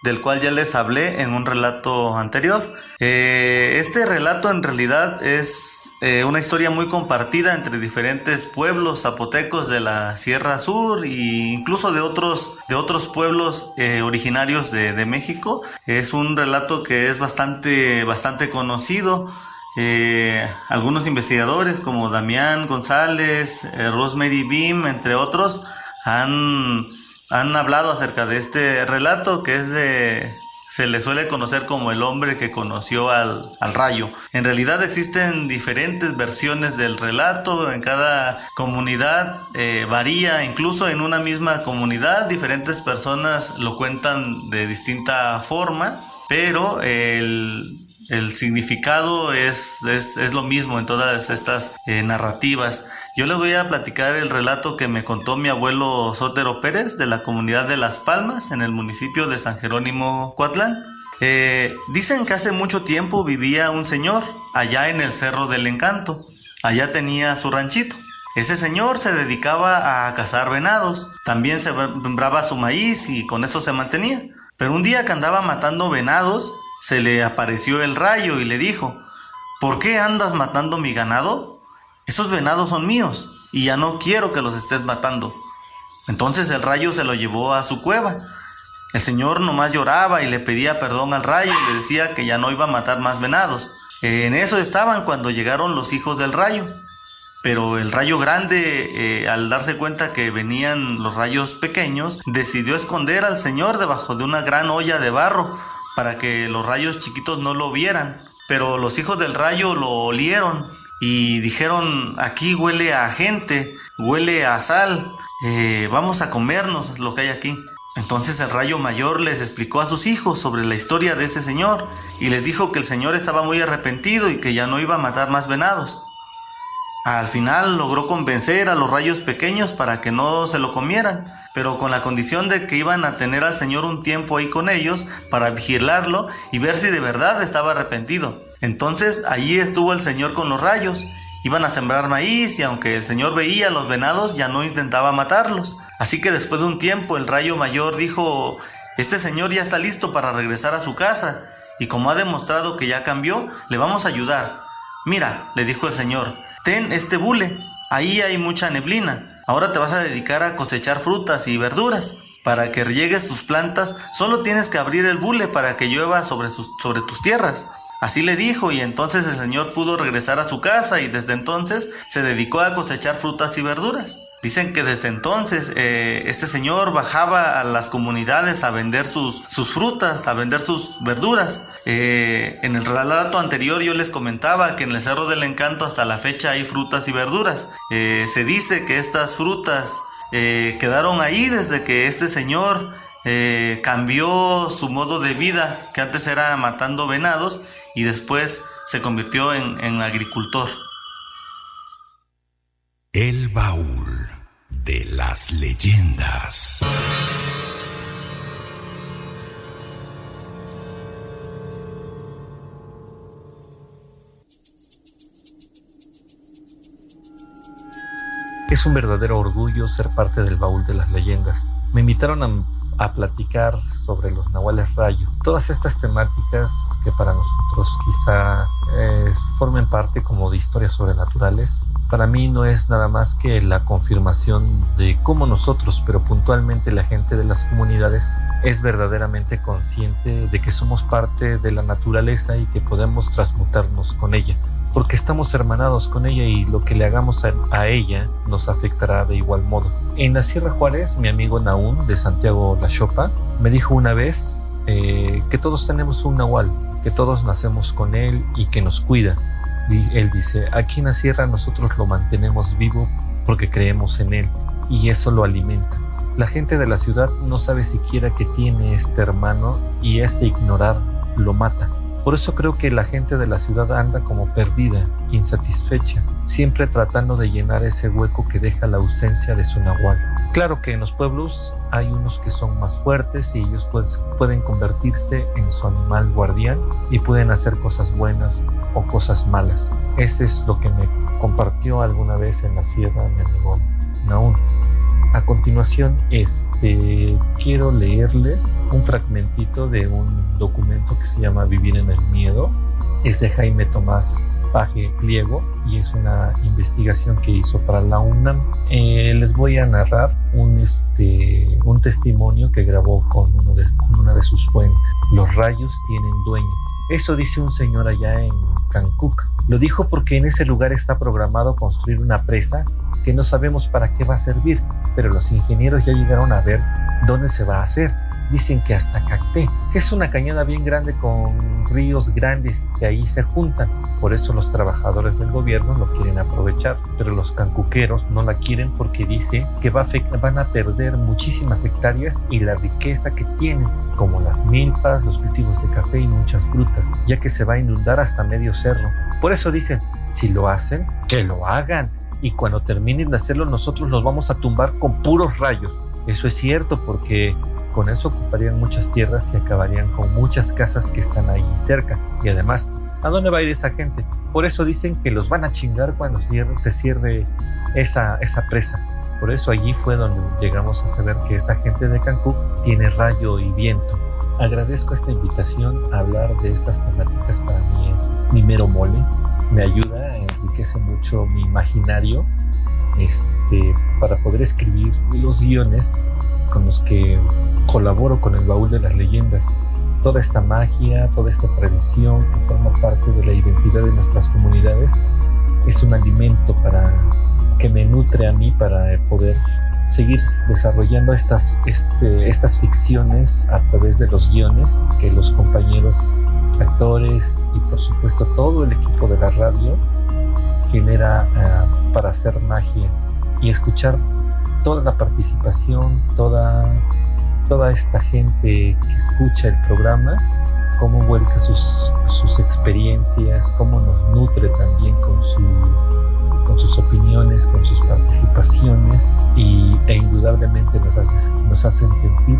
del cual ya les hablé en un relato anterior. Eh, este relato en realidad es eh, una historia muy compartida entre diferentes pueblos zapotecos de la Sierra Sur e incluso de otros, de otros pueblos originarios de, de México. Es un relato que es bastante, bastante conocido. Eh, algunos investigadores como Damián González, eh, Rosemary Beam, entre otros, han, han hablado acerca de este relato que es de... Se le suele conocer como el hombre que conoció al, al rayo. En realidad existen diferentes versiones del relato. En cada comunidad eh, varía, incluso en una misma comunidad, diferentes personas lo cuentan de distinta forma, pero el, el significado es, es, es, lo mismo en todas estas eh, narrativas. Yo les voy a platicar el relato que me contó mi abuelo Sotero Pérez de la comunidad de Las Palmas en el municipio de San Jerónimo Coatlán. Eh, dicen que hace mucho tiempo vivía un señor allá en el Cerro del Encanto. Allá tenía su ranchito. Ese señor se dedicaba a cazar venados. También se sembraba su maíz y con eso se mantenía. Pero un día que andaba matando venados, se le apareció el rayo y le dijo, ¿por qué andas matando mi ganado? Esos venados son míos y ya no quiero que los estés matando. Entonces el rayo se lo llevó a su cueva. El señor nomás lloraba y le pedía perdón al rayo y le decía que ya no iba a matar más venados. En eso estaban cuando llegaron los hijos del rayo. Pero el rayo grande, eh, al darse cuenta que venían los rayos pequeños, decidió esconder al señor debajo de una gran olla de barro para que los rayos chiquitos no lo vieran. Pero los hijos del rayo lo olieron y dijeron, aquí huele a gente, huele a sal, eh, vamos a comernos lo que hay aquí. Entonces el rayo mayor les explicó a sus hijos sobre la historia de ese señor y les dijo que el señor estaba muy arrepentido y que ya no iba a matar más venados. Al final logró convencer a los rayos pequeños para que no se lo comieran, pero con la condición de que iban a tener al Señor un tiempo ahí con ellos para vigilarlo y ver si de verdad estaba arrepentido. Entonces allí estuvo el Señor con los rayos. Iban a sembrar maíz y aunque el Señor veía a los venados ya no intentaba matarlos. Así que después de un tiempo el rayo mayor dijo, este Señor ya está listo para regresar a su casa y como ha demostrado que ya cambió, le vamos a ayudar. Mira, le dijo el Señor, ten este bule, ahí hay mucha neblina. Ahora te vas a dedicar a cosechar frutas y verduras. Para que riegues tus plantas, solo tienes que abrir el bule para que llueva sobre, sobre tus tierras. Así le dijo y entonces el señor pudo regresar a su casa y desde entonces se dedicó a cosechar frutas y verduras. Dicen que desde entonces eh, este señor bajaba a las comunidades a vender sus, sus frutas, a vender sus verduras. Eh, en el relato anterior yo les comentaba que en el Cerro del Encanto hasta la fecha hay frutas y verduras. Eh, se dice que estas frutas quedaron ahí desde que este señor cambió su modo de vida, que antes era matando venados, y después se convirtió en, en agricultor. El baúl de las leyendas. Es un verdadero orgullo ser parte del baúl de las leyendas. Me invitaron a, platicar sobre los nahuales rayo. Todas estas temáticas que para nosotros quizá eh, formen parte como de historias sobrenaturales, para mí no es nada más que la confirmación de cómo nosotros, pero puntualmente la gente de las comunidades, es verdaderamente consciente de que somos parte de la naturaleza y que podemos transmutarnos con ella, porque estamos hermanados con ella y lo que le hagamos a, ella nos afectará de igual modo. En la Sierra Juárez, mi amigo Naún de Santiago La Chopa me dijo una vez eh, que todos tenemos un nahual, que todos nacemos con él y que nos cuida él dice, aquí en la sierra nosotros lo mantenemos vivo porque creemos en él y eso lo alimenta. La gente de la ciudad no sabe siquiera que tiene este hermano y ese ignorar lo mata. Por eso creo que la gente de la ciudad anda como perdida, insatisfecha, siempre tratando de llenar ese hueco que deja la ausencia de su nahual. Claro que en los pueblos hay unos que son más fuertes y ellos pues, pueden convertirse en su animal guardián y pueden hacer cosas buenas o cosas malas. Ese es lo que me compartió alguna vez en la sierra mi amigo. A continuación, este, quiero leerles un fragmentito de un documento que se llama Vivir en el Miedo. Es de Jaime Tomás Paje Pliego y es una investigación que hizo para la UNAM. Eh, les voy a narrar un, este, un testimonio que grabó con, uno de, con una de sus fuentes. Los rayos tienen dueño. Eso dice un señor allá en Cancún. Lo dijo porque en ese lugar está programado construir una presa que no sabemos para qué va a servir, pero los ingenieros ya llegaron a ver dónde se va a hacer. Dicen que hasta Cacté, que es una cañada bien grande con ríos grandes que ahí se juntan. Por eso los trabajadores del gobierno lo quieren aprovechar, pero los cancuqueros no la quieren porque dice que va a van a perder muchísimas hectáreas y la riqueza que tienen, como las milpas, los cultivos de café y muchas frutas, ya que se va a inundar hasta medio cerro. Por eso dicen, si lo hacen, que lo hagan y cuando terminen de hacerlo nosotros los vamos a tumbar con puros rayos. Eso es cierto porque con eso ocuparían muchas tierras y acabarían con muchas casas que están ahí cerca. Y además, ¿a dónde va a ir esa gente? Por eso dicen que los van a chingar cuando se cierre esa, esa presa. Por eso allí fue donde llegamos a saber que esa gente de Cancún tiene rayo y viento. Agradezco esta invitación a hablar de estas temáticas. Para mí es mi mero mole. Me ayuda enriquece mucho mi imaginario este, para poder escribir los guiones con los que colaboro con el baúl de las leyendas. Toda esta magia, toda esta tradición que forma parte de la identidad de nuestras comunidades es un alimento para que me nutre a mí para poder seguir desarrollando estas, este, estas ficciones a través de los guiones que los compañeros actores y por supuesto todo el equipo de la radio genera eh, para hacer magia y escuchar toda la participación, toda, toda esta gente que escucha el programa, cómo vuelca sus, sus experiencias, cómo nos nutre también con, su, con sus opiniones, con sus participaciones y, e indudablemente nos, hace, nos hacen sentir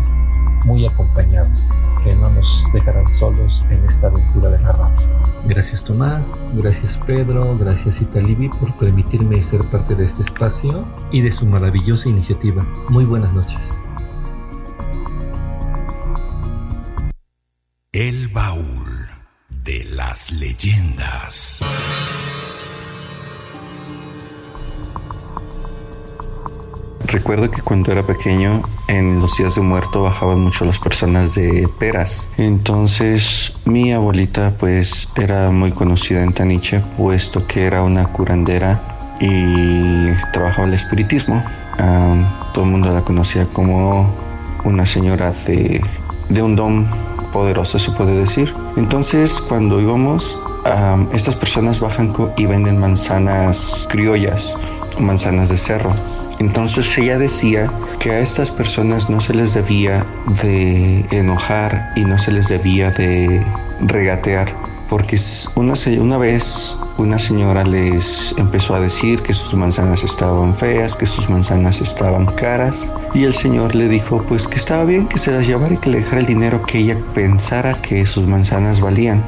muy acompañados, que no nos dejarán solos en esta aventura de la radio. Gracias Tomás, gracias Pedro, gracias Italibi por permitirme ser parte de este espacio y de su maravillosa iniciativa. Muy buenas noches. El baúl de las leyendas. Recuerdo que cuando era pequeño, en los días de muerto bajaban mucho las personas de peras. Entonces mi abuelita pues era muy conocida en Taniche, puesto que era una curandera y trabajaba el espiritismo. todo el mundo la conocía como una señora de, de un don poderoso, se puede decir. Entonces, cuando íbamos, estas personas bajan y venden manzanas criollas, manzanas de cerro. Entonces ella decía que a estas personas no se les debía de enojar y no se les debía de regatear, porque una, una vez una señora les empezó a decir que sus manzanas estaban feas, que sus manzanas estaban caras, y el señor le dijo pues que estaba bien que se las llevara y que le dejara el dinero que ella pensara que sus manzanas valían,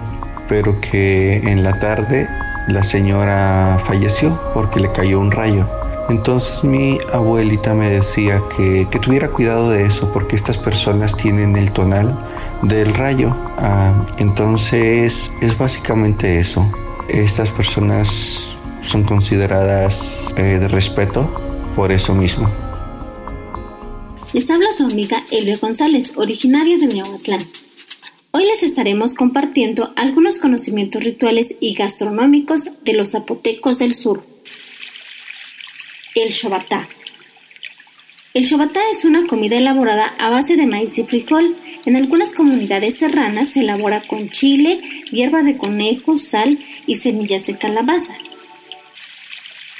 pero que en la tarde la señora falleció porque le cayó un rayo. Entonces mi abuelita me decía que, que tuviera cuidado de eso porque estas personas tienen el tonal del rayo. Ah, entonces es básicamente eso. Estas personas son consideradas eh, de respeto por eso mismo. Les habla su amiga Elvia González, originaria de Miahuatlán. Hoy les estaremos compartiendo algunos conocimientos rituales y gastronómicos de los zapotecos del sur. El shobatá. El shobatá es una comida elaborada a base de maíz y frijol. En algunas comunidades serranas se elabora con chile, hierba de conejo, sal y semillas de calabaza.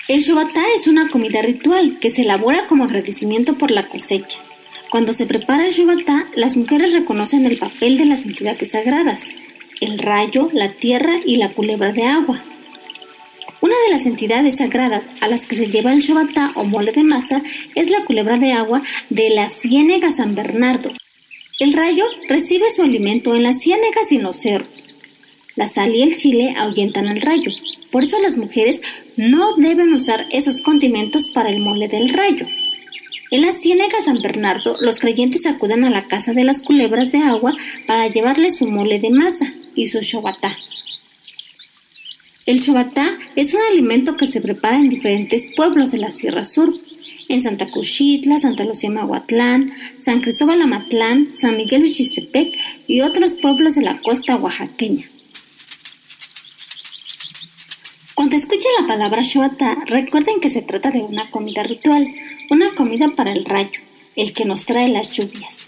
El shobatá es una comida ritual que se elabora como agradecimiento por la cosecha. Cuando se prepara el shobatá, las mujeres reconocen el papel de las entidades sagradas, el rayo, la tierra y la culebra de agua. Una de las entidades sagradas a las que se lleva el shobatá o mole de masa es la culebra de agua de la ciénega San Bernardo. El rayo recibe su alimento en las ciénegas y en los cerros. La sal y el chile ahuyentan al rayo. Por eso las mujeres no deben usar esos condimentos para el mole del rayo. En la ciénega San Bernardo, los creyentes acuden a la casa de las culebras de agua para llevarles su mole de masa y su shobatá. El chobatá es un alimento que se prepara en diferentes pueblos de la Sierra Sur, en Santa Cuchitla, Santa Lucía Mahuatlán, San Cristóbal Amatlán, San Miguel de Chistepec y otros pueblos de la costa oaxaqueña. Cuando escuchen la palabra chobatá, recuerden que se trata de una comida ritual, una comida para el rayo, el que nos trae las lluvias.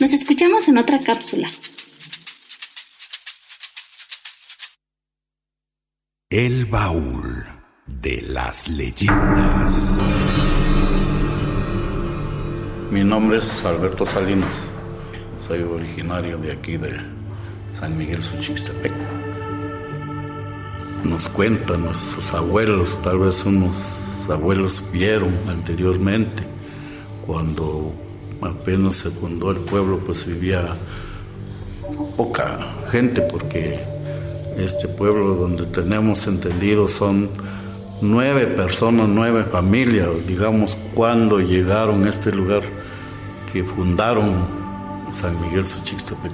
Nos escuchamos en otra cápsula. El baúl de las leyendas. Mi nombre es Alberto Salinas. Soy originario de aquí de San Miguel Suchixtepec. Nos cuentan nuestros abuelos, tal vez unos abuelos vieron anteriormente, cuando apenas se fundó el pueblo, pues vivía poca gente porque este pueblo donde tenemos entendido son nueve personas, nueve familias, digamos, cuando llegaron a este lugar que fundaron San Miguel Xochixtepec.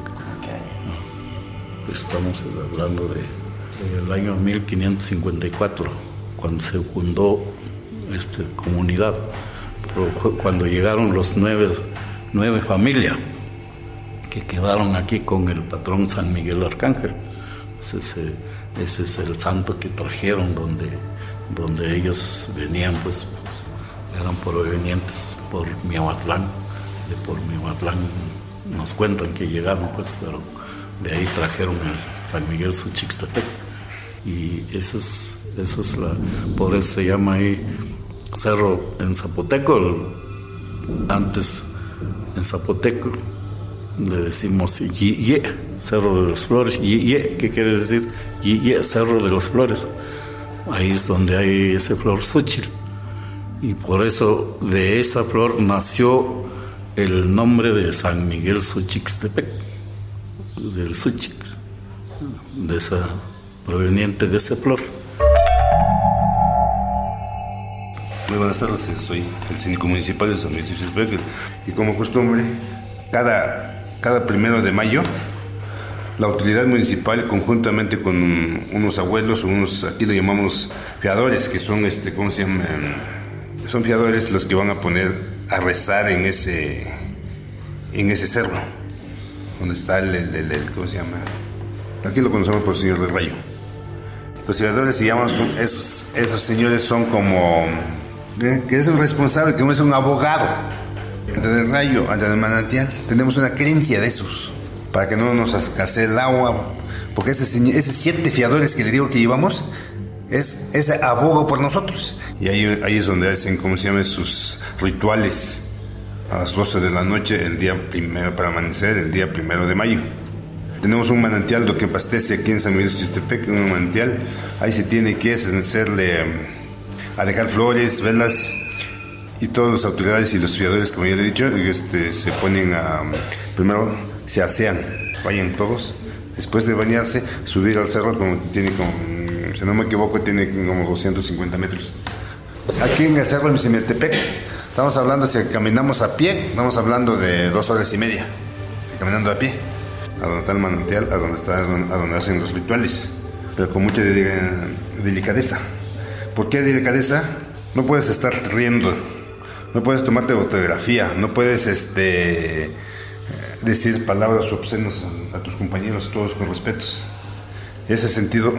Pues estamos hablando del año 1554, cuando se fundó esta comunidad. cuando llegaron los nueve, nueve familias que quedaron aquí con el patrón San Miguel Arcángel. Ese, es el santo que trajeron donde, donde ellos venían, pues, pues eran provenientes por Miahuatlán, de por Miahuatlán nos cuentan que llegaron, pues, pero de ahí trajeron el San Miguel Suchixtepec. Y eso es, eso es la, por eso se llama ahí cerro en zapoteco, antes en zapoteco le decimos Yiye, Cerro de las Flores. Yiye, ¿qué quiere decir? Yiye, Cerro de las Flores. Ahí es donde hay ese flor suchil. Y por eso de esa flor nació el nombre de San Miguel Suchixtepec, del Suchix, de esa, proveniente de esa flor. Muy buenas tardes, soy el síndico municipal de San Miguel Suchixtepec y como costumbre, cada cada primero de mayo, la autoridad municipal conjuntamente con unos abuelos, unos, aquí lo llamamos fiadores, que son, este, ¿cómo se llama? Son fiadores los que van a poner a rezar en ese, en ese cerro, donde está el, el, ¿cómo se llama? Aquí lo conocemos por el Señor del Rayo. Los fiadores, digamos, esos, esos señores son como que es un responsable, que es un abogado del rayo, del manantial. Tenemos una creencia de esos, para que no nos escasee el agua, porque esos siete fiadores que le digo que llevamos, es, ese abogo por nosotros. Y ahí, ahí es donde hacen, como se llama, sus rituales a las 12 de la noche, el día primero para amanecer, el día primero de mayo. Tenemos un manantial lo que pastece aquí en San Miguel Chistepec, un manantial. Ahí se tiene que hacerle a dejar flores, velas y todas las autoridades y los fiadores, como ya le he dicho, este, se ponen a primero se asean, vayan todos, después de bañarse, subir al cerro como tiene como, si no me equivoco, tiene como 250 metros. Aquí en el cerro de Misemetepec, estamos hablando, si caminamos a pie, estamos hablando de dos horas y media, caminando a pie, a donde está el manantial, a donde, está, a donde hacen los rituales, pero con mucha delicadeza. ¿Por qué delicadeza? No puedes estar riendo, no puedes tomarte fotografía, no puedes este, decir palabras obscenas a, tus compañeros, todos con respetos. Ese sentido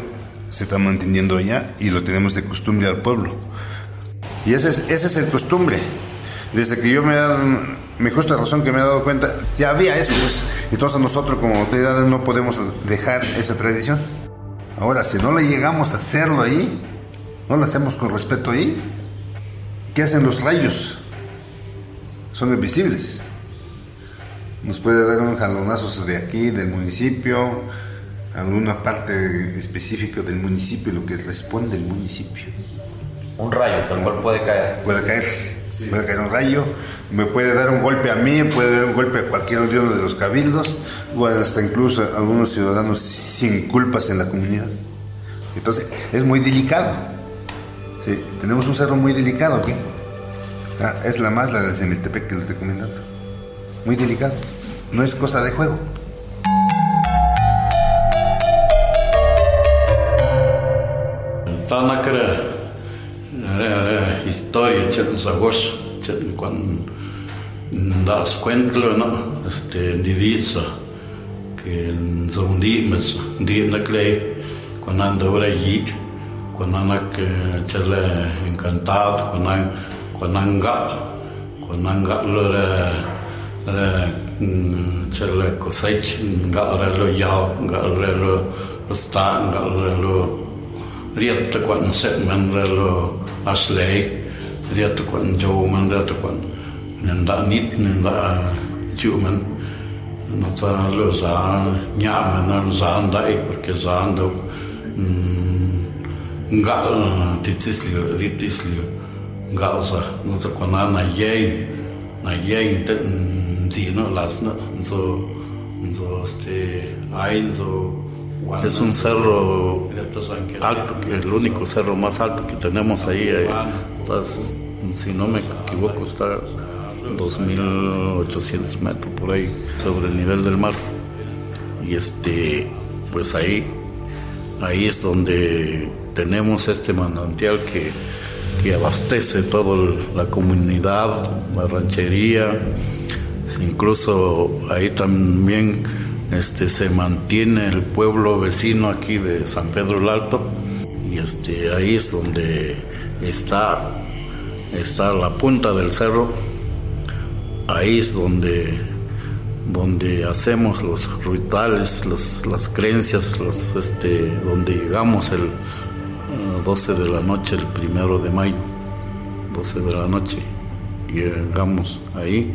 se está manteniendo ya y lo tenemos de costumbre al pueblo. Y ese es, ese es el costumbre. Desde que yo me he dado, mi justa razón que me he dado cuenta, ya había eso. Pues. Entonces nosotros como autoridades no podemos dejar esa tradición. Ahora, si no le llegamos a hacerlo ahí, ¿No lo hacemos con respeto ahí? ¿Qué hacen los rayos? Son invisibles. Nos puede dar unos jalonazos de aquí, del municipio, alguna parte específica del municipio, lo que responde el municipio. Un rayo, tal cual puede caer. Puede caer. Puede caer un rayo, me puede dar un golpe a mí, puede dar un golpe a cualquier de los cabildos, o hasta incluso a algunos ciudadanos sin culpas en la comunidad. Entonces, es muy delicado. Sí, tenemos un cerro muy delicado aquí. Ah, es la más la del Semiltepec que le estoy comentando. Muy delicado. No es cosa de juego. Tanakara, historia, chen sagos, chen cuando das cuenta, no, este, divisa, que en zondimes, di na clay, cuando anda ahora allí, kunanak chale encantado của năng gạo của năng gạo lơ là là chờ là ừ, của sách gạo là lơ giàu gạo là lơ sta gạo là lơ riết cho quận sẽ mình là lơ asley riết cho quận châu mình, riết cho quận nên đã nít, nên đã chịu mình. Nó ta lơ giá, nhà mình nó giá đại bởi cái giá đâu. Gạo thì tisliu thì tisliu no sa kona na yei na yei te zino las no so so este hay es un cerro alto, que el único cerro más alto que tenemos ahí. Estás, si no me equivoco, está 2.800 metros por ahí sobre el nivel del mar. Y este, pues ahí, ahí es donde tenemos este manantial que, que abastece toda la comunidad, la ranchería, incluso ahí también este, se mantiene el pueblo vecino aquí de San Pedro el Alto y este, ahí es donde está, está la punta del cerro, ahí es donde, donde hacemos los rituales, las creencias, los, este, donde llegamos el, 12 de la noche, el primero de mayo, 12 de la noche, llegamos ahí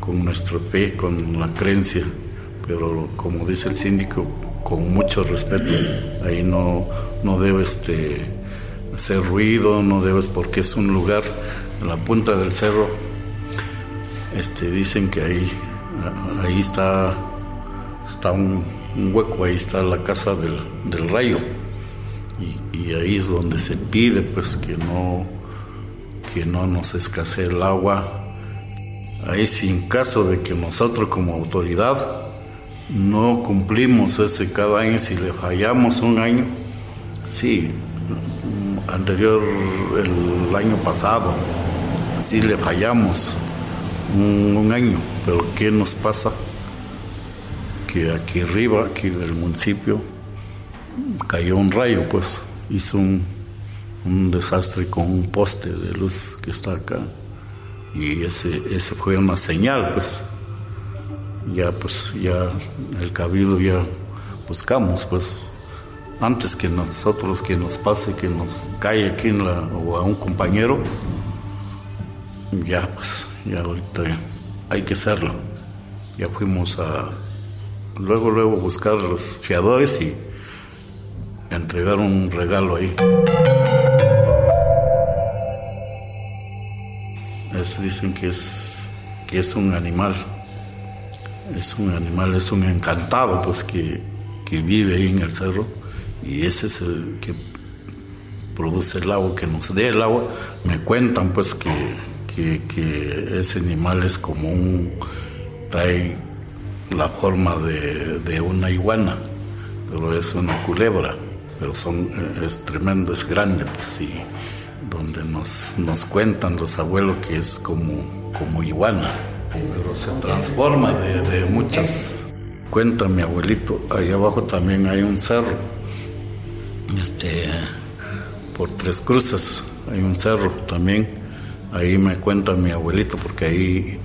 con nuestro fe, con la creencia, pero como dice el síndico, con mucho respeto, ahí no, no debe este, hacer ruido, no debes porque es un lugar en la punta del cerro, este, dicen que ahí, ahí está, está un, hueco, ahí está la casa del, del rayo y, ahí es donde se pide pues que no que no nos escasee el agua. Ahí sin caso de que nosotros como autoridad no cumplimos ese cada año si le fallamos un año sí anterior el año pasado sí le fallamos un, un año pero qué nos pasa que aquí arriba aquí del municipio cayó un rayo, pues hizo un, desastre con un poste de luz que está acá. Y ese, fue una señal, pues. Ya, pues, ya el cabildo ya buscamos, pues, antes que nosotros que nos pase, que nos cae aquí la, o a un compañero, ya, pues, ya ahorita hay que hacerlo. Ya fuimos a, luego, luego buscar a los fiadores y entregar un regalo ahí. Es, dicen que es, que es un animal, es un animal, es un encantado, pues que, que vive ahí en el cerro y ese es el que produce el agua, que nos dé el agua. Me cuentan pues que, que, que ese animal es como un, trae la forma de, de una iguana, pero es una culebra, pero son, es tremendo, es grande, pues, y donde nos, nos cuentan los abuelos que es como, como iguana, pero se transforma de, de muchas. Cuenta mi abuelito, ahí abajo también hay un cerro, este, por tres cruces hay un cerro también, ahí me cuenta mi abuelito porque ahí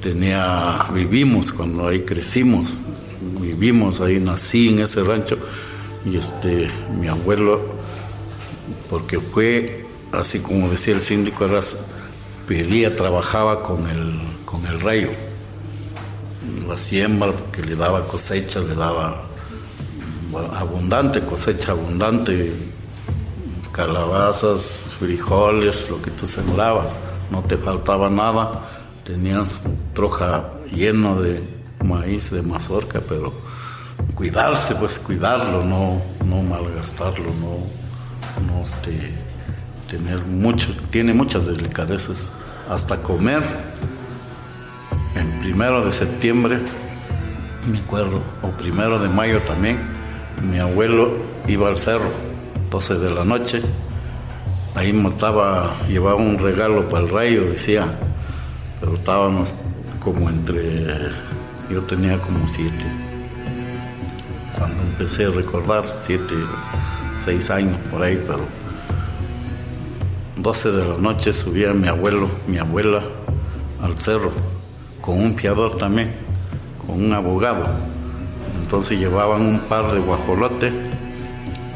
tenía, vivimos cuando ahí crecimos, vivimos ahí, nací en ese rancho y este, mi abuelo, porque fue así como decía el síndico Arras, pedía, trabajaba con el, con el rayo, la siembra, porque le daba cosecha, le daba abundante, cosecha abundante, calabazas, frijoles, lo que tú sembrabas, no te faltaba nada, tenías troja lleno de maíz, de mazorca, pero cuidarse, pues cuidarlo, no, no malgastarlo, no, no este, tener mucho, tiene muchas delicadezas, hasta comer. En primero de septiembre, me acuerdo, o primero de mayo también, mi abuelo iba al cerro, 12 de la noche, ahí mataba, llevaba un regalo para el rayo, decía, pero estábamos como entre, yo tenía como siete, cuando empecé a recordar, siete, seis años por ahí, pero 12 de la noche subía mi abuelo, mi abuela al cerro, con un fiador también, con un abogado. Entonces llevaban un par de guajolotes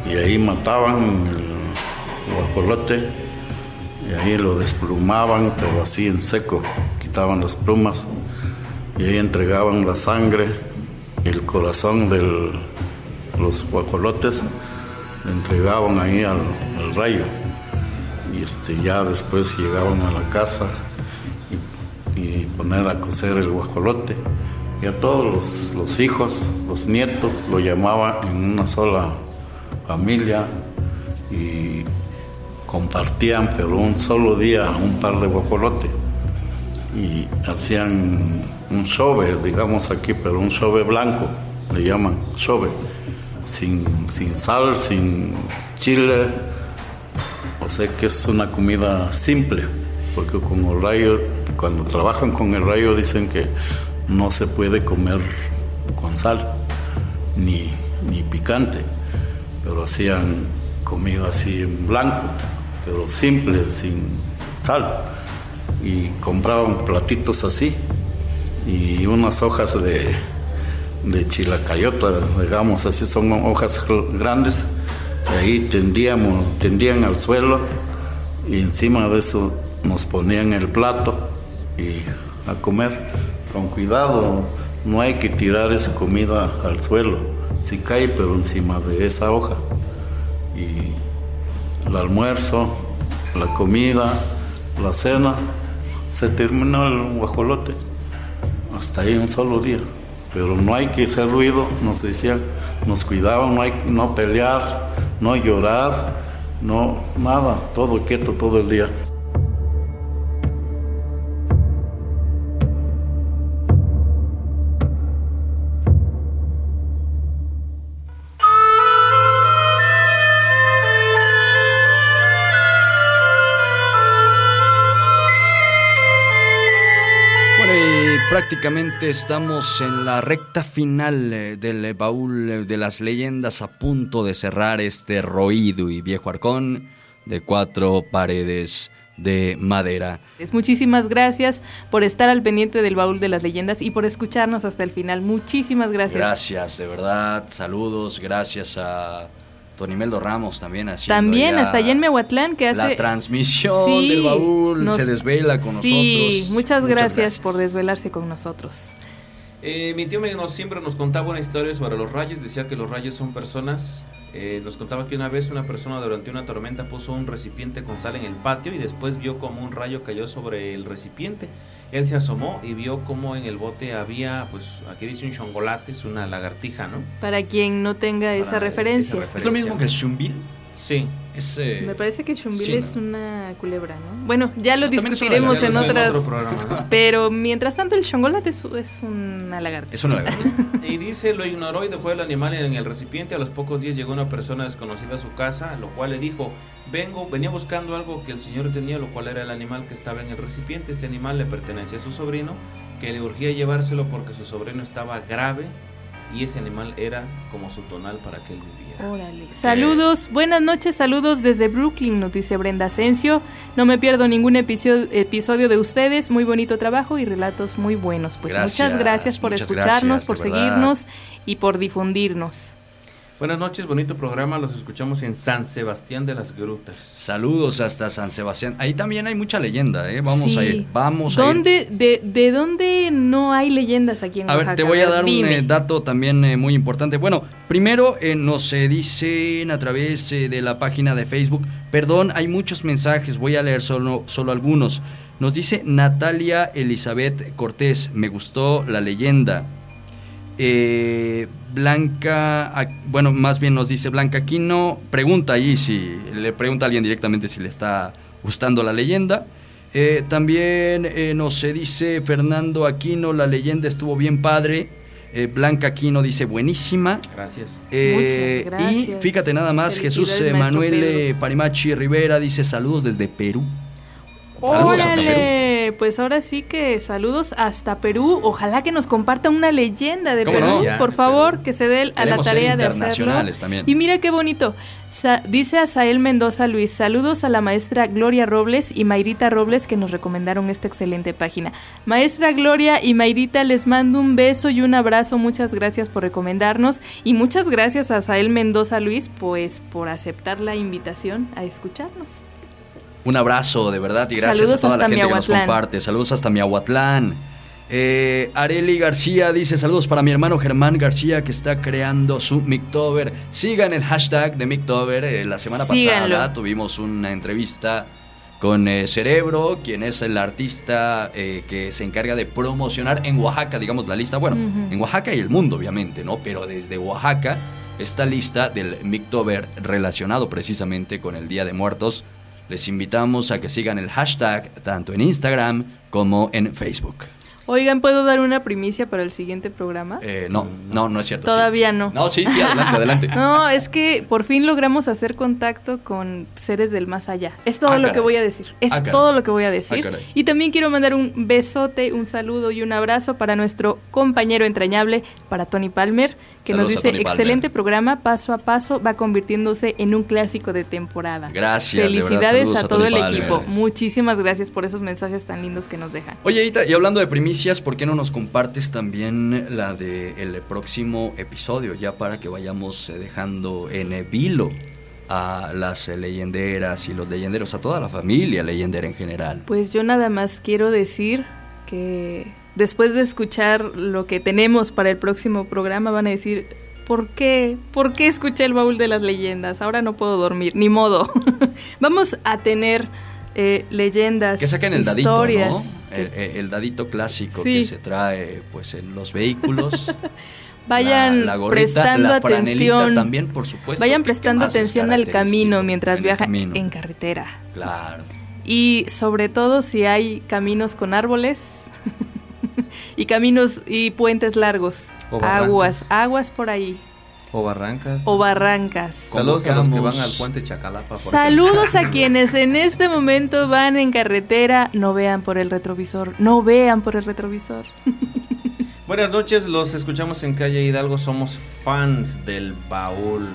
y ahí mataban el guajolote y ahí lo desplumaban, pero así en seco, quitaban las plumas y ahí entregaban la sangre el corazón de los guajolotes, le entregaban ahí al, rayo y este, ya después llegaban a la casa y, poner a cocer el guajolote. Y a todos los, los, hijos, los nietos, lo llamaban en una sola familia y compartían, pero un solo día, un par de guajolote. Y hacían un chove, digamos aquí, pero un chove blanco, le llaman chove, sin, sin sal, sin chile, o sea que es una comida simple, porque con el rayo, cuando trabajan con el rayo dicen que no se puede comer con sal, ni, ni picante, pero hacían comida así en blanco, pero simple, sin sal. Y compraban platitos así y unas hojas de, de chilacayota, digamos, así son hojas grandes y ahí tendíamos, tendían al suelo y encima de eso nos ponían el plato y a comer con cuidado. No hay que tirar esa comida al suelo, si cae pero encima de esa hoja. Y el almuerzo, la comida, la cena, se terminó el guajolote. Hasta ahí un solo día. Pero no hay que hacer ruido, nos decían, nos cuidaban, no hay no pelear, no llorar, no nada, todo quieto todo el día. Prácticamente estamos en la recta final eh, del baúl de las leyendas a punto de cerrar este roído y viejo arcón de cuatro paredes de madera. Muchísimas gracias por estar al pendiente del baúl de las leyendas y por escucharnos hasta el final. Muchísimas gracias. Gracias, de verdad. Saludos, gracias a Tonimeldo Ramos también haciendo También hasta allá en Mehuatlán que hace la transmisión Sí, del baúl nos- se desvela con Sí, nosotros. muchas gracias, por desvelarse con nosotros. Eh, mi tío me nos, siempre nos contaba una historia sobre los rayos. Decía que los rayos son personas. Eh, nos contaba que una vez una persona durante una tormenta puso un recipiente con sal en el patio y después vio como un rayo cayó sobre el recipiente. Él se asomó y vio como en el bote había, pues aquí dice un chongolate, es una lagartija, ¿no? Para quien no tenga esa referencia. esa ¿Es lo mismo que el chumbil? Sí. Es, eh, Me parece que Chumbil sí, ¿no? es una culebra, ¿no? Bueno, ya lo No, es una discutiremos en otras. En programa, ¿no? Pero mientras tanto, el chongolate es, es una lagartija. Es una lagartija. Y dice, lo ignoró y dejó el animal en el recipiente. A los pocos días llegó una persona desconocida a su casa, lo cual le dijo, vengo, venía buscando algo que el señor tenía, lo cual era el animal que estaba en el recipiente. Ese animal le pertenecía a su sobrino, que le urgía llevárselo porque su sobrino estaba grave y ese animal era como su tonal para que él viviera. Órale. Saludos, buenas noches, saludos desde Brooklyn, nos dice Brenda Asensio. No me pierdo ningún episodio, episodio de ustedes, muy bonito trabajo y relatos muy buenos. Pues Gracias, muchas gracias por muchas escucharnos, gracias, por verdad. seguirnos y por difundirnos. Buenas noches, bonito programa, los escuchamos en San Sebastián de las Grutas. Saludos hasta San Sebastián. Ahí también hay mucha leyenda, ¿eh? Vamos Sí. a ir, vamos a ir. ¿Dónde, de, ¿De dónde no hay leyendas aquí en A Oaxaca? ver, te voy a dar un eh, dato también eh, muy importante. Bueno, primero eh, nos eh, dicen a través eh, de la página de Facebook, perdón, hay muchos mensajes, voy a leer solo, solo algunos. Nos dice Natalia Elizabeth Cortés, me gustó la leyenda. Eh, Blanca, ah, bueno, más bien nos dice Blanca Aquino, pregunta ahí si le pregunta a alguien directamente si le está gustando la leyenda. Eh, también eh, nos dice Fernando Aquino, la leyenda estuvo bien padre. Eh, Blanca Aquino dice buenísima. Gracias. Eh, Muchas gracias. Y fíjate nada más, Jesús eh, Manuel Parimachi Rivera dice saludos desde Perú. Saludos hasta Perú. Órale, pues ahora sí que saludos hasta Perú. Ojalá que nos comparta una leyenda de ¿Cómo Perú, no? Ya, por favor, que se dé a la tarea de hacerlo. internacionales también. Y mira qué bonito. Sa- dice Asael Mendoza Luis, saludos a la maestra Gloria Robles y Mayrita Robles que nos recomendaron esta excelente página. Maestra Gloria y Mayrita, les mando un beso y un abrazo. Muchas gracias por recomendarnos y muchas gracias a Asael Mendoza Luis, pues por aceptar la invitación a escucharnos. Un abrazo, de verdad, y gracias Saludos a toda la gente que nos comparte. Saludos hasta Miahuatlán. Eh, Areli García dice saludos para mi hermano Germán García que está creando su Mictober. Sigan el hashtag de Mictober. Eh, la semana Síganlo. pasada tuvimos una entrevista con eh, Cerebro, quien es el artista eh, que se encarga de promocionar en Oaxaca, digamos, la lista. Bueno, en Oaxaca y el mundo, obviamente, ¿no? Pero desde Oaxaca, esta lista del Mictober relacionado precisamente con el Día de Muertos. Les invitamos a que sigan el hashtag tanto en Instagram como en Facebook. Oigan, ¿puedo dar una primicia para el siguiente programa? Eh, no, no, no es cierto. sí. Todavía no. No, sí, sí, adelante, adelante. No, es que por fin logramos hacer contacto con seres del más allá. Es todo Ah, lo que voy a decir. Es Ah, todo lo que voy a decir. Ah, y también quiero mandar un besote, un saludo y un abrazo para nuestro compañero entrañable, para Tony Palmer, que Saludos nos dice, excelente programa, paso a paso va convirtiéndose en un clásico de temporada. Gracias, de Felicidades a, a todo el Palmer. equipo. Muchísimas gracias por esos mensajes tan lindos que nos dejan. Oye, Ita, y hablando de primicias, ¿por qué no nos compartes también la del el próximo episodio? Ya para que vayamos eh, dejando en eh, vilo a las eh, leyenderas y los leyenderos, a toda la familia leyendera en general. Pues yo nada más quiero decir que después de escuchar lo que tenemos para el próximo programa van a decir, ¿por qué? ¿Por qué escuché el baúl de las leyendas? Ahora no puedo dormir, ni modo. Vamos a tener eh, leyendas, Que saquen el historias. dadito, ¿no? El, el- el dadito clásico Sí. que se trae pues en los vehículos. Vayan La- la gorrita, prestando la atención. también, por supuesto, Vayan prestando atención al camino mientras viajan en carretera. Claro. Y sobre todo si hay caminos con árboles y caminos y puentes largos. O aguas, aguas por ahí. O barrancas. O barrancas. Saludos a los que van al puente Chacalapa. Saludos a quienes en este momento van en carretera. No vean por el retrovisor. No vean por el retrovisor. Buenas noches, los escuchamos en Calle Hidalgo, somos fans del baúl.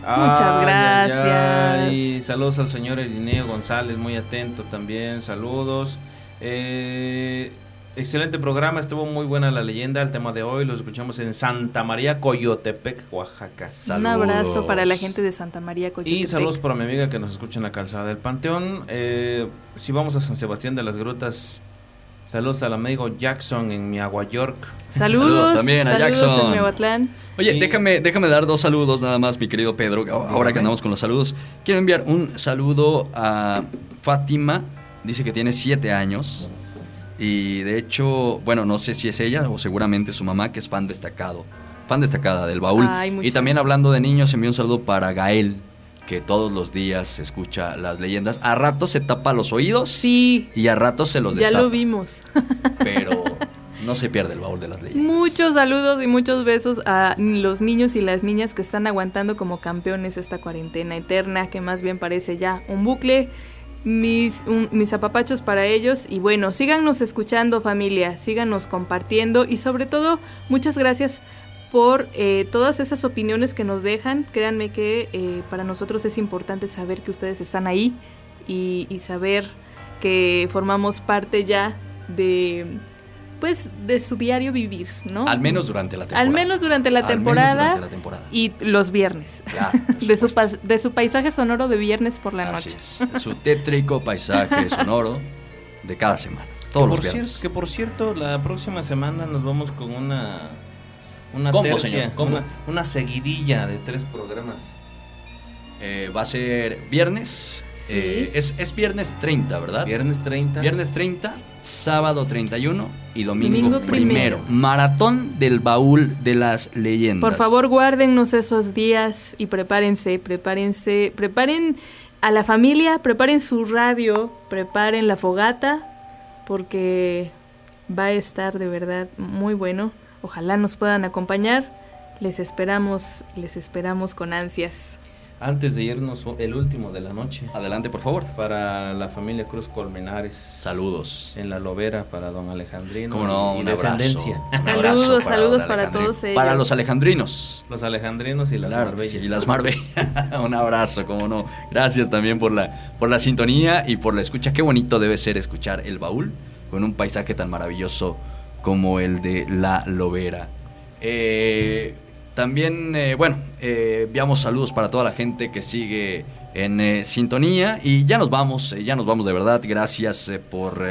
Muchas gracias. Y saludos al señor Elineo González, muy atento también. Saludos. Eh, excelente programa, estuvo muy buena la leyenda. El tema de hoy lo escuchamos en Santa María, Coyotepec, Oaxaca. Un abrazo para la gente de Santa María, Coyotepec. Y saludos para mi amiga que nos escucha en la calzada del Panteón. Eh, si vamos a San Sebastián de las Grutas, Saludos al amigo Jackson en Miagua York. Saludos, también a saludos Jackson. en Miahuatlán. Oye, Y- déjame, déjame dar dos saludos nada más, mi querido Pedro. Ahora que andamos con los saludos. Quiero enviar un saludo a Fátima. Dice que tiene siete años. Y de hecho, bueno, no sé si es ella o seguramente su mamá, que es fan destacado. Fan destacada del baúl. Ay, y también hablando de niños, envío un saludo para Gael, que todos los días escucha las leyendas. A ratos se tapa los oídos. Sí. Y a ratos se los Ya destapa. lo vimos. Pero no se pierde el baúl de las leyendas. Muchos saludos y muchos besos a los niños y las niñas que están aguantando como campeones esta cuarentena eterna, que más bien parece ya un bucle. Mis, un- mis apapachos para ellos y bueno, síganos escuchando familia, síganos compartiendo y sobre todo muchas gracias por eh, todas esas opiniones que nos dejan. Créanme que eh, para nosotros es importante saber que ustedes están ahí y, y saber que formamos parte ya de pues de su diario vivir, ¿no? Al menos durante la temporada. Al menos durante la Al menos temporada, durante la temporada. y los viernes. Claro, de, su de su paisaje sonoro de viernes por la Así noche. es. Su tétrico paisaje sonoro de cada semana. Todos que los por viernes. que por cierto, la próxima semana nos vamos con una. Una ¿Cómo, tercia, señor? ¿Cómo? Una, una seguidilla de tres programas. Eh, va a ser viernes. Eh, es, es viernes 30, ¿verdad? Viernes 30. Viernes 30, sábado 31 y domingo, Domingo primero. primero. Maratón del baúl de las leyendas. Por favor, guárdennos esos días y prepárense, prepárense, preparen a la familia, preparen su radio, preparen la fogata, porque va a estar de verdad muy bueno. Ojalá nos puedan acompañar. Les esperamos, les esperamos con ansias. Antes de irnos, el último de la noche. Adelante, por favor. Para la familia Cruz Colmenares. Saludos. En la Lobera para don Alejandrino. Cómo no, y un descendencia. abrazo. Un Saludos, saludos para todos ellos. Para los alejandrinos. Los alejandrinos y las Claro, marbellas. sí, y las Marbella. Un abrazo, cómo no. Gracias también por la, por la sintonía y por la escucha. Qué bonito debe ser escuchar el baúl con un paisaje tan maravilloso como el de La Lobera. Eh, también, eh, bueno, eh, enviamos saludos para toda la gente que sigue en eh, sintonía y ya nos vamos, eh, ya nos vamos de verdad. Gracias por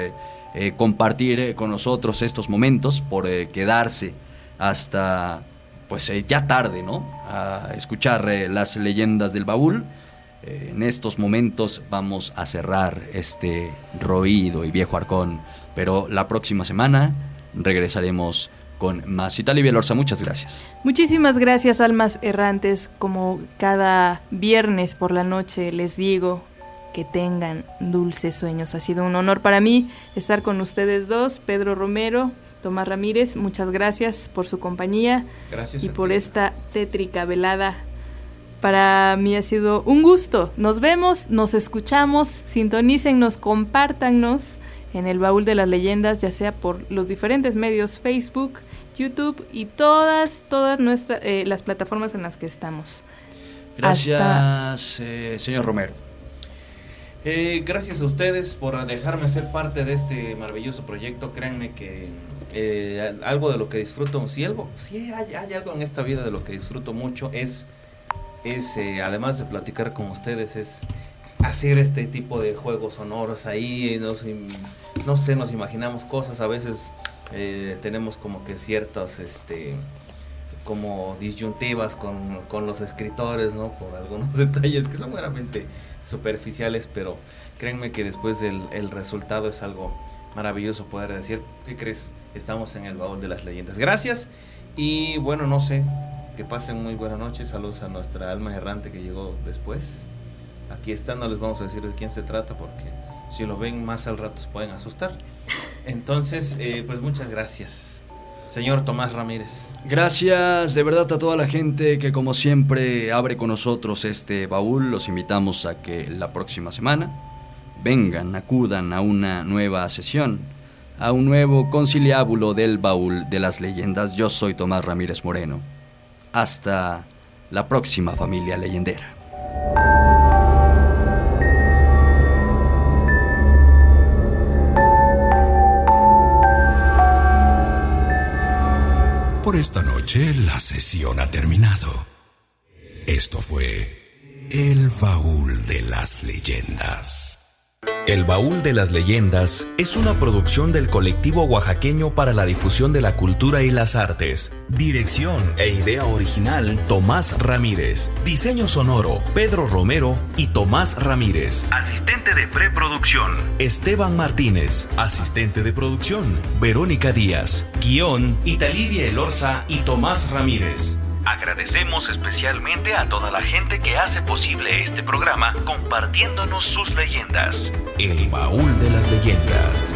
compartir con nosotros estos momentos, por quedarse hasta pues ya tarde, ¿no? A escuchar las leyendas del baúl. En estos momentos vamos a cerrar este roído y viejo arcón, pero la próxima semana regresaremos con más. Italia Bielorza, muchas gracias. Muchísimas gracias, almas errantes. Como cada viernes por la noche les digo que tengan dulces sueños. Ha sido un honor para mí estar con ustedes dos, Pedro Romero, Tomás Ramírez. Muchas gracias por su compañía Gracias y por ti. esta tétrica velada. Para mí ha sido un gusto. Nos vemos, nos escuchamos, sintonícennos, compártanos en el baúl de las leyendas, ya sea por los diferentes medios Facebook, YouTube y todas, todas nuestras eh, las plataformas en las que estamos. Gracias, eh, señor Romero. Eh, gracias a ustedes por dejarme ser parte de este maravilloso proyecto. Créanme que eh, algo de lo que disfruto, si algo, si hay, hay algo en esta vida de lo que disfruto mucho es, es eh, además de platicar con ustedes, es hacer este tipo de juegos sonoros ahí. Nos, no sé, nos imaginamos cosas. A veces eh, tenemos como que ciertos, este, como disyuntivas con, con los escritores, ¿no? Por algunos detalles que son meramente superficiales, pero créanme que después el, el resultado es algo maravilloso poder decir, ¿qué crees? Estamos en el baúl de las leyendas. Gracias y bueno, no sé, que pasen muy buena noche. Saludos a nuestra alma errante que llegó después. Aquí está, no les vamos a decir de quién se trata porque si lo ven más al rato se pueden asustar. Entonces, eh, pues muchas gracias. Señor Tomás Ramírez. Gracias de verdad a toda la gente que como siempre abre con nosotros este baúl. Los invitamos a que la próxima semana vengan, acudan a una nueva sesión, a un nuevo conciliábulo del baúl de las leyendas. Yo soy Tomás Ramírez Moreno. Hasta la próxima familia leyendera. Por esta noche la sesión ha terminado. Esto fue El Baúl de las Leyendas. El Baúl de las Leyendas es una producción del colectivo oaxaqueño para la difusión de la cultura y las artes. Dirección e idea original, Tomás Ramírez. Diseño sonoro, Pedro Romero y Tomás Ramírez. Asistente de preproducción, Esteban Martínez. Asistente de producción, Verónica Díaz. Guión, Italivia Elorza y Tomás Ramírez. Agradecemos especialmente a toda la gente que hace posible este programa compartiéndonos sus leyendas. El baúl de las leyendas.